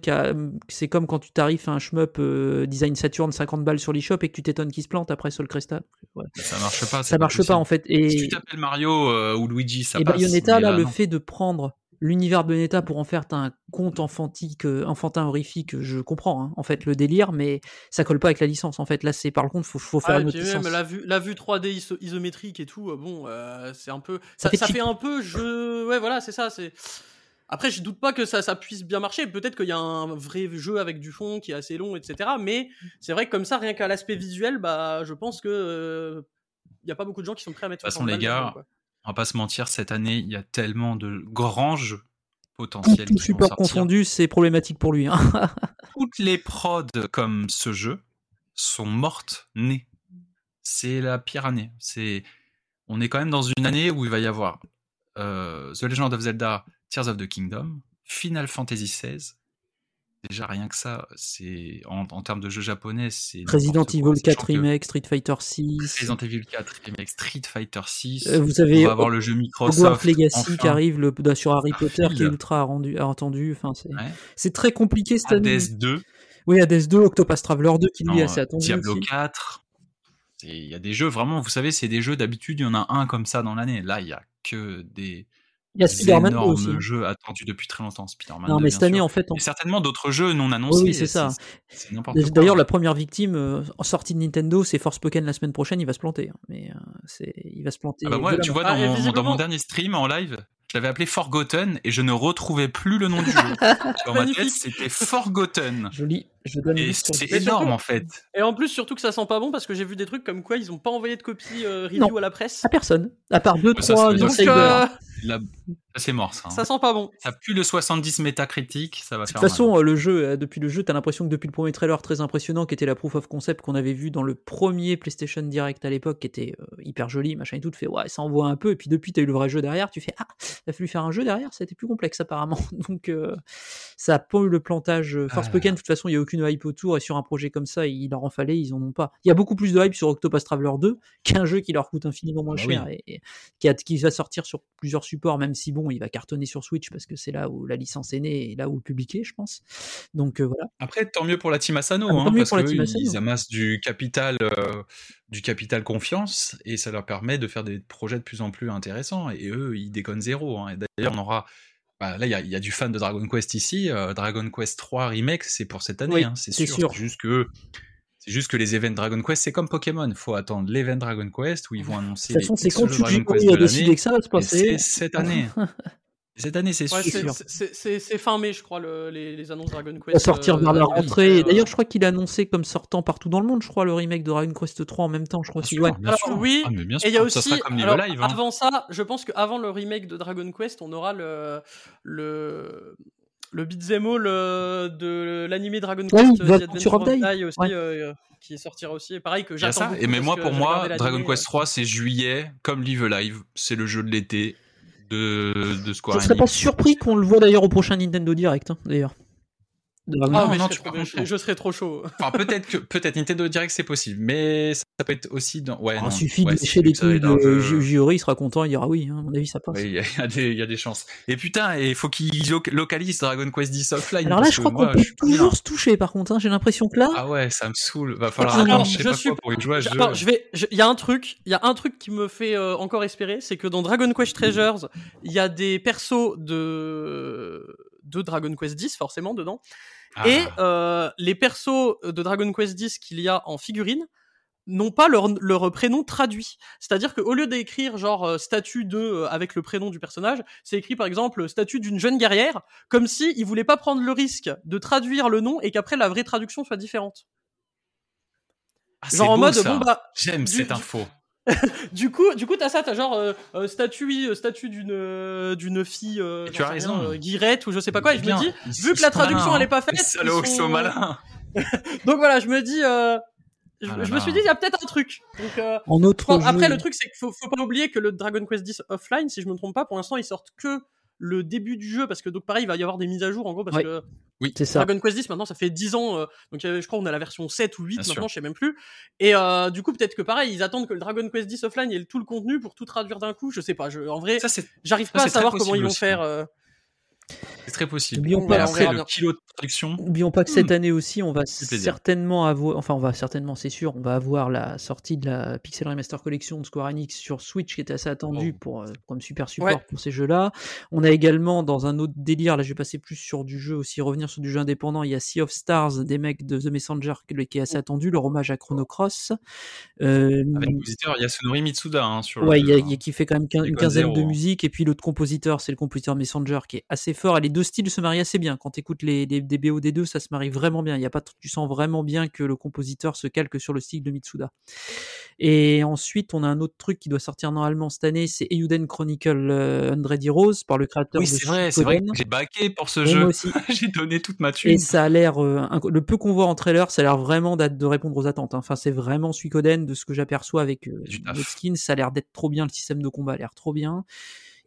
C'est comme quand tu tarifes un shmup euh, design Saturn 50 balles sur l'eShop et que tu t'étonnes qu'il se plante après Soul Crystal. Ouais. Ça marche pas. Ça marche possible. pas en fait. Et, Si tu t'appelles Mario euh, ou Luigi, ça et passe. Bayonetta, mais là, le non. fait de prendre l'univers de Bayonetta pour en faire un conte enfantique, enfantin horrifique, je comprends hein, en fait le délire, mais ça colle pas avec la licence en fait. Là, c'est par contre, faut, faut faire Ah, une autre licence. même la vue, la vue 3D iso- isométrique et tout, euh, bon, euh, c'est un peu. Ça, fait ça fait un peu jeu. Ouais, voilà, c'est ça. C'est. Après, je doute pas que ça, ça puisse bien marcher. Peut-être qu'il y a un vrai jeu avec du fond qui est assez long, etc. Mais c'est vrai que comme ça, rien qu'à l'aspect visuel, bah, je pense que euh, il y a pas beaucoup de gens qui sont prêts à mettre. De toute façon, 60 les gars, quoi. On va pas se mentir, cette année, il y a tellement de grands jeux potentiels. tout support confondu, c'est problématique pour lui. hein. Toutes les prods comme ce jeu sont mortes nées. C'est la pire année. C'est, on est quand même dans une année où il va y avoir euh, The Legend of Zelda, Tears of the Kingdom, Final Fantasy XVI. Déjà rien que ça, c'est en, en termes de jeux japonais, c'est Resident. Evil 4 Sachant que Remake, Street Fighter 6. Resident Evil 4 remake, Street Fighter 6. Euh, vous on avez va avoir le jeu Hogwarts Microsoft. Legacy enfin. qui arrive le, sur Harry Potter qui est ultra rendu, attendu. Enfin, c'est Ouais. très compliqué cette année. Hades 2. Oui, Hades 2, Octopath Traveler 2 qui lui Non, est assez attendu. Diablo aussi. 4. C'est- Il y a des jeux, vraiment, vous savez, c'est des jeux, d'habitude, il y en a un comme ça dans l'année. Là, il y a que des, Il y a Spider-Man aussi. hein. jeux attendus depuis très longtemps, Spider-Man. Non, 2, mais cette année, sûr. en fait, on- Et certainement d'autres jeux non annoncés. Oui, oui, c'est ça. D'ailleurs, la première victime euh, en sortie de Nintendo, c'est Forspoken la semaine prochaine. Il va se planter, hein. mais euh, c'est, il va se planter. Ah bah moi, tu vois, dans, Ah, dans mon dernier stream en live, l'avais appelé Forgotten et je ne retrouvais plus le nom du jeu. dans ma tête, c'était Forgotten. Je lis, je donne une Et c'est surtout- énorme en fait. Et en plus, surtout que ça sent pas bon parce que j'ai vu des trucs comme quoi ils ont pas envoyé de copie euh, review Non. à la presse. à personne, à part deux, Ça, ça trois Donc, euh, c'est mort ça. hein. ça sent pas bon. Ça pue le 70 métacritique, ça va De faire toute façon, euh, le jeu, euh, depuis le jeu, t'as l'impression que depuis le premier trailer très impressionnant, qui était la proof of concept qu'on avait vu dans le premier PlayStation Direct à l'époque, qui était euh, hyper joli, machin et tout, tu fais ouais, ça envoie un peu, et puis depuis t'as eu le vrai jeu derrière, tu fais ah, il a fallu faire un jeu derrière, ça a été plus complexe apparemment. Donc euh, ça a pas eu le plantage. euh, Forspoken, de toute façon, il y a aucune hype autour, et sur un projet comme ça, il leur en fallait, ils en ont pas. Il y a beaucoup plus de hype sur Octopus Traveler 2 qu'un jeu qui leur coûte infiniment moins Bah cher et, et qui, a- qui va sortir sur plusieurs supports, même si bon, il va cartonner sur Switch parce que c'est là où la licence est née et là où le public est, je pense. Donc euh, voilà. Après, tant mieux pour la team Asano, Ah, tant hein, mieux parce pour la que team eux, Asano. ils amassent du capital, euh, du capital confiance et ça leur permet de faire des projets de plus en plus intéressants. Et eux, ils déconnent zéro. Hein. Et d'ailleurs, on aura. bah, là, il y a, il y a du fan de Dragon Quest ici. euh, Dragon Quest 3 Remake, c'est pour cette année, Oui, hein, c'est sûr. sûr. C'est juste que. C'est juste que les events Dragon Quest, c'est comme Pokémon. faut attendre l'event Dragon Quest où ils vont annoncer De toute façon, c'est quand jeux Dragon Quest a décidé que ça va se passer. c'est cette année. cette année, c'est Ouais, sûr. sûr. c'est- fin mai, je crois, le- les, les annonces Dragon Quest. Va sortir euh, vers la Remake, rentrée. euh, D'ailleurs, je crois qu'il a annoncé comme sortant partout dans le monde, je crois, le remake de Dragon Quest 3 en même temps, je crois Bien aussi. sûr, Ouais. bien Alors, sûr. oui, Ah, bien Et il y a sûr, aussi, comme Live alors, Live. hein. avant ça, je pense qu'avant le remake de Dragon Quest, on aura le le le beat'em all euh, de l'animé Dragon Oui, Quest The euh, The Adventure of. Dai aussi, Ouais. euh, qui sortira aussi. Et pareil que j'attends Et mais moi, pour moi, Dragon Quest euh, 3, c'est juillet, comme Live Live. C'est le jeu de l'été de, de Je Square ne serais pas surpris qu'on le voit d'ailleurs au prochain Nintendo Direct, hein, d'ailleurs. Dragon Ah, Non, mais non, je, tu serais, je- serais trop chaud. Enfin, peut-être que peut-être Nintendo Direct, c'est possible. Mais ça, ça peut être aussi dans. Ouais, Il non. suffit ouais, de lécher les couilles de Jiori, il sera content, il dira oui, hein, à mon avis, ça passe. Il y, y a des- il y a des chances. Et putain, il faut qu'ils lo- localisent Dragon Quest 10 offline. Alors là, je crois qu'on peut toujours se toucher, par contre. hein, J'ai l'impression que là, Ah ouais, ça me saoule. Va falloir Alors, attendre, je sais je pas suis- quoi pour y jouer à ce jeu. Attends, je vais. je- Il y a un truc, il y a un truc qui me fait euh, encore espérer, c'est que dans Dragon Quest Treasures, il y a des persos de de Dragon Quest 10 forcément dedans, Ah. et euh, les persos de Dragon Quest 10 qu'il y a en figurine n'ont pas leur, leur prénom traduit. C'est-à-dire qu'au lieu d'écrire genre euh, statut de euh, avec le prénom du personnage, c'est écrit par exemple statut d'une jeune guerrière, comme si ils voulaient pas prendre le risque de traduire le nom et qu'après la vraie traduction soit différente. Ah, Genre en beau, mode ça. bon bah J'aime cette info. du coup, du coup, t'as ça, t'as genre euh, euh, statut, euh, statut d'une euh, d'une fille, euh, tu as raison. rien, euh, Guirette ou je sais pas quoi. Et je Bien. me dis, Ils- vu que la sont malins, traduction elle est hein. pas faite, Les ils salauds, ils sont- malins. donc voilà, je me dis, euh, je, Ah là je me suis dit, il y a peut-être un truc. Donc, euh, en autre jeu- après, le truc, c'est qu'il faut, faut pas oublier que le Dragon Quest X offline, si je me trompe pas, pour l'instant, ils sortent que le début du jeu parce que donc pareil, il va y avoir des mises à jour en gros parce Ouais. que c'est ça. Dragon Quest X maintenant ça fait 10 ans euh, donc euh, je crois qu'on a la version 7 ou 8 Bien maintenant sûr. je sais même plus et euh, du coup peut-être que pareil ils attendent que le Dragon Quest X offline ait tout le contenu pour tout traduire d'un coup je sais pas je, en vrai Ça, c'est j'arrive ça, pas à savoir comment ils vont aussi. faire euh, c'est très possible. N'oublions Donc, pas après, le kilo de traduction. N'oublions pas que cette Hmm. année aussi, on va certainement avoir, enfin on va certainement, c'est sûr, on va avoir la sortie de la Pixel Remaster Collection de Square Enix sur Switch qui était assez attendue Oh. pour euh, comme super support Ouais. pour ces jeux-là. On a également dans un autre délire, là je vais passer plus sur du jeu aussi, revenir sur du jeu indépendant, il y a Sea of Stars des mecs de The Messenger qui est assez attendu, leur hommage à Chrono Cross. Euh, Avec le compositeur Yasunori Mitsuda hein, sur le Ouais, il y a, il y a- qui fait quand même une quinzaine zéro, de musiques, et puis l'autre compositeur, c'est le compositeur Messenger qui est assez fort. Et les deux styles se marient assez bien. Quand tu écoutes les, les, des BO des deux, ça se marie vraiment bien. Il y a pas, tu sens vraiment bien que le compositeur se calque sur le style de Mitsuda. Et ensuite, on a un autre truc qui doit sortir normalement cette année, c'est Eiyuden Chronicle euh, 100 Heroes par le créateur Oui, de c'est vrai, c'est j'ai baqué pour ce Et jeu. j'ai donné toute ma thune. Et ça a l'air, euh, le peu qu'on voit en trailer, ça a l'air vraiment de répondre aux attentes. hein. Enfin, c'est vraiment Suikoden de ce que j'aperçois avec euh, skins. Ça a l'air d'être trop bien, le système de combat a l'air trop bien.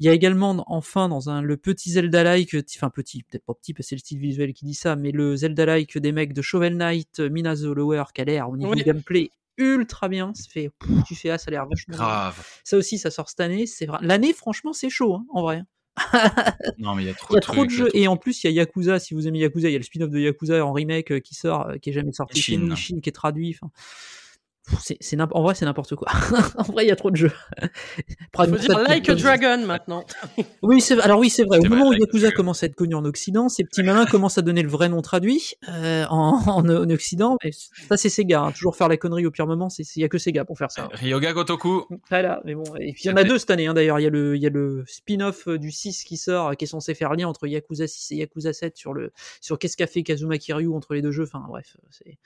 Il y a également, enfin, dans un, le petit Zelda-like, enfin petit, peut-être pas petit parce que c'est le style visuel qui dit ça, mais le Zelda-like des mecs de Shovel Knight, euh, Mina the Lower, qui a l'air au niveau Oui. du gameplay ultra bien. Ça fait, tu fais, ah, ça a l'air vachement bien. Grave. Ça aussi, ça sort cette année. C'est vrai. L'année, franchement, c'est chaud, hein, en vrai. Non, mais il y a trop Il y a de trop de jeux et en plus il y a Yakuza. Si vous aimez Yakuza, il y a le spin-off de Yakuza en remake euh, qui sort, euh, qui est jamais sorti nous, Ishin, qui est traduit. C'est- en vrai, c'est n'importe quoi. en vrai, il y a trop de jeux. Faut dire Like a Dragon maintenant. Oui, c'est alors oui, c'est vrai. Au moment où Yakuza commence à être connu en Occident, ces petits malins commencent à donner le vrai nom traduit euh, en, en, en Occident. Mais ça, c'est Sega. hein. Toujours faire la connerie au pire moment, c'est il y a que Sega pour faire ça. Ryoga Gotoku. Voilà, mais bon. Et puis il y en a deux cette année, hein, d'ailleurs. Il y a le, il y a le spin-off euh, du 6 qui sort, euh, qui est censé faire lien entre Yakuza 6 et Yakuza 7 sur le, sur qu'est-ce qu'a fait Kazuma Kiryu entre les deux jeux. Enfin, bref, euh, c'est,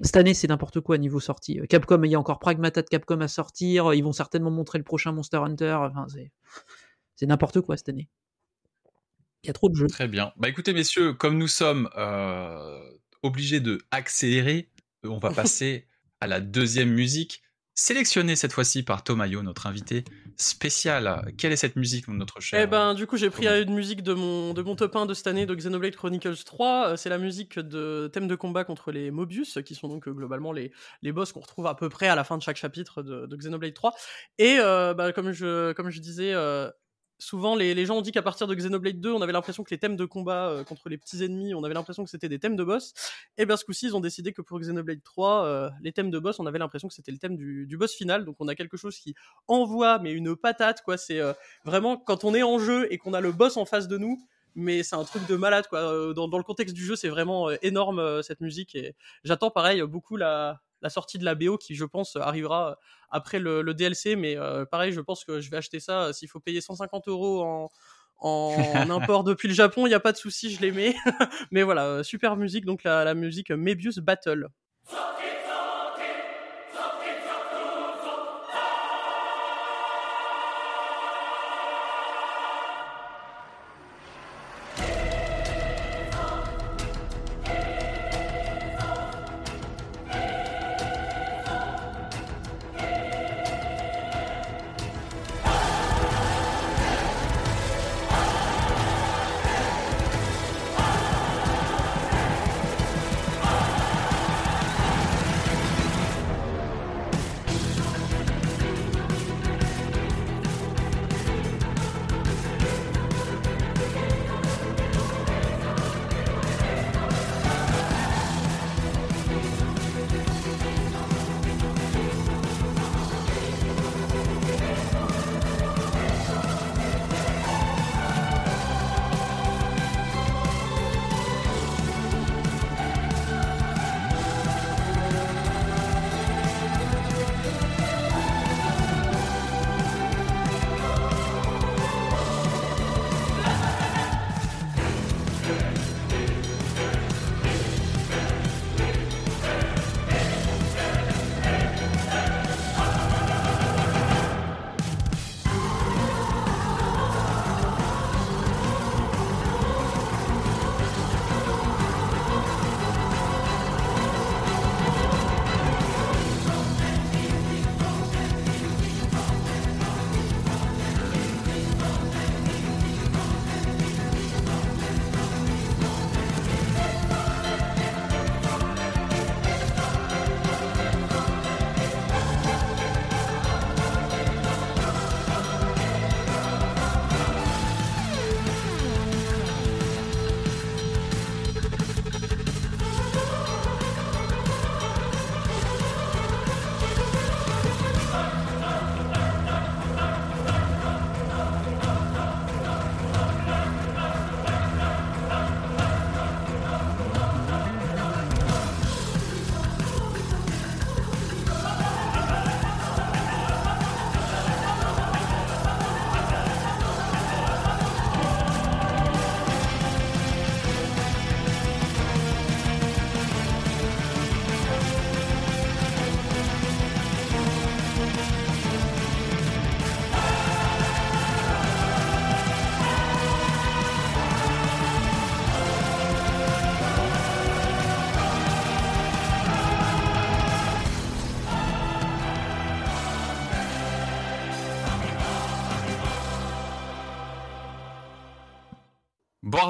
cette année, c'est n'importe quoi niveau sortie. Capcom, il y a encore Pragmata de Capcom à sortir. Ils vont certainement montrer le prochain Monster Hunter. Enfin, c'est, n'importe quoi cette année. Il y a trop de jeux. Très bien. Bah écoutez, messieurs, comme nous sommes euh, obligés de accélérer, on va passer à la deuxième musique, sélectionnée cette fois-ci par Tomayo, notre invité spécial. Quelle est cette musique, notre cher Eh ben, du coup, j'ai pris Thomas. une musique de mon, de mon top 1 de cette année de Xenoblade Chronicles 3. Euh, C'est la musique de thème de combat contre les Mobius, qui sont donc euh, globalement les, les boss qu'on retrouve à peu près à la fin de chaque chapitre de, de Xenoblade 3. Et euh, bah, comme, je, comme je disais, euh, souvent les, les gens ont dit qu'à partir de Xenoblade 2, on avait l'impression que les thèmes de combat euh, contre les petits ennemis, on avait l'impression que c'était des thèmes de boss. Et bien ce coup-ci, ils ont décidé que pour Xenoblade 3, euh, les thèmes de boss, on avait l'impression que c'était le thème du, du boss final. Donc on a quelque chose qui envoie, mais une patate, quoi. C'est euh, vraiment quand on est en jeu et qu'on a le boss en face de nous. Mais c'est un truc de malade, quoi. Euh, Dans, dans le contexte du jeu, c'est vraiment euh, énorme euh, cette musique. Et j'attends pareil beaucoup la, la sortie de la BO qui, je pense, arrivera après le, le DLC. Mais euh, pareil, je pense que je vais acheter ça. euh, S'il faut payer 150 euros en, en import depuis le Japon, il n'y a pas de souci, je les mets. mais voilà, euh, super musique. Donc la, la musique Mebius Battle.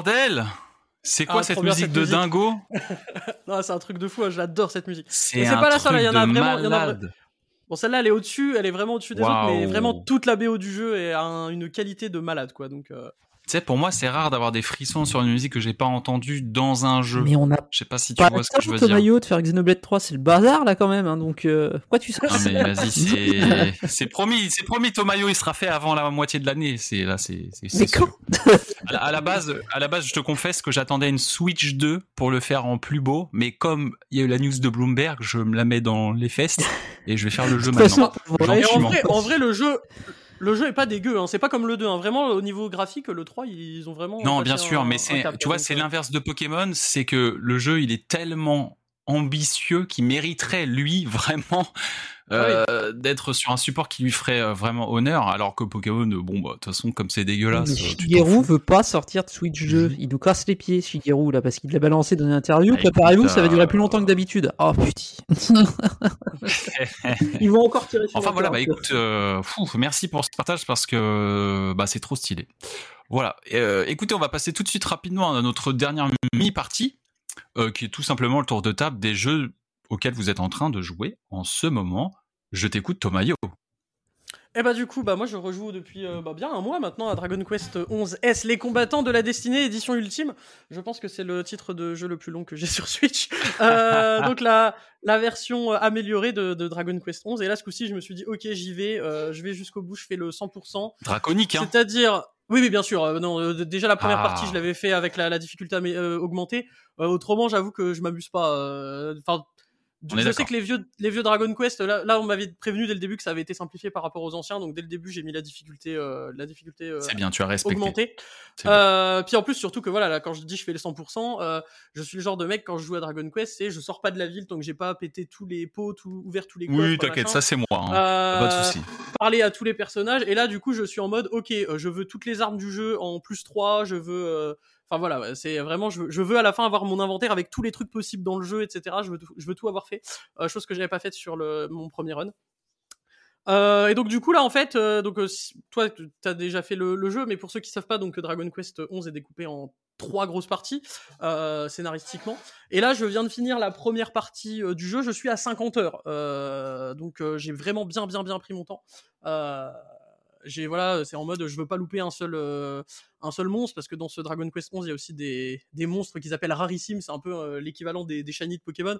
Bordel C'est quoi Ah, cette musique de musique. dingo? Non, c'est un truc de fou. hein, J'adore cette musique. C'est pas la seule, truc il y en a vraiment- y en a. Bon, celle-là, elle est au-dessus, elle est vraiment au-dessus des autres, mais vraiment toute la BO du jeu est à un- une qualité de malade, quoi. Donc, euh, sais, pour moi, c'est rare d'avoir des frissons sur une musique que j'ai pas entendue dans un jeu. Mais on a Je sais pas si tu pas vois ce que je veux dire. Tomayo, de faire Xenoblade 3, c'est le bazar là quand même. hein, donc euh, pourquoi tu serais Ah mais vas-y, c'est c'est promis, c'est promis. Tomayo, il sera fait avant la moitié de l'année. C'est là, c'est c'est- c'est Mais quand À la, à la base, à la base, je te confesse que j'attendais une Switch 2 pour le faire en plus beau, mais comme il y a eu la news de Bloomberg, je me la mets dans les fesses et je vais faire le jeu maintenant. façon, vrai, en vrai, le jeu, le jeu est pas dégueu. Hein. C'est pas comme le 2. Hein. Vraiment, au niveau graphique, le 3, ils ont vraiment. Non, bien un- sûr, mais c'est, tu vois, c'est l'inverse de Pokémon, c'est que le jeu, il est tellement ambitieux qu'il mériterait lui vraiment euh, d'être sur un support qui lui ferait euh, vraiment honneur, alors que Pokémon, euh, bon bah de toute façon comme c'est dégueulasse. Shigeru veut pas sortir de Switch 2. Il nous casse les pieds, Shigeru, là, parce qu'il l'a balancé dans une interview. Ah, écoute, Préparez-vous, ça va durer plus longtemps que d'habitude. Oh putain. Ils vont encore tirer sur Enfin voilà, bah écoute, euh, fou, merci pour ce partage parce que bah c'est trop stylé. Voilà. Euh, écoutez, on va passer tout de suite rapidement à notre dernière mi-partie, euh, qui est tout simplement le tour de table des jeux auxquels vous êtes en train de jouer en ce moment. Je t'écoute, Tomayo. Et bah du coup, bah moi je rejoue depuis euh, bah, bien un mois maintenant à Dragon Quest 11 S, les combattants de la destinée édition ultime. Je pense que c'est le titre de jeu le plus long que j'ai sur Switch. Euh, donc la la version euh, améliorée de, de Dragon Quest 11. Et là ce coup-ci, je me suis dit ok j'y vais, euh, je vais jusqu'au bout, je fais le 100%. Draconique, hein. C'est-à-dire, oui, oui, bien sûr. euh, non, euh, déjà la première Ah. partie, je l'avais fait avec la, la difficulté euh, augmentée. Autrement, j'avoue que je m'amuse pas. Enfin, je sais que les vieux, les vieux Dragon Quest, là, là, on m'avait prévenu dès le début que ça avait été simplifié par rapport aux anciens. Donc dès le début, j'ai mis la difficulté, euh, la difficulté euh, C'est bien, tu as respecté. augmentée. Euh, puis en plus, surtout que voilà, là, quand je dis je fais le 100%, euh, je suis le genre de mec quand je joue à Dragon Quest, c'est je sors pas de la ville tant que j'ai pas pété tous les pots, tout ouvert tous les coffres. Oui, t'inquiète, ça c'est moi. hein. Euh, Pas de souci. parler à tous les personnages et là du coup je suis en mode ok euh, je veux toutes les armes du jeu en plus 3 je veux euh, enfin voilà c'est vraiment je veux, à la fin avoir mon inventaire avec tous les trucs possibles dans le jeu etc je veux tout, avoir fait euh, chose que j'avais pas faite sur le mon premier run. Euh, et donc du coup là en fait euh, donc euh, toi t'as déjà fait le, le jeu mais pour ceux qui savent pas donc Dragon Quest 11 est découpé en trois grosses parties scénaristiquement. Et là je viens de finir la première partie du jeu. Je suis à 50 heures donc j'ai vraiment bien bien bien pris mon temps j'ai voilà, c'est en mode je veux pas louper un seul euh, un seul monstre parce que dans ce Dragon Quest 11 il y a aussi des, des monstres qu'ils appellent rarissimes, c'est un peu euh, l'équivalent des, des shiny de Pokémon.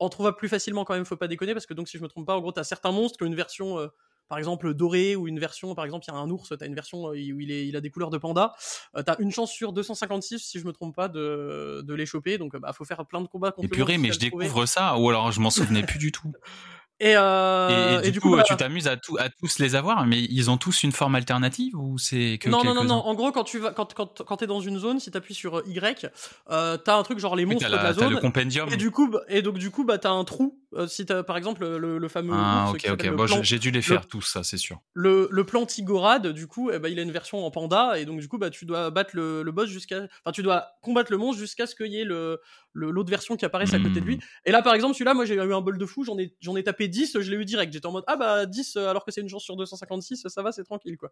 En trouvable plus facilement quand même, faut pas déconner parce que donc si je me trompe pas, en gros t'as certains monstres qui ont une version euh, par exemple dorée ou une version par exemple il y a un ours, t'as une version où il, est, il a des couleurs de panda, t'as une chance sur 256 si je me trompe pas de, de les choper donc bah faut faire plein de combats contre Et purée, mais je trouver. découvre ça, ou alors je m'en souvenais plus du tout. Et, euh, et, et du, coup, voilà. tu t'amuses à, tout, à tous les avoir, mais ils ont tous une forme alternative ou c'est que non, non, non, non. En gros, quand tu vas, quand, quand, quand t'es dans une zone, si t'appuies sur euh, Y, euh, t'as un truc genre les Oui, monstres t'as de la la- t'as le zone. compendium. Et du coup, bah- et donc du coup, bah t'as un trou. Euh, si t'as par exemple le, le fameux Ah, ok, ok. le Bon, plan- j'ai- dû les faire tous, ça, c'est sûr. le, le plan Tigorade, du coup, eh ben, il a une version en panda, et donc du coup, bah, tu dois battre le, le boss jusqu'à, enfin, tu dois combattre le monstre jusqu'à ce qu'il y ait le, le- l'autre version qui apparaisse à côté de lui. Hmm. Et là, par exemple, celui-là, moi, j'ai eu un bol de fou, j'en ai, j'en ai tapé 10, je l'ai eu direct. J'étais en mode, ah bah, 10, euh, alors que c'est une chance sur 256, ça va, c'est tranquille, quoi.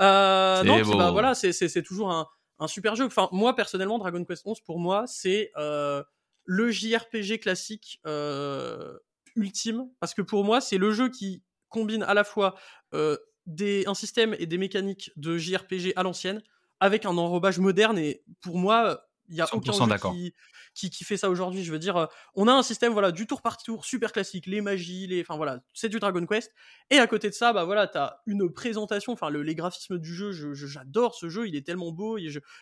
Euh, puis, bah, voilà, c'est, c'est, c'est toujours un, un super jeu. Enfin, moi, personnellement, Dragon Quest 11, pour moi, c'est, euh, le JRPG classique, euh, ultime, parce que pour moi, c'est le jeu qui combine à la fois, euh, des, un système et des mécaniques de JRPG à l'ancienne avec un enrobage moderne. Et pour moi il y a aucun 100% jeu qui, qui, qui fait ça aujourd'hui. Je veux dire euh, on a un système voilà du tour par tour super classique les magies les enfin voilà c'est du Dragon Quest. Et à côté de ça bah voilà t'as une présentation enfin le, les graphismes du jeu je- je- j'adore ce jeu il est tellement beau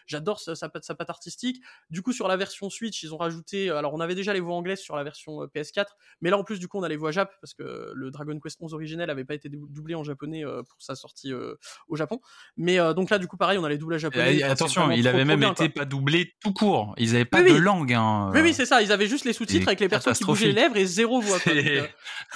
j'adore sa, sa, patte- sa patte artistique. Du coup sur la version Switch ils ont rajouté alors on avait déjà les voix anglaises sur la version euh, PS4 mais là en plus du coup on a les voix Jap parce que le Dragon Quest 11 originel avait pas été dou- doublé en japonais euh, pour sa sortie euh, au Japon. Mais euh, donc là du coup pareil on a les doublages japonais Et attention, il avait trop même bien, été quoi. pas doublé tout court. Ils avaient pas Oui, de oui. langue. Hein. Oui, oui, c'est ça. Ils avaient juste les sous-titres avec les personnes qui bougeaient les lèvres et zéro voix. quoi. Donc, euh,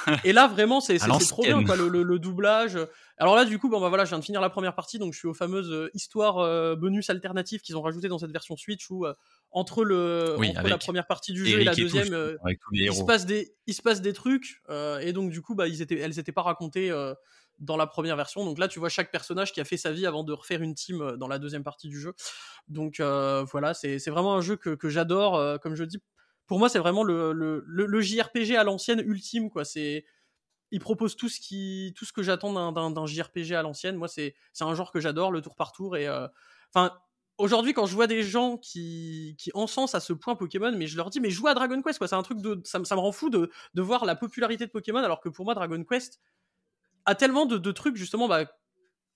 et là, vraiment, c'est trop bien, quoi, le, le- le doublage. Alors là, du coup, bon, bah voilà, je viens de finir la première partie, donc je suis aux fameuses euh, histoires euh, bonus alternatives qu'ils ont rajoutées dans cette version Switch où euh, entre le Oui, entre la première partie du jeu et la et deuxième, euh, tous il se passe des il se passe des trucs euh, et donc du coup bah ils étaient elles étaient pas racontées euh, dans la première version. Donc là tu vois chaque personnage qui a fait sa vie avant de refaire une team euh, dans la deuxième partie du jeu. Donc euh, voilà c'est vraiment un jeu que, que j'adore euh, comme je dis. Pour moi c'est vraiment le, le, JRPG à l'ancienne ultime quoi. C'est il propose tout ce qui tout ce que j'attends d'un- JRPG à l'ancienne. Moi c'est un genre que j'adore le tour par tour. Et enfin aujourd'hui, quand je vois des gens qui, qui encensent à ce point Pokémon, mais je leur dis, mais joue à Dragon Quest, quoi. C'est un truc de, ça, ça me rend fou de, de voir la popularité de Pokémon, alors que pour moi, Dragon Quest a tellement de, de trucs, justement, bah,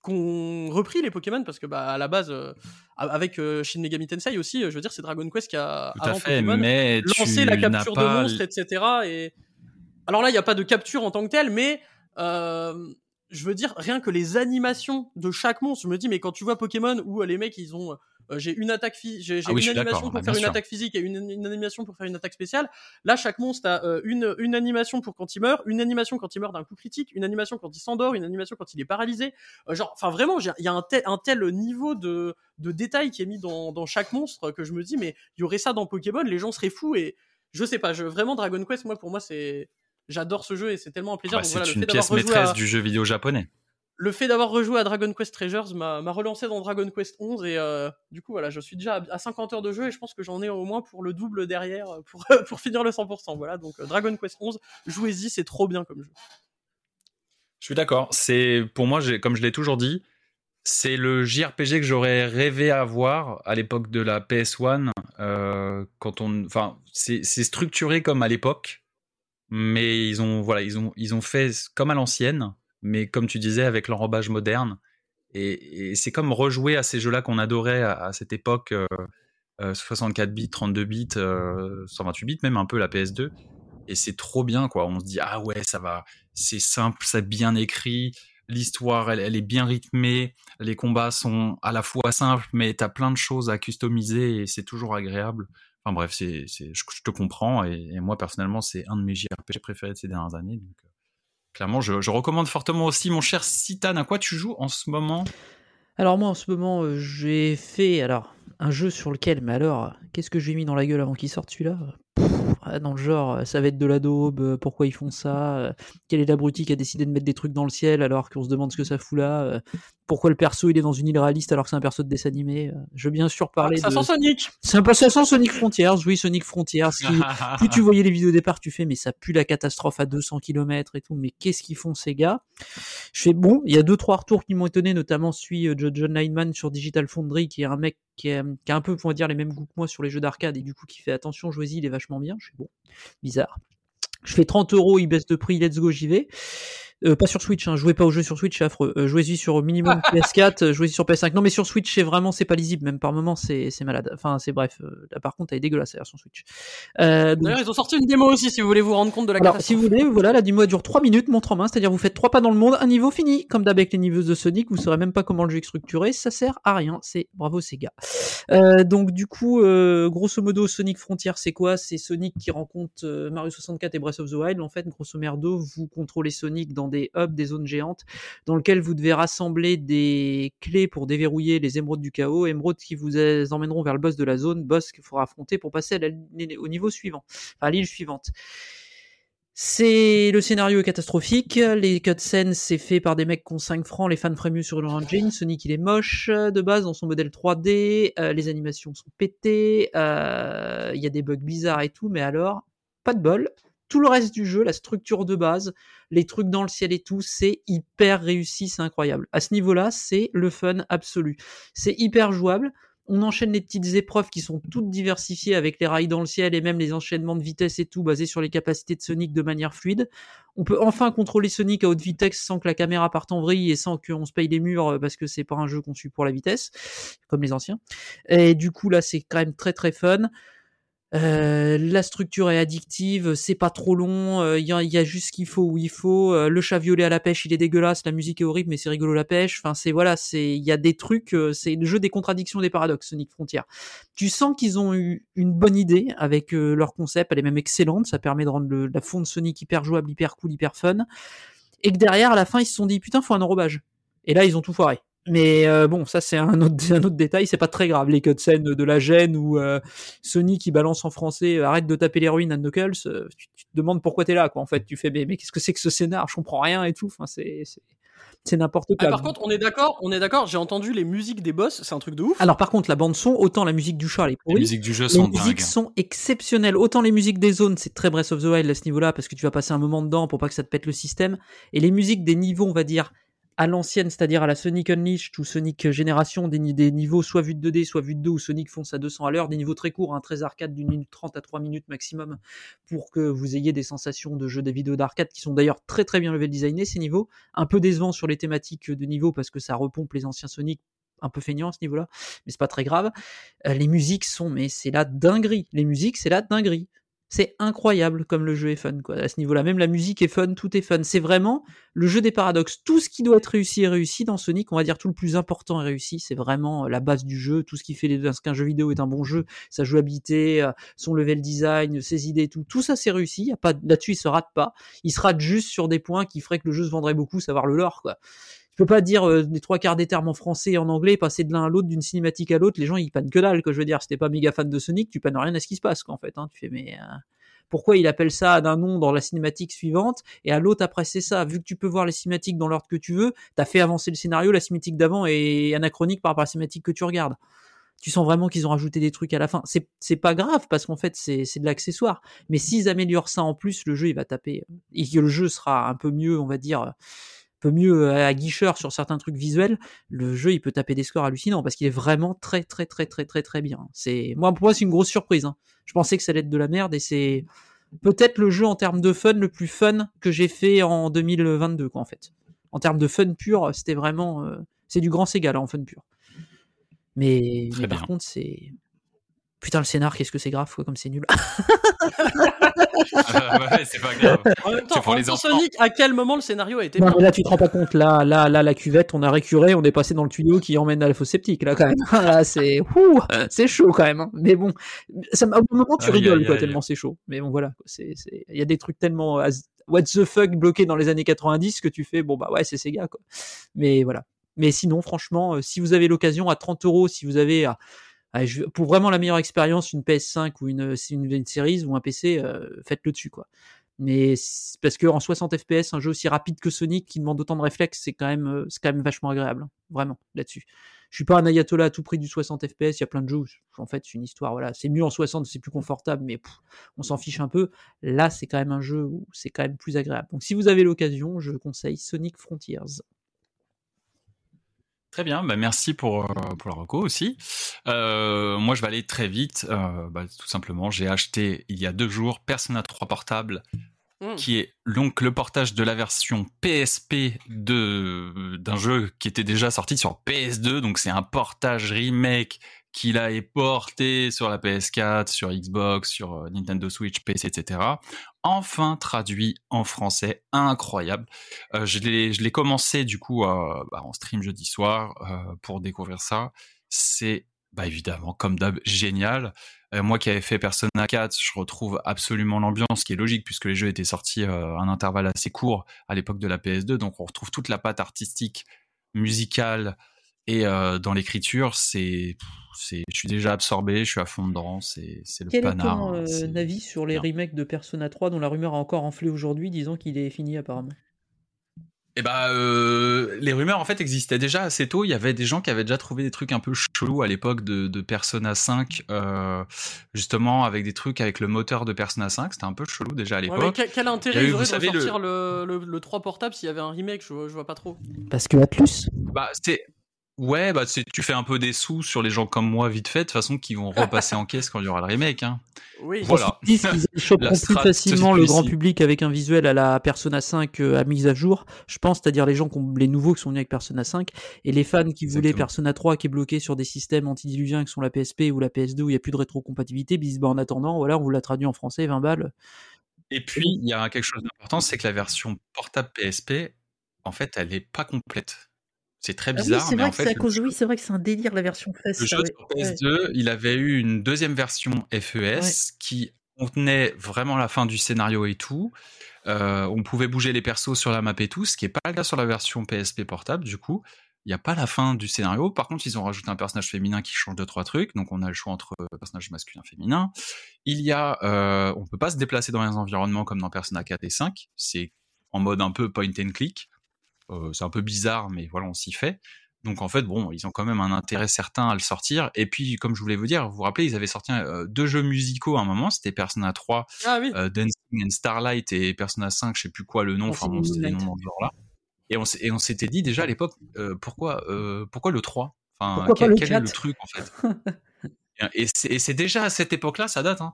qu'on repris les Pokémon, parce que, bah, à la base, euh, avec euh, Shin Megami Tensei aussi, euh, je veux dire, c'est Dragon Quest qui a, Tout à avant fait, Pokémon, mais lancé la capture de monstres, etc. Et alors là, il n'y a pas de capture en tant que telle, mais euh, je veux dire rien que les animations de chaque monstre. Je me dis, mais quand tu vois Pokémon où les mecs ils ont, euh, j'ai une attaque, j'ai Ah oui, une animation pour bah, faire une sûr. attaque physique et une, une animation pour faire une attaque spéciale. Là, chaque monstre a euh, une, une animation pour quand il meurt, une animation quand il meurt d'un coup critique, une animation quand il s'endort, une animation quand il est paralysé. Euh, genre, enfin vraiment, il y a un tel, un tel niveau de, de détail qui est mis dans, dans chaque monstre que je me dis, mais il y aurait ça dans Pokémon, les gens seraient fous et je sais pas, je, vraiment Dragon Quest, moi pour moi c'est, j'adore ce jeu et c'est tellement un plaisir. Bah, Donc c'est voilà, une pièce maîtresse à- du jeu vidéo japonais. Le fait d'avoir rejoué à Dragon Quest Treasures m'a relancé dans Dragon Quest 11 et euh, du coup voilà je suis déjà à, à 50 heures de jeu et je pense que j'en ai au moins pour le double derrière euh, pour, pour finir le 100% voilà donc euh, Dragon Quest 11 jouez-y c'est trop bien comme jeu Je suis d'accord. C'est pour moi, comme je l'ai toujours dit, c'est le JRPG que j'aurais rêvé avoir à l'époque de la PS1. euh, quand on, enfin, c'est structuré comme à l'époque, mais ils ont, voilà, ils ont, ils ont fait comme à l'ancienne, mais comme tu disais avec l'enrobage moderne. Et, c'est comme rejouer à ces jeux-là qu'on adorait à, cette époque, euh, euh, 64 bits, 32 bits, euh, 128 bits, même un peu la PS2. Et c'est trop bien, quoi. On se dit ah ouais, ça va, c'est simple, c'est bien écrit, l'histoire elle, est bien rythmée, les combats sont à la fois simples, mais t'as plein de choses à customiser et c'est toujours agréable. Enfin bref, c'est, je, te comprends et, moi personnellement c'est un de mes JRPG préférés de ces dernières années. Euh, clairement, je, recommande fortement aussi mon cher Citan. À quoi tu joues en ce moment? Alors moi en ce moment euh, j'ai fait alors un jeu sur lequel mais alors qu'est-ce que je lui ai mis dans la gueule avant qu'il sorte celui-là? Dans le genre euh, ça va être de la daube, euh, pourquoi ils font ça euh, Quel est l'abruti qui a décidé de mettre des trucs dans le ciel alors qu'on se demande ce que ça fout là euh, Pourquoi le perso il est dans une île réaliste alors que c'est un perso de dessin animé euh, Je veux bien sûr parler ça de... sent Sonic. C'est un peu ça sent Sonic Frontiers, oui Sonic Frontiers qui plus tu voyais les vidéos au départ, tu fais mais ça pue la catastrophe à 200 km et tout, mais qu'est-ce qu'ils font ces gars? Je fais bon, il y a deux trois retours qui m'ont étonné, notamment celui euh, de John Lineman sur Digital Foundry, qui est un mec qui, est- qui a un peu, on va dire, les mêmes goûts que moi sur les jeux d'arcade et du coup qui fait attention, jouez-y, il est vachement bien. Je fais bon, bizarre. Je fais 30 euros, il baisse de prix, let's go, j'y vais. Euh, pas sur Switch, hein, jouez pas au jeu sur Switch, c'est affreux. Euh, jouez-y sur minimum PS4, euh, jouez-y sur PS5. Non, mais sur Switch, c'est vraiment, c'est pas lisible, même par moment, c'est c'est malade. Enfin, c'est bref. euh, là, par contre, elle est dégueulasse la version Switch. Euh, donc- d'ailleurs ils ont sorti une démo aussi si vous voulez vous rendre compte de la alors, catastrophe si vous voulez, voilà, la démo dure 3 minutes, montre en main, c'est-à-dire vous faites trois pas dans le monde, un niveau fini. Comme d'hab avec les niveaux de Sonic, vous saurez même pas comment le jeu est structuré, ça sert à rien. C'est bravo Sega. Euh, donc du coup, euh, grosso modo, Sonic Frontier, c'est quoi? C'est Sonic qui rencontre Mario 64 et Breath of the Wild. En fait, grosso merdo, vous contrôlez Sonic dans des hubs, des zones géantes, dans lesquelles vous devez rassembler des clés pour déverrouiller les émeraudes du chaos, émeraudes qui vous emmèneront vers le boss de la zone, boss qu'il faudra affronter pour passer au niveau suivant, enfin à l'île suivante. C'est le scénario est catastrophique. Les cutscenes c'est fait par des mecs qui ont 5 francs. Les fans mieux sur Unreal Engine. Sonic il est moche de base dans son modèle 3D. euh, les animations sont pétées. euh, Il y a des bugs bizarres et tout. Mais alors, pas de bol. Tout le reste du jeu, la structure de base, les trucs dans le ciel et tout, c'est hyper réussi, c'est incroyable. À ce niveau-là, c'est le fun absolu. C'est hyper jouable. On enchaîne les petites épreuves qui sont toutes diversifiées avec les rails dans le ciel et même les enchaînements de vitesse et tout basés sur les capacités de Sonic de manière fluide. On peut enfin contrôler Sonic à haute vitesse sans que la caméra parte en vrille et sans qu'on se paye les murs euh, parce que c'est pas un jeu conçu pour la vitesse, comme les anciens. Et du coup là c'est quand même très très fun. Euh, la structure est addictive, c'est pas trop long, euh, il y, a, y a juste ce qu'il faut où il faut. Euh, le chat violet à la pêche, il est dégueulasse, la musique est horrible, mais c'est rigolo la pêche. Enfin, c'est voilà, c'est il y a des trucs, euh, c'est le jeu des contradictions, des paradoxes, Sonic Frontier. Tu sens qu'ils ont eu une bonne idée avec euh, leur concept, elle est même excellente, ça permet de rendre le- la fond de Sonic hyper jouable, hyper cool, hyper fun. Et que derrière, à la fin, ils se sont dit putain, faut un enrobage. Et là, ils ont tout foiré. Mais euh, bon, ça c'est un autre, un autre détail, c'est pas très grave. Les cutscenes de la gêne ou euh, Sony qui balance en français euh, arrête de taper l'héroïne à Knuckles, euh, tu, tu te demandes pourquoi t'es là quoi. En fait, tu fais mais, mais qu'est-ce que c'est que ce scénar? Je comprends rien et tout. Enfin, c'est c'est- c'est n'importe Ah, quoi. par contre on est d'accord on est d'accord j'ai entendu les musiques des boss c'est un truc de ouf Alors par contre, la bande son, autant la musique du chat Les pourrie, musiques du jeu les sont musiques dingues. sont exceptionnelles. Autant les musiques des zones, c'est très Breath of the Wild à ce niveau-là parce que tu vas passer un moment dedans pour pas que ça te pète le système. Et les musiques des niveaux, on va dire à l'ancienne, c'est-à-dire à la Sonic Unleashed ou Sonic Génération, des, des niveaux soit vus de 2D, soit vus de 2 où Sonic fonce à 200 à l'heure, des niveaux très courts, hein, très arcade d'une minute 30 à 3 minutes maximum pour que vous ayez des sensations de jeux des vidéos d'arcade qui sont d'ailleurs très très bien level designés ces niveaux, un peu décevants sur les thématiques de niveau parce que ça repompe les anciens Sonic un peu feignant à ce niveau-là, mais c'est pas très grave. Euh, les musiques sont, mais c'est la dinguerie. Les musiques, c'est la dinguerie. C'est incroyable comme le jeu est fun, quoi. À ce niveau-là, même la musique est fun, tout est fun. C'est vraiment le jeu des paradoxes. Tout ce qui doit être réussi est réussi dans Sonic. On va dire tout le plus important est réussi. C'est vraiment euh, la base du jeu. Tout ce qui fait les- qu'un jeu vidéo est un bon jeu, sa jouabilité, euh, son level design, ses idées, tout. Tout ça, c'est réussi. Pas, là-dessus, il se rate pas. Il se rate juste sur des points qui feraient que le jeu se vendrait beaucoup, savoir le lore, quoi. Tu peux pas dire euh, les trois quarts des termes en français et en anglais, passer de l'un à l'autre, d'une cinématique à l'autre. Les gens, ils pannent que dalle, que je veux dire. Si t'es pas méga fan de Sonic, tu pannes rien à ce qui se passe, quoi, en fait. Hein. Tu fais, mais euh, pourquoi il appelle ça d'un nom dans la cinématique suivante et à l'autre après c'est ça? Vu que tu peux voir les cinématiques dans l'ordre que tu veux, t'as fait avancer le scénario, la cinématique d'avant est anachronique par rapport à la cinématique que tu regardes. Tu sens vraiment qu'ils ont rajouté des trucs à la fin. C'est pas grave parce qu'en fait c'est de l'accessoire. Mais s'ils améliorent ça en plus, le jeu il va taper et que le jeu sera un peu mieux, on va dire, peu mieux à guicheur sur certains trucs visuels, le jeu il peut taper des scores hallucinants parce qu'il est vraiment très très très très très très bien. C'est moi pour moi c'est une grosse surprise. hein. Je pensais que ça allait être de la merde et c'est peut-être le jeu en termes de fun le plus fun que j'ai fait en 2022 quoi en fait. En termes de fun pur, c'était vraiment euh, c'est du grand Sega là en fun pur. Mais, mais par contre c'est putain le scénar qu'est-ce que c'est grave quoi comme c'est nul. Euh, ouais, c'est pas grave. En même temps, C'est pour en les même temps, enfants. Sonic, à quel moment le scénario a été Non, mais là, tu te rends pas compte. Là, là, là, la cuvette, on a récuré, on est passé dans le tuyau qui emmène à la fosse septique, là, quand même. Là, c'est, ouh, c'est chaud, quand même. hein. Mais bon, ça, m'a- au moment, tu rigoles, quoi, tellement c'est chaud. Mais bon, voilà. quoi, C'est, c'est, il y a des trucs tellement, what the fuck bloqués dans les années 90 que tu fais, bon, bah ouais, c'est Sega, quoi. Mais voilà. Mais sinon, franchement, euh, si vous avez l'occasion à 30 euros, si vous avez, pour vraiment la meilleure expérience, une PS5 ou une, une, une ou un PC, euh, faites-le dessus, quoi. Mais parce que en 60 FPS un jeu aussi rapide que Sonic qui demande autant de réflexes c'est quand même euh, c'est quand même vachement agréable vraiment là-dessus. Je suis pas un ayatollah à tout prix du 60 FPS il y a plein de jeux où, en fait c'est une histoire voilà c'est mieux en 60 c'est plus confortable mais on s'en fiche un peu. Là c'est quand même un jeu où c'est quand même plus agréable. Donc si vous avez l'occasion je conseille Sonic Frontiers Très bien, bah merci pour, euh, pour la reco aussi. Euh, moi, je vais aller très vite. Euh, bah, tout simplement, j'ai acheté il y a deux jours Persona 3 portable, Hmm. qui est donc le portage de la version PSP de d'un jeu qui était déjà sorti sur PS2. Donc c'est un portage remake qu'il a porté sur la PS4, sur Xbox, sur euh, Nintendo Switch, PC, etc. Enfin traduit en français, incroyable. Euh, je l'ai commencé du coup euh, bah, en stream jeudi soir pour découvrir ça. C'est bah évidemment comme d'hab génial. Moi qui avais fait Persona 4, je retrouve absolument l'ambiance, ce qui est logique puisque les jeux étaient sortis à un intervalle assez court à l'époque de la PS2, donc on retrouve toute la patte artistique, musicale et euh, dans l'écriture, c'est c'est je suis déjà absorbé, je suis à fond dedans, c'est c'est le quel est panard. ton hein, euh, avis sur les bien. remakes de Persona 3 dont la rumeur a encore enflé aujourd'hui disant qu'il est fini apparemment? Eh ben, euh, les rumeurs en fait existaient déjà assez tôt. Il y avait des gens qui avaient déjà trouvé des trucs un peu chelous à l'époque de, de Persona 5, euh, justement avec des trucs avec le moteur de Persona 5. C'était un peu chelou déjà à Ouais, mais l'époque. quel, quel Il y intérêt a eu, ils vous auraient de savez, sortir le... Le, le 3 portable s'il y avait un remake? Je, vois- je vois pas trop. parce que Atlus? Bah, c'est ouais, bah tu fais un peu des sous sur les gens comme moi vite fait, de toute façon qui vont repasser en caisse quand il y aura le remake. Hein. Oui. Voilà. Ils disent qu'ils choperont plus facilement le grand public avec un visuel à la Persona 5 euh, à mise à jour. Je pense, c'est-à-dire les gens qui ont, les nouveaux qui sont venus avec Persona 5 et les fans qui voulaient Exactement. Persona 3 qui est bloqué sur des systèmes antidiluviens qui sont la PSP ou la PS2 où il n'y a plus de rétrocompatibilité. Ils disent, bah, en attendant, voilà, on vous l'a traduit en français, 20 balles. Et puis il y a quelque chose d'important, c'est que la version portable PSP, en fait, elle est pas complète. C'est très bizarre, en fait, le jeu- c'est vrai que c'est un délire la version Le jeu sur PS2, il avait eu une deuxième version FES qui contenait vraiment la fin du scénario et tout. Euh, on pouvait bouger les persos sur la map et tout, ce qui est pas le cas sur la version PSP portable. Du coup, il n'y a pas la fin du scénario. Par contre, ils ont rajouté un personnage féminin qui change de trois trucs. Donc, on a le choix entre euh, personnage masculin féminin. Il y a, euh, on peut pas se déplacer dans les environnements comme dans Persona 4 et 5. C'est en mode un peu point and click. Euh, c'est un peu bizarre, mais voilà, on s'y fait. Donc en fait, bon, ils ont quand même un intérêt certain à le sortir. Et puis, comme je voulais vous dire, vous vous rappelez, ils avaient sorti euh, deux jeux musicaux à un moment. C'était Persona 3, Ah oui. euh, Dancing and Starlight, et Persona 5, je sais plus quoi le nom. Enfin bon, c'était des noms dans ce genre-là. Et on, s'est- et on s'était dit déjà à l'époque, euh, pourquoi, pourquoi le 3 Enfin, Pourquoi pas quel, le quel est le 4? truc en fait? Et c'est déjà à cette époque-là, ça date, hein,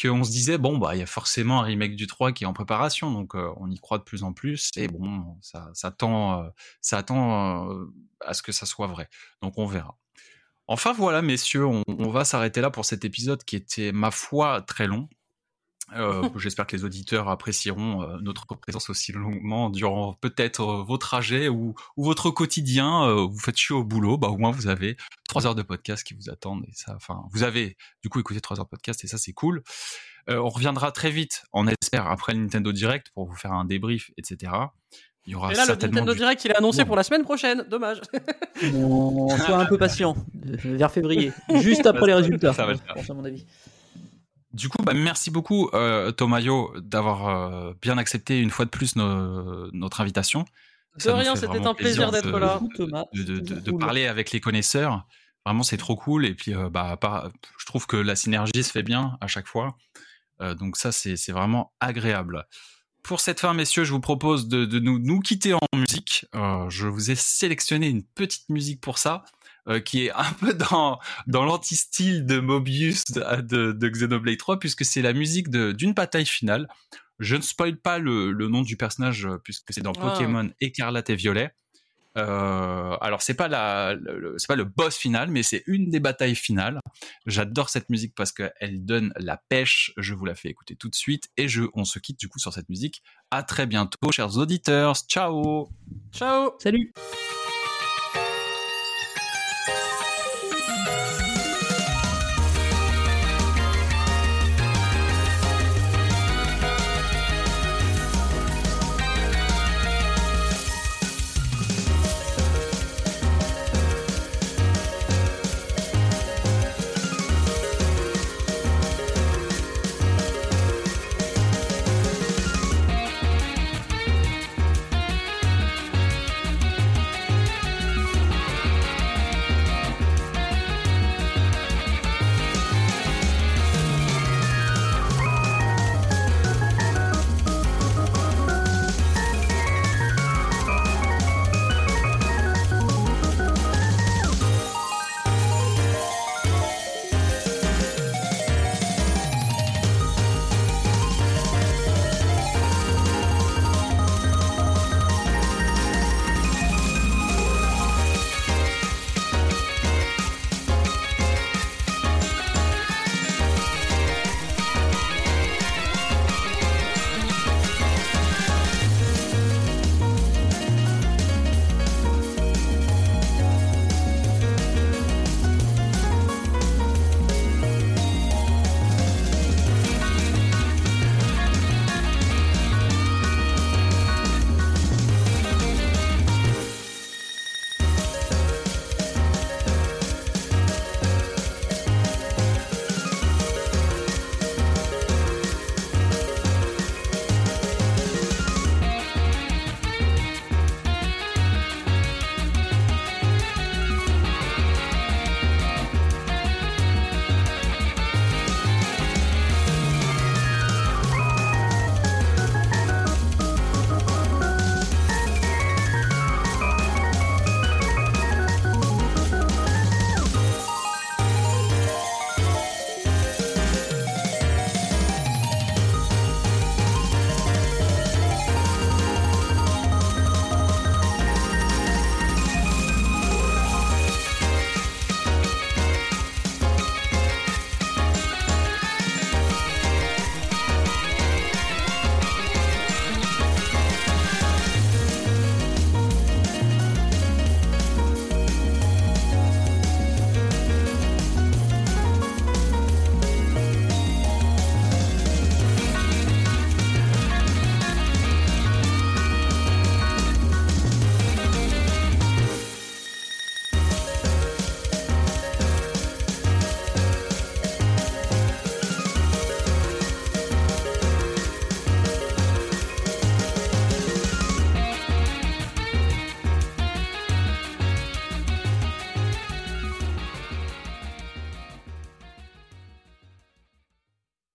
qu'on se disait, bon, bah, il y a forcément un remake du 3 qui est en préparation, donc euh, on y croit de plus en plus, et bon, ça, ça tend, euh, ça attend euh, à ce que ça soit vrai. Donc on verra. Enfin voilà, messieurs, on, on va s'arrêter là pour cet épisode qui était, ma foi, très long. Euh, J'espère que les auditeurs apprécieront euh, notre présence aussi longuement durant peut-être euh, vos trajets ou, ou votre quotidien. euh, vous faites chier au boulot, bah au moins vous avez trois heures de podcast qui vous attendent et ça, enfin, vous avez du coup écouté trois heures de podcast et ça c'est cool. Euh, on reviendra très vite, on espère après le Nintendo Direct pour vous faire un débrief, etc. Il y aura Et là, le certainement Nintendo du- Direct, il est annoncé Bon. pour la semaine prochaine. Dommage. On soit un peu patient, vers février, juste après les résultats, Ça va à mon avis. Du coup, bah, merci beaucoup, euh, Tomayo, d'avoir euh, bien accepté une fois de plus nos- notre invitation. De Ça rien, c'était un plaisir plaisir d'être là. Beaucoup, Thomas. de, de- de- parler avec les connaisseurs. Vraiment, c'est trop cool. Et puis, euh, bah, par- je trouve que la synergie se fait bien à chaque fois. Euh, donc ça, c'est c'est vraiment agréable. Pour cette fin, messieurs, je vous propose de, de nous, nous quitter en musique. Euh, je vous ai sélectionné une petite musique pour ça, euh, qui est un peu dans, dans l'anti-style de Mobius de, de, de Xenoblade 3, puisque c'est la musique de- d'une bataille finale. Je ne spoil pas le, le nom du personnage, euh, puisque c'est dans Ah. Pokémon Écarlate et Violet. Euh, alors c'est pas la, c'est pas le boss final, mais c'est une des batailles finales. J'adore cette musique parce qu'elle donne la pêche. Je vous la fais écouter tout de suite et je, on se quitte du coup sur cette musique. À très bientôt, chers auditeurs. Ciao. Ciao. Salut